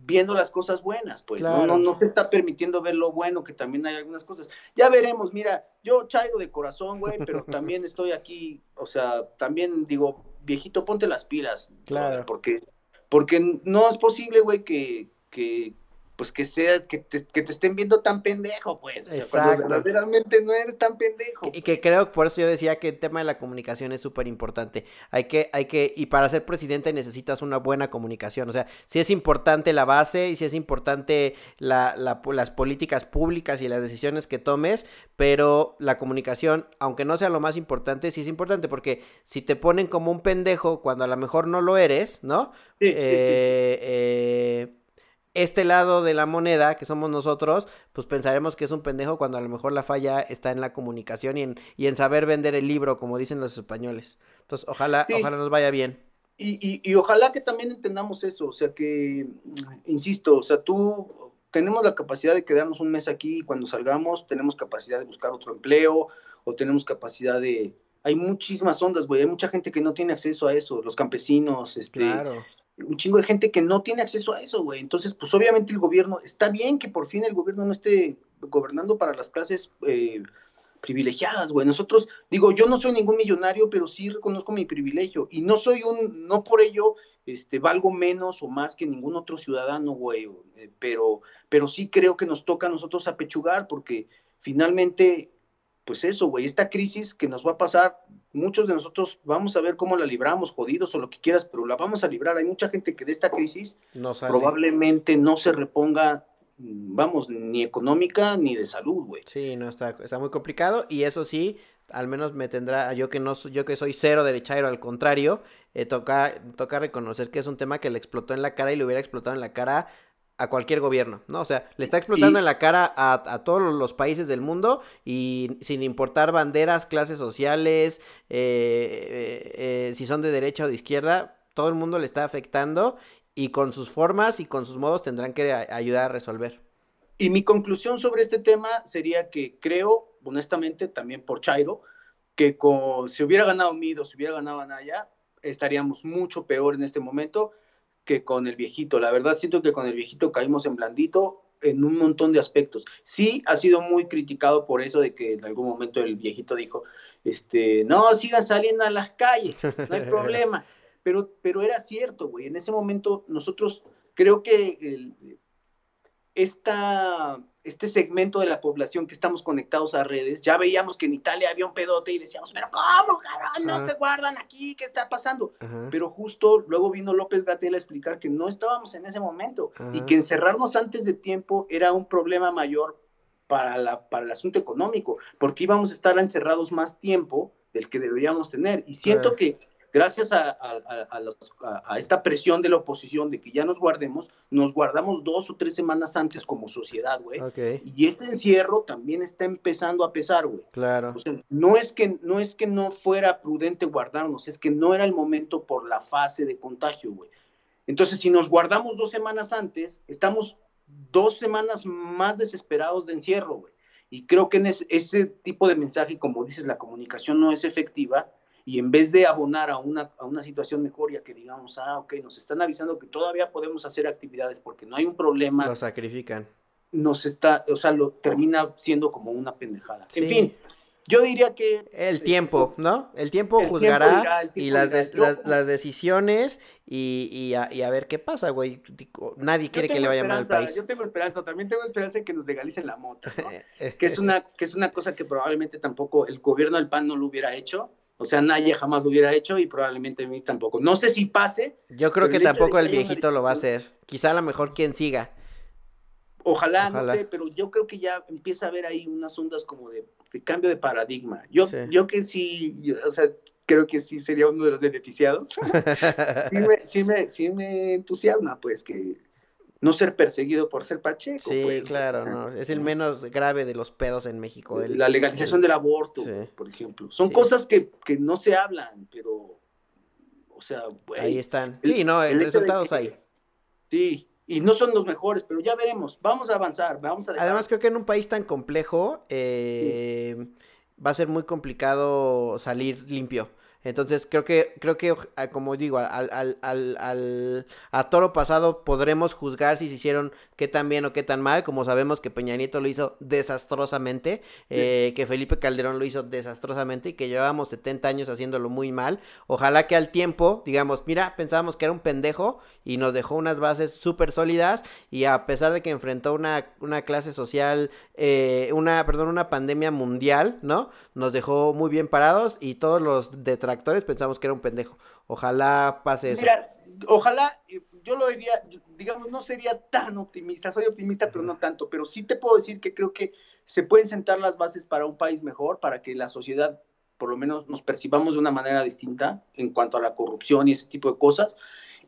viendo las cosas buenas, pues ¿no? No, se está permitiendo ver lo bueno, que también hay algunas cosas. Ya veremos, mira, yo chaigo de corazón, güey, pero también estoy aquí, o sea, también digo, viejito, ponte las pilas. Claro. Porque, porque no es posible, güey, que, que, pues que sea, que te, que te estén viendo tan pendejo, pues. Exacto. verdaderamente no eres tan pendejo. Y que creo, por eso yo decía que el tema de la comunicación es súper importante. Hay que, hay que, y para ser presidente necesitas una buena comunicación. O sea, si es importante la base y si es importante la, la, las políticas públicas y las decisiones que tomes, pero la comunicación, aunque no sea lo más importante, sí es importante porque si te ponen como un pendejo cuando a lo mejor no lo eres, ¿no? Sí, sí, sí, eh, eh, este lado de la moneda, que somos nosotros, pues pensaremos que es un pendejo cuando a lo mejor la falla está en la comunicación y en, y en saber vender el libro, como dicen los españoles. Entonces, ojalá, ojalá nos vaya bien. Y, y, y, ojalá que también entendamos eso, o sea que, insisto, o sea, tú tenemos la capacidad de quedarnos un mes aquí y cuando salgamos tenemos capacidad de buscar otro empleo o tenemos capacidad de... Hay muchísimas ondas, güey, hay mucha gente que no tiene acceso a eso, los campesinos, este, claro un chingo de gente que no tiene acceso a eso, güey. Entonces, pues obviamente el gobierno, está bien que por fin el gobierno no esté gobernando para las clases eh, privilegiadas, güey. Nosotros, digo, yo no soy ningún millonario, pero sí reconozco mi privilegio. Y no soy un, no por ello, este, valgo menos o más que ningún otro ciudadano, güey. Eh, pero, pero sí creo que nos toca a nosotros apechugar, porque finalmente pues eso, güey, esta crisis que nos va a pasar, muchos de nosotros vamos a ver cómo la libramos, jodidos o lo que quieras, pero la vamos a librar. Hay mucha gente que de esta crisis probablemente no se reponga vamos, ni económica ni de salud, güey. Sí, no, está, está muy complicado y eso sí, al menos me tendrá, yo que no yo que soy cero derechairo, al contrario, eh, toca, toca reconocer que es un tema que le explotó en la cara y le hubiera explotado en la cara a cualquier gobierno, ¿no? O sea, le está explotando en la cara a, todos los países del mundo y sin importar banderas, clases sociales, eh, eh, si son de derecha o de izquierda, todo el mundo le está afectando y con sus formas y con sus modos tendrán que ayudar a resolver. Y mi conclusión sobre este tema sería que creo, honestamente, también por Chairo, que con, si hubiera ganado Mido, si hubiera ganado Anaya, estaríamos mucho peor en este momento que con el viejito. La verdad, siento que con el viejito caímos en blandito en un montón de aspectos. Sí, ha sido muy criticado por eso de que en algún momento el viejito dijo, este, no, sigan saliendo a las calles, no hay problema. Pero, pero era cierto, güey. En ese momento nosotros creo que el, esta, este segmento de la población que estamos conectados a redes, ya veíamos que en Italia había un pedote y decíamos, pero ¿cómo, cabrón? No se guardan aquí, ¿qué está pasando? Pero justo luego vino López Gatel a explicar que no estábamos en ese momento y que encerrarnos antes de tiempo era un problema mayor para, la, para el asunto económico, porque íbamos a estar encerrados más tiempo del que deberíamos tener. Y siento que gracias a, esta presión de la oposición de que ya nos guardemos, nos guardamos dos o tres semanas antes como sociedad, güey. Y ese encierro también está empezando a pesar, güey. Claro. O sea, no es, que, no es que no fuera prudente guardarnos, es que no era el momento por la fase de contagio, güey. Entonces, si nos guardamos dos semanas antes, estamos dos semanas más desesperados de encierro, güey. Y creo que en ese tipo de mensaje, como dices, la comunicación no es efectiva y en vez de abonar a una, a una situación mejor, ya que digamos, ah, ok, nos están avisando que todavía podemos hacer actividades porque no hay un problema. Lo sacrifican. Nos está, o sea, lo termina siendo como una pendejada. En fin, yo diría que... El tiempo, ¿no? El tiempo juzgará y las, las, decisiones y, y, a, y, a, ver qué pasa, güey. Nadie quiere que le vaya mal al país. Yo tengo esperanza, también tengo esperanza en que nos legalicen la moto, ¿no? que, es una, que es una cosa que probablemente tampoco el gobierno del PAN no lo hubiera hecho o sea, nadie jamás lo hubiera hecho y probablemente a mí tampoco. No sé si pase. Yo creo que tampoco el viejito lo va a hacer. Quizá a lo mejor quien siga. Ojalá, no sé, pero yo creo que ya empieza a haber ahí unas ondas como de, cambio de paradigma. Yo, yo que sí, o sea, creo que sí sería uno de los beneficiados. sí, me, sí, me, sí me entusiasma, pues, que no ser perseguido por ser Pacheco. Sí, pues, claro, no, es el menos grave de los pedos en México. la legalización del aborto, por ejemplo. Son cosas que, que, no se hablan, pero, o sea, güey. Ahí están. sí, no, el, resultados ahí. Sí, y no son los mejores, pero ya veremos. Vamos a avanzar, vamos a Además, creo que en un país tan complejo eh, va a ser muy complicado salir limpio. Entonces creo que, creo que ah, como digo, al, al, al, al, a toro pasado podremos juzgar si se hicieron qué tan bien o qué tan mal, como sabemos que Peña Nieto lo hizo desastrosamente, eh, que Felipe Calderón lo hizo desastrosamente y que llevábamos 70 años haciéndolo muy mal. Ojalá que al tiempo, digamos, mira, pensábamos que era un pendejo y nos dejó unas bases súper sólidas y a pesar de que enfrentó una, una clase social, eh, una, perdón, una pandemia mundial, ¿no? Nos dejó muy bien parados y todos los detractores actores pensamos que era un pendejo. Ojalá pase eso. Mira, ojalá, yo lo diría, digamos, no sería tan optimista, soy optimista, pero no tanto, pero sí te puedo decir que creo que se pueden sentar las bases para un país mejor, para que la sociedad por lo menos nos percibamos de una manera distinta en cuanto a la corrupción y ese tipo de cosas.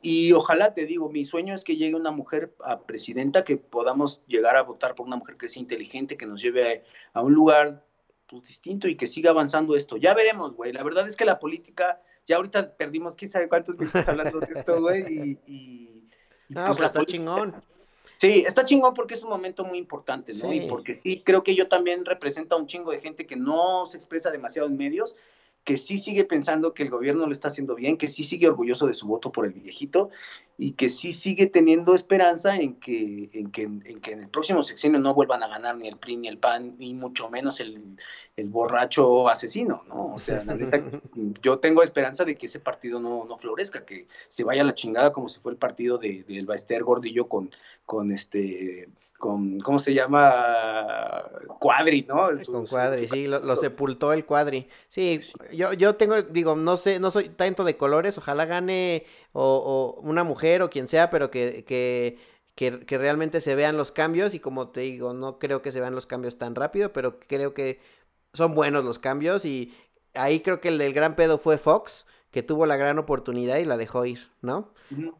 Y ojalá, te digo, mi sueño es que llegue una mujer a presidenta, que podamos llegar a votar por una mujer que sea inteligente, que nos lleve a un lugar pues, distinto y que siga avanzando esto. Ya veremos, güey. La verdad es que la política, ya ahorita perdimos quién sabe cuántos minutos hablando de esto, güey, y, y, no, pues, está chingón. Sí, está chingón porque es un momento muy importante, ¿no? Y porque sí, creo que yo también represento a un chingo de gente que no se expresa demasiado en medios que sí sigue pensando que el gobierno lo está haciendo bien, que sí sigue orgulloso de su voto por el viejito y que sí sigue teniendo esperanza en que en, que, en, que en el próximo sexenio no vuelvan a ganar ni el PRI ni el PAN, ni mucho menos el, el borracho asesino, ¿no? O sea, la neta, yo tengo esperanza de que ese partido no, no florezca, que se vaya a la chingada como si fue el partido de, de Baester Gordillo con, con este con, ¿cómo se llama? Cuadri, ¿no? con Cuadri, sí, lo, sepultó el Cuadri. Sí, Yo, yo tengo, digo, no sé, no soy tanto de colores, ojalá gane o, una mujer o quien sea, pero que, que, que, que realmente se vean los cambios y como te digo, no creo que se vean los cambios tan rápido, pero creo que son buenos los cambios y ahí creo que el del gran pedo fue Fox, que tuvo la gran oportunidad y la dejó ir, ¿no?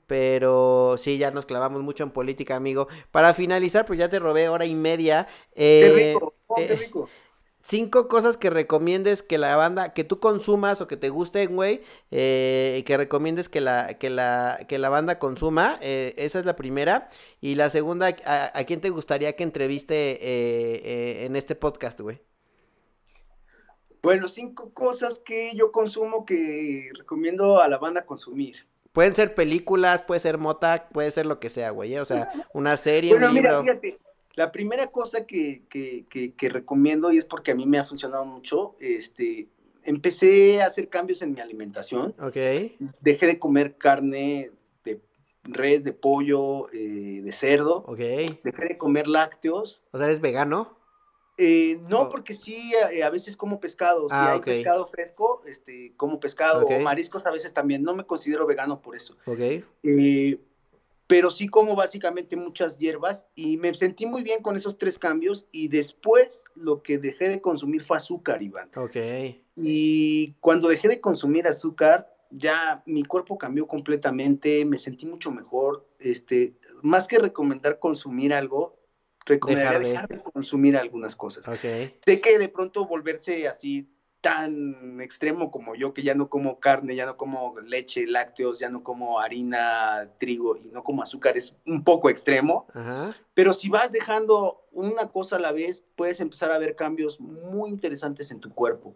Pero sí, ya nos clavamos mucho en política, amigo. Para finalizar, pues ya te robé hora y media. qué eh, rico, oh, qué eh, rico. Cinco cosas que recomiendes que la banda, que tú consumas o que te gusten, güey, eh, que recomiendes que la, que la, que la banda consuma. Eh, esa es la primera. Y la segunda, ¿a, quién te gustaría que entreviste eh, en este podcast, güey? Bueno, cinco cosas que yo consumo que recomiendo a la banda consumir. Pueden ser películas, puede ser mota, puede ser lo que sea, güey. O sea, una serie, un libro. Mira, fíjate, la primera cosa que, recomiendo, y es porque a mí me ha funcionado mucho, este, empecé a hacer cambios en mi alimentación. Ok. Dejé de comer carne de res, de pollo, eh, de cerdo. Ok. Dejé de comer lácteos. O sea, ¿eres vegano? Eh, no, porque sí, eh, a, veces como pescado. si ah, hay pescado fresco, este, como pescado o mariscos a veces también. No me considero vegano por eso. Ok. Eh, pero sí como básicamente muchas hierbas y me sentí muy bien con esos tres cambios y después lo que dejé de consumir fue azúcar, Iván. Ok. Y cuando dejé de consumir azúcar, ya mi cuerpo cambió completamente, me sentí mucho mejor, este, más que recomendar consumir algo, recomendaría dejar de, consumir algunas cosas. Okay. Sé que de pronto volverse así tan extremo como yo, que ya no como carne, ya no como leche, lácteos, ya no como harina, trigo y no como azúcar, es un poco extremo. Pero si vas dejando una cosa a la vez, puedes empezar a ver cambios muy interesantes en tu cuerpo.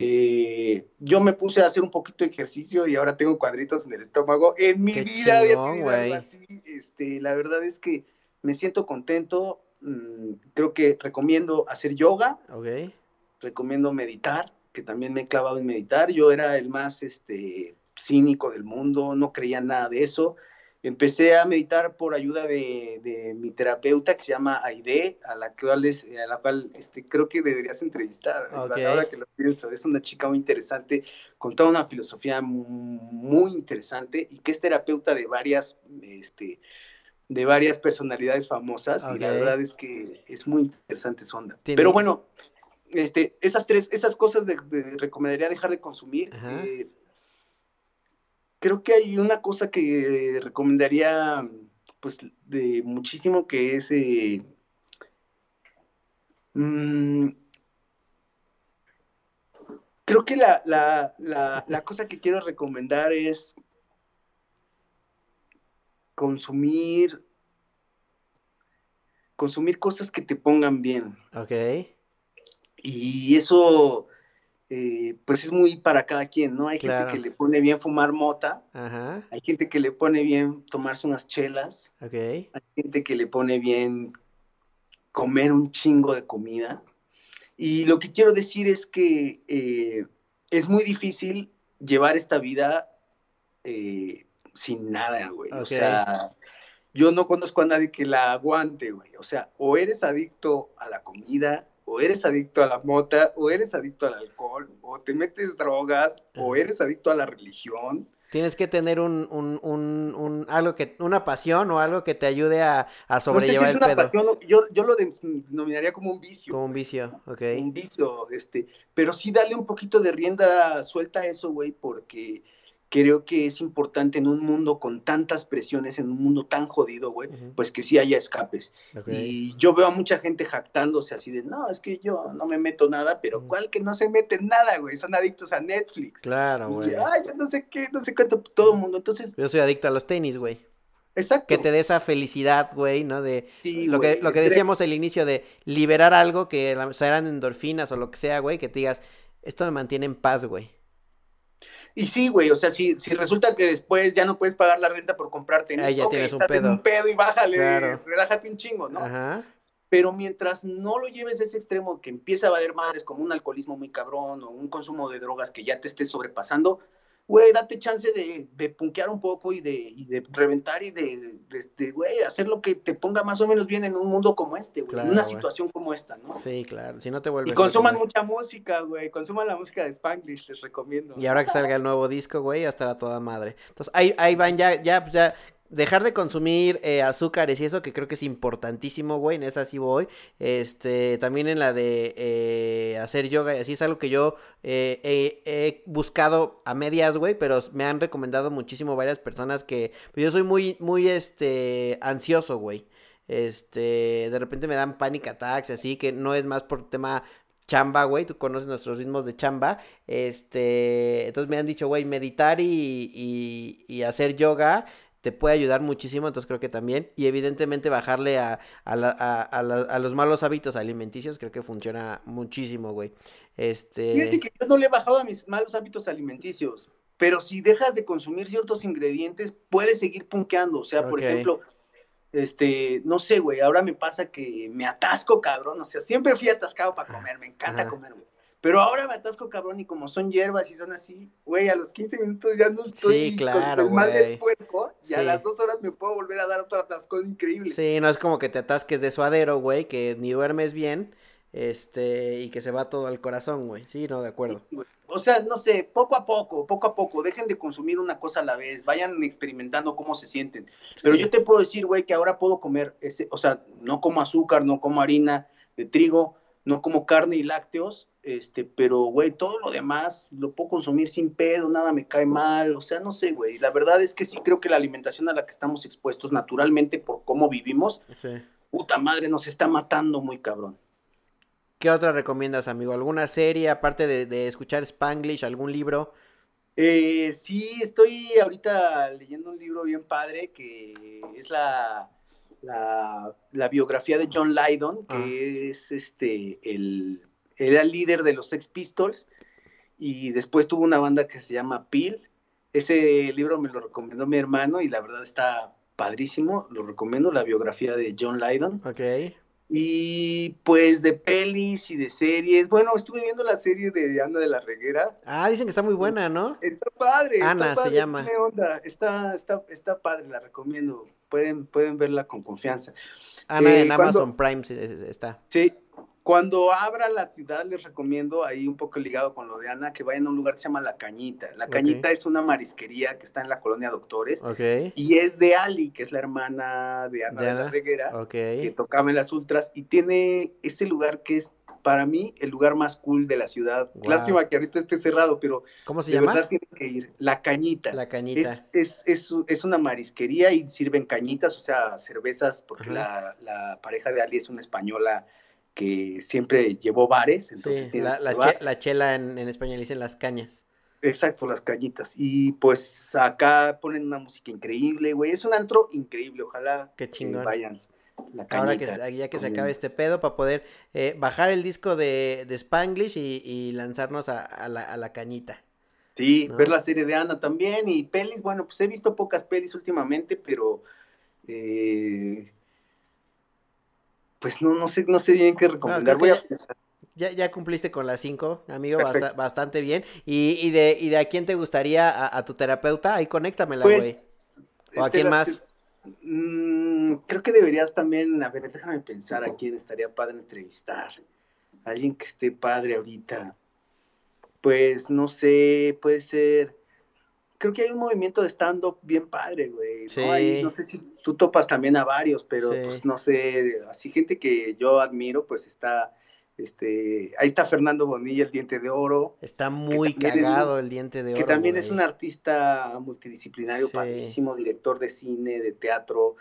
Eh, yo me puse a hacer un poquito de ejercicio y ahora tengo cuadritos en el estómago. En mi vida había así. Este, la verdad es que me siento contento. Mm, creo que recomiendo hacer yoga. Recomiendo meditar que también me he clavado en meditar. Yo era el más este, cínico del mundo, no creía nada de eso. Empecé a meditar por ayuda de, mi terapeuta que se llama Aide, a la cual, es, a la cual este, creo que deberías entrevistar. Ahora que lo pienso, es una chica muy interesante, con toda una filosofía muy interesante y que es terapeuta de varias, este, de varias personalidades famosas y la verdad es que es muy interesante su onda. Pero bueno, este, esas tres, esas cosas de, recomendaría dejar de consumir. Eh, creo que hay una cosa que recomendaría, pues, de muchísimo que es eh, mm, creo que la, la, la, la, cosa que quiero recomendar es consumir consumir cosas que te pongan bien. Ok. Y eso, eh, pues es muy para cada quien, ¿no? Hay gente que le pone bien fumar mota, hay gente que le pone bien tomarse unas chelas, hay gente que le pone bien comer un chingo de comida. Y lo que quiero decir es que eh, es muy difícil llevar esta vida eh, sin nada, güey. O sea, yo no conozco a nadie que la aguante, güey. O sea, o eres adicto a la comida, o eres adicto a la mota, o eres adicto al alcohol, o te metes drogas, o eres adicto a la religión. Tienes que tener un, un, un, un algo que, una pasión o algo que te ayude a, a sobrellevar no sé si es una Pasión, yo, yo lo denominaría como un vicio. Como un vicio, ok. Un vicio, este, pero sí dale un poquito de rienda suelta a eso, güey, porque creo que es importante en un mundo con tantas presiones, en un mundo tan jodido, güey, pues que sí haya escapes. Y yo veo a mucha gente jactándose así de, no, es que yo no me meto nada, pero ¿cuál que no se mete nada, güey? Son adictos a Netflix. Claro, güey. Ay, yo no sé qué, no sé cuánto, todo el mundo. Entonces. Yo soy adicto a los tenis, güey. Exacto. Que te dé esa felicidad, güey, ¿no? De lo, que, lo que decíamos al inicio de liberar algo que eran endorfinas o lo que sea, güey, que te digas, esto me mantiene en paz, güey. Y sí, güey, o sea, si, si resulta que después ya no puedes pagar la renta por comprarte tenis, ya tienes un estás pedo. en un pedo y bájale, relájate un chingo, ¿no? Ajá. Pero mientras no lo lleves a ese extremo que empieza a valer madres como un alcoholismo muy cabrón o un consumo de drogas que ya te esté sobrepasando, güey, date chance de, de punkear un poco y de, y de reventar y de, de, güey, hacer lo que te ponga más o menos bien en un mundo como este, güey, en una situación como esta, ¿no? Sí, claro, si no te vuelves... Y consuman mucha música, güey, consuman la música de Spanglish, les recomiendo. Y ahora que salga el nuevo disco, güey, ya estará toda madre. Entonces, ahí, ahí van, ya, ya, pues ya dejar de consumir eh, azúcares y eso que creo que es importantísimo, güey, en esa sí voy. Este, también en la de eh, hacer yoga y así es algo que yo eh, he buscado a medias, güey, pero me han recomendado muchísimo varias personas que pues yo soy muy, muy, este, ansioso, güey. Este, de repente me dan panic attacks, así que no es más por tema chamba, güey, tú conoces nuestros ritmos de chamba, este, entonces me han dicho, güey, meditar y, y, y hacer yoga te puede ayudar muchísimo, entonces creo que también. Y evidentemente bajarle a, a, a, los malos hábitos alimenticios, creo que funciona muchísimo, güey. Este... Fíjate que yo no le he bajado a mis malos hábitos alimenticios, pero si dejas de consumir ciertos ingredientes, puedes seguir punkeando. O sea, por ejemplo, este, no sé, güey, ahora me pasa que me atasco, cabrón. O sea, siempre fui atascado para comer, me encanta comer, güey. Pero ahora me atasco cabrón y como son hierbas y son así, güey, a los 15 minutos ya no estoy claro, con el mal del puerco y a las dos horas me puedo volver a dar otro atascón increíble. Sí, no es como que te atasques de suadero, güey, que ni duermes bien, este, y que se va todo al corazón, güey. Sí, no, de acuerdo. o sea, no sé, poco a poco, poco a poco, dejen de consumir una cosa a la vez, vayan experimentando cómo se sienten. Pero yo te puedo decir, güey, que ahora puedo comer, ese, o sea, no como azúcar, no como harina de trigo, no como carne y lácteos, este, pero, güey, todo lo demás lo puedo consumir sin pedo, nada me cae mal, o sea, no sé, güey. La verdad es que sí creo que la alimentación a la que estamos expuestos naturalmente por cómo vivimos, puta madre, nos está matando muy cabrón. ¿Qué otra recomiendas, amigo? ¿Alguna serie, aparte de, escuchar Spanglish, algún libro? Eh, sí, estoy ahorita leyendo un libro bien padre que es la, la, biografía de John Lydon, que ah. es este el era el líder de los Sex Pistols y después tuvo una banda que se llama Peel. Ese libro me lo recomendó mi hermano y la verdad está padrísimo, lo recomiendo, la biografía de John Lydon. Ok. Y pues de pelis y de series. Bueno, estuve viendo la serie de Ana de la Reguera. Ah, dicen que está muy buena, ¿no? Está padre. Ana se llama. Está, está, está padre, la recomiendo. Pueden, pueden verla con confianza. Ana en eh, Amazon Prime está. Sí, cuando abra la ciudad, les recomiendo, ahí un poco ligado con lo de Ana, que vayan a un lugar que se llama La Cañita. La Cañita es una marisquería que está en la colonia Doctores. Y es de Ali, que es la hermana de Ana de, la Reguera, que tocaba en las ultras. Y tiene ese lugar que es, para mí, el lugar más cool de la ciudad. Lástima que ahorita esté cerrado, pero ¿Cómo se de llama? verdad tienen que ir. La Cañita. La Cañita. Es, es, es, una marisquería y sirven cañitas, o sea, cervezas, porque la, la pareja de Ali es una española que siempre llevó bares. Entonces la, chela en, en español dicen las cañas. Exacto, las cañitas. Y pues acá ponen una música increíble, güey. Es un antro increíble, ojalá que vayan. Ahora que ya que se acabe este pedo para poder eh, bajar el disco de, de Spanglish y, lanzarnos a, la, cañita. Sí, ver la serie de Ana también y pelis, bueno, pues he visto pocas pelis últimamente, pero eh, pues no, no sé, no sé bien qué recomendar. Voy a ya, ya, cumpliste con las cinco, amigo, bastante bien. ¿Y, y, de, ¿Y de a quién te gustaría, a, tu terapeuta? Ahí conéctamela, pues, güey. ¿O a quién más? Mm, creo que deberías también, a ver, déjame pensar a quién estaría padre entrevistar. Alguien que esté padre ahorita. Pues no sé, puede ser creo que hay un movimiento de stand-up bien padre, güey. Sí. ¿no? sé si tú topas también a varios, pero pues no sé, así gente que yo admiro, pues está, este, ahí está Fernando Bonilla, el diente de oro. Está muy cagado el diente de oro. Que también es un artista multidisciplinario, padrísimo, director de cine, de teatro,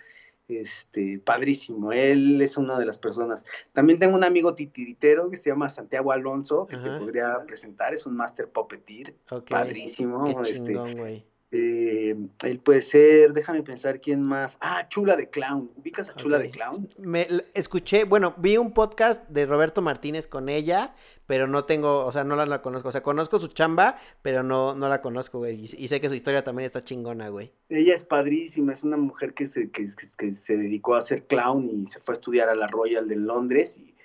este, padrísimo. Él es una de las personas. También tengo un amigo titiritero que se llama Santiago Alonso, que te podría presentar, es un master puppeteer, padrísimo. Qué este, eh, él puede ser, déjame pensar quién más. Ah, Chula de Clown. ¿Ubicas a Chula de Clown? Me escuché, bueno, vi un podcast de Roberto Martínez con ella, pero no tengo, o sea, no la, conozco. O sea, conozco su chamba, pero no, no la conozco, güey. Y, sé que su historia también está chingona, güey. Ella es padrísima, es una mujer que se, que, que, se dedicó a ser clown y se fue a estudiar a la Royal de Londres. Y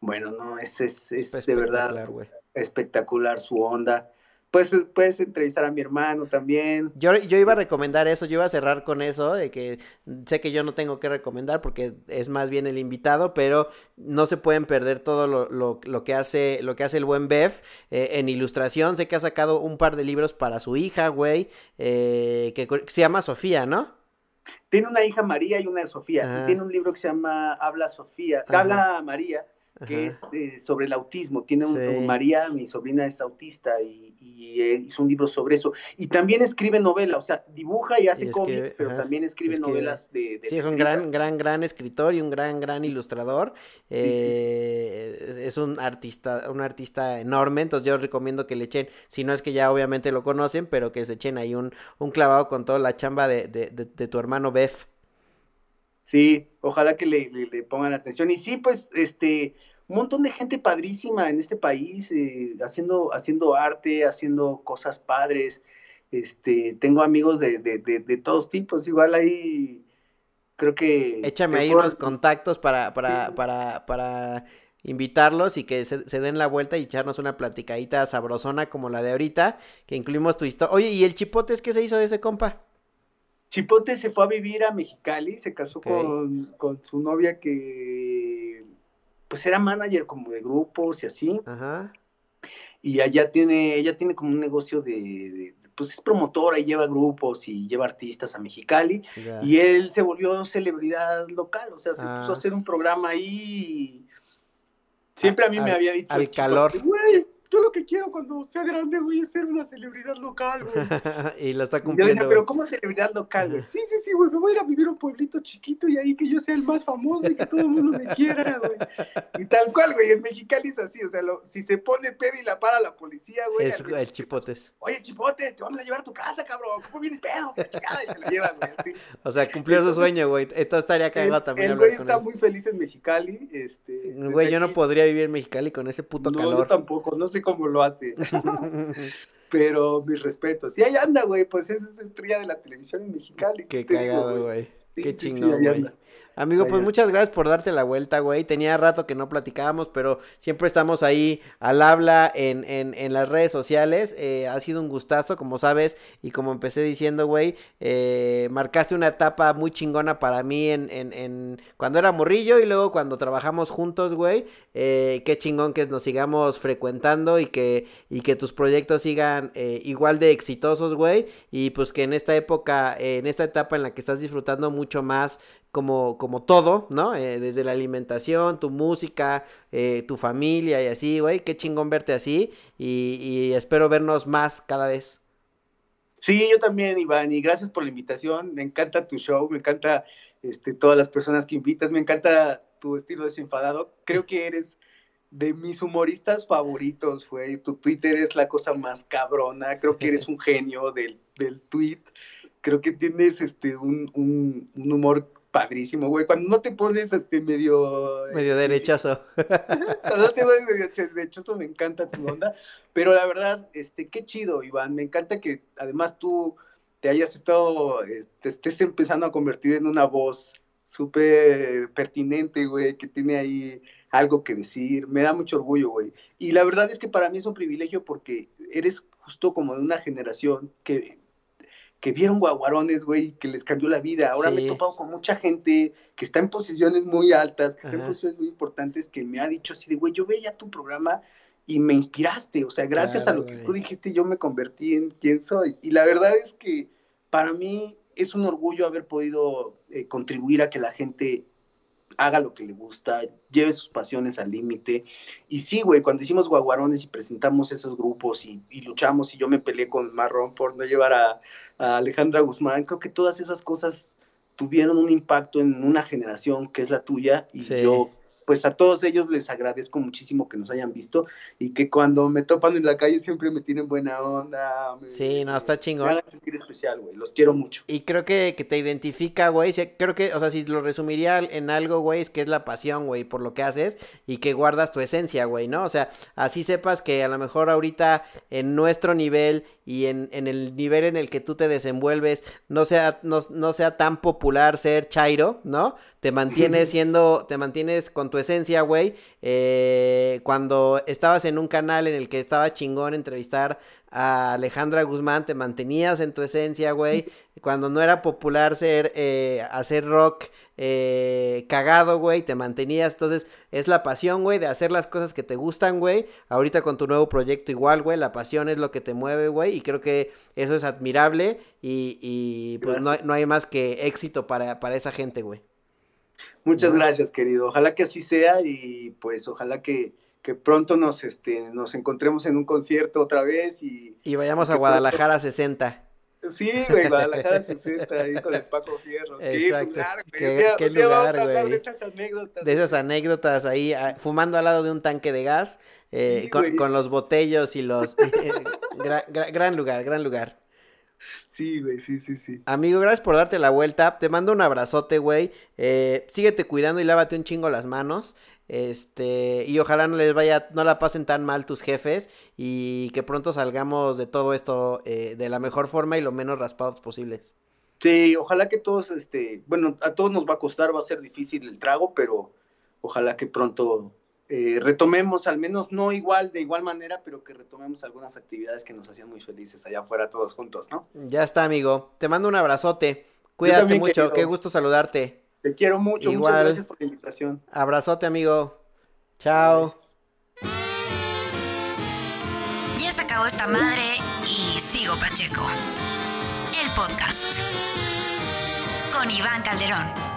bueno, no, es, es, es de verdad espectacular su onda. Puedes, puedes entrevistar a mi hermano también. Yo, yo iba a recomendar eso, yo iba a cerrar con eso, de que sé que yo no tengo que recomendar porque es más bien el invitado, pero no se pueden perder todo lo, lo, lo que, hace, lo que hace el buen Bev eh, en ilustración. Sé que ha sacado un par de libros para su hija, güey, eh, que se llama Sofía, ¿no? Tiene una hija María y una Sofía. Y tiene un libro que se llama Habla Sofía, Habla María, que es eh, sobre el autismo. Tiene un, María, mi sobrina es autista y, eh, hizo un libro sobre eso. Y también escribe novela, o sea, dibuja y hace cómics, pero también escribe, novelas de, Sí, es un gran, gran, gran escritor y un gran, gran ilustrador. Eh, es un artista, un artista enorme, entonces yo recomiendo que le echen, si no es que ya obviamente lo conocen, pero que se echen ahí un, un clavado con toda la chamba de, de tu hermano Bef. Sí, ojalá que le, le, pongan atención. Y sí, pues, este, un montón de gente padrísima en este país, eh, haciendo, haciendo arte, haciendo cosas padres. Este, tengo amigos de, de, de, todos tipos, igual ahí creo que... Échame ahí unos contactos para, para, para, para invitarlos y que se, den la vuelta y echarnos una platicadita sabrosona como la de ahorita, que incluimos tu historia. Oye, ¿y el chipote es qué se hizo de ese compa? Chipote se fue a vivir a Mexicali, se casó con, con, su novia que pues era manager como de grupos y así. Ajá. Y allá tiene, ella tiene como un negocio de, pues es promotora y lleva grupos y lleva artistas a Mexicali. Y él se volvió celebridad local, o sea, se puso a ah. hacer un programa ahí. Siempre a, mí me había dicho. Al calor yo lo que quiero cuando sea grande, güey, es ser una celebridad local, güey. y la está cumpliendo. Yo decía, pero ¿cómo celebridad local, güey? Sí, sí, sí, güey, me voy a ir a vivir a un pueblito chiquito y ahí que yo sea el más famoso y que todo el mundo me quiera, güey. Y tal cual, güey, en Mexicali es así, o sea, si se pone pedo y la para la policía, güey. Es el chipotes. Oye, chipote, te vamos a llevar a tu casa, cabrón. ¿Cómo vienes pedo? Y se la llevan, güey, así. O sea, cumplió su sueño, güey. Esto estaría cagado también. El güey está muy feliz en Mexicali, este. Güey, yo no podría vivir en Mexicali con ese puto calor. No, yo tampoco, no sé cómo lo hace. Pero mis respetos. Y ahí anda, güey, pues es estrella de la televisión en Mexicali. Qué cagado, güey. Qué chingón, güey. Amigo, pues muchas gracias por darte la vuelta, güey. Tenía rato que no platicábamos, pero siempre estamos ahí al habla en, en, en las redes sociales. Eh, ha sido un gustazo, como sabes, y como empecé diciendo, güey, eh, marcaste una etapa muy chingona para mí en, en, en, cuando era morrillo y luego cuando trabajamos juntos, güey. Eh, qué chingón que nos sigamos frecuentando y que, y que tus proyectos sigan igual de exitosos, güey. Y pues que en esta época, en esta etapa en la que estás disfrutando mucho más como, como todo, ¿no? Eh, desde la alimentación, tu música, eh, tu familia y así, güey. Qué chingón verte así y, espero vernos más cada vez. Sí, yo también, Iván, y gracias por la invitación. Me encanta tu show, me encanta este, todas las personas que invitas, me encanta tu estilo desenfadado. Creo que eres de mis humoristas favoritos, güey. Tu Twitter es la cosa más cabrona. Creo que eres un genio del, del tweet. Creo que tienes este, un, un, un humor padrísimo, güey. Cuando no te pones este medio. Medio este, derechazo. Cuando no te pones medio derechazo, me encanta tu onda. Pero la verdad, este, qué chido, Iván. Me encanta que además tú te hayas estado, te este, estés empezando a convertir en una voz súper pertinente, güey, que tiene ahí algo que decir. Me da mucho orgullo, güey. Y la verdad es que para mí es un privilegio porque eres justo como de una generación que que vieron guaguarones, güey, que les cambió la vida. Ahora me he topado con mucha gente que está en posiciones muy altas, que está en posiciones muy importantes, que me ha dicho así de, güey, yo veía tu programa y me inspiraste. O sea, gracias a lo que tú dijiste, yo me convertí en quien soy. Y la verdad es que para mí es un orgullo haber podido eh, contribuir a que la gente haga lo que le gusta, lleve sus pasiones al límite. Y sí, güey, cuando hicimos Guaguarones y presentamos esos grupos y, luchamos y yo me peleé con Marrón por no llevar a, Alejandra Guzmán, creo que todas esas cosas tuvieron un impacto en una generación que es la tuya y yo pues a todos ellos les agradezco muchísimo que nos hayan visto y que cuando me topan en la calle siempre me tienen buena onda. sí, no, está chingón. Me sentir especial, güey, los quiero mucho. Y creo que, que te identifica, güey, creo que, o sea, si lo resumiría en algo, güey, es que es la pasión, güey, por lo que haces y que guardas tu esencia, güey, ¿no? O sea, así sepas que a lo mejor ahorita en nuestro nivel y en, en el nivel en el que tú te desenvuelves no sea, no, no sea tan popular ser chairo, ¿no? Te mantienes siendo, te mantienes con tu esencia, güey. Eh, cuando estabas en un canal en el que estaba chingón entrevistar a Alejandra Guzmán, te mantenías en tu esencia, güey. Cuando no era popular ser, eh, hacer rock eh, cagado, güey, te mantenías. Entonces, es la pasión, güey, de hacer las cosas que te gustan, güey. Ahorita con tu nuevo proyecto igual, güey, la pasión es lo que te mueve, güey. Y creo que eso es admirable y, y pues no, no, hay más que éxito para, para esa gente, güey. Muchas gracias, querido. Ojalá que así sea y pues ojalá que que pronto nos, este, nos encontremos en un concierto otra vez y... Y vayamos a Guadalajara 60. Sí, güey, Guadalajara 60, ahí con el Paco Fierro. Exacto. qué, lugar, güey. De esas anécdotas. De esas anécdotas ahí, ah, fumando al lado de un tanque de gas, eh, con, los botellos y los... gran lugar, gran lugar. Sí, güey, sí, sí, sí. Amigo, gracias por darte la vuelta. Te mando un abrazote, güey. Eh, síguete cuidando y lávate un chingo las manos. Este, y ojalá no les vaya, no la pasen tan mal tus jefes y que pronto salgamos de todo esto eh, de la mejor forma y lo menos raspados posibles. Sí, ojalá que todos, este, bueno, a todos nos va a costar, va a ser difícil el trago, pero ojalá que pronto eh, retomemos, al menos no igual, de igual manera, pero que retomemos algunas actividades que nos hacían muy felices allá afuera todos juntos, ¿no? Ya está, amigo. Te mando un abrazote. Cuídate mucho, qué gusto saludarte. Te quiero mucho, muchas gracias por la invitación. Abrazote, amigo. Chao. Ya se acabó esta madre y sigo Pacheco. El podcast. Con Iván Calderón.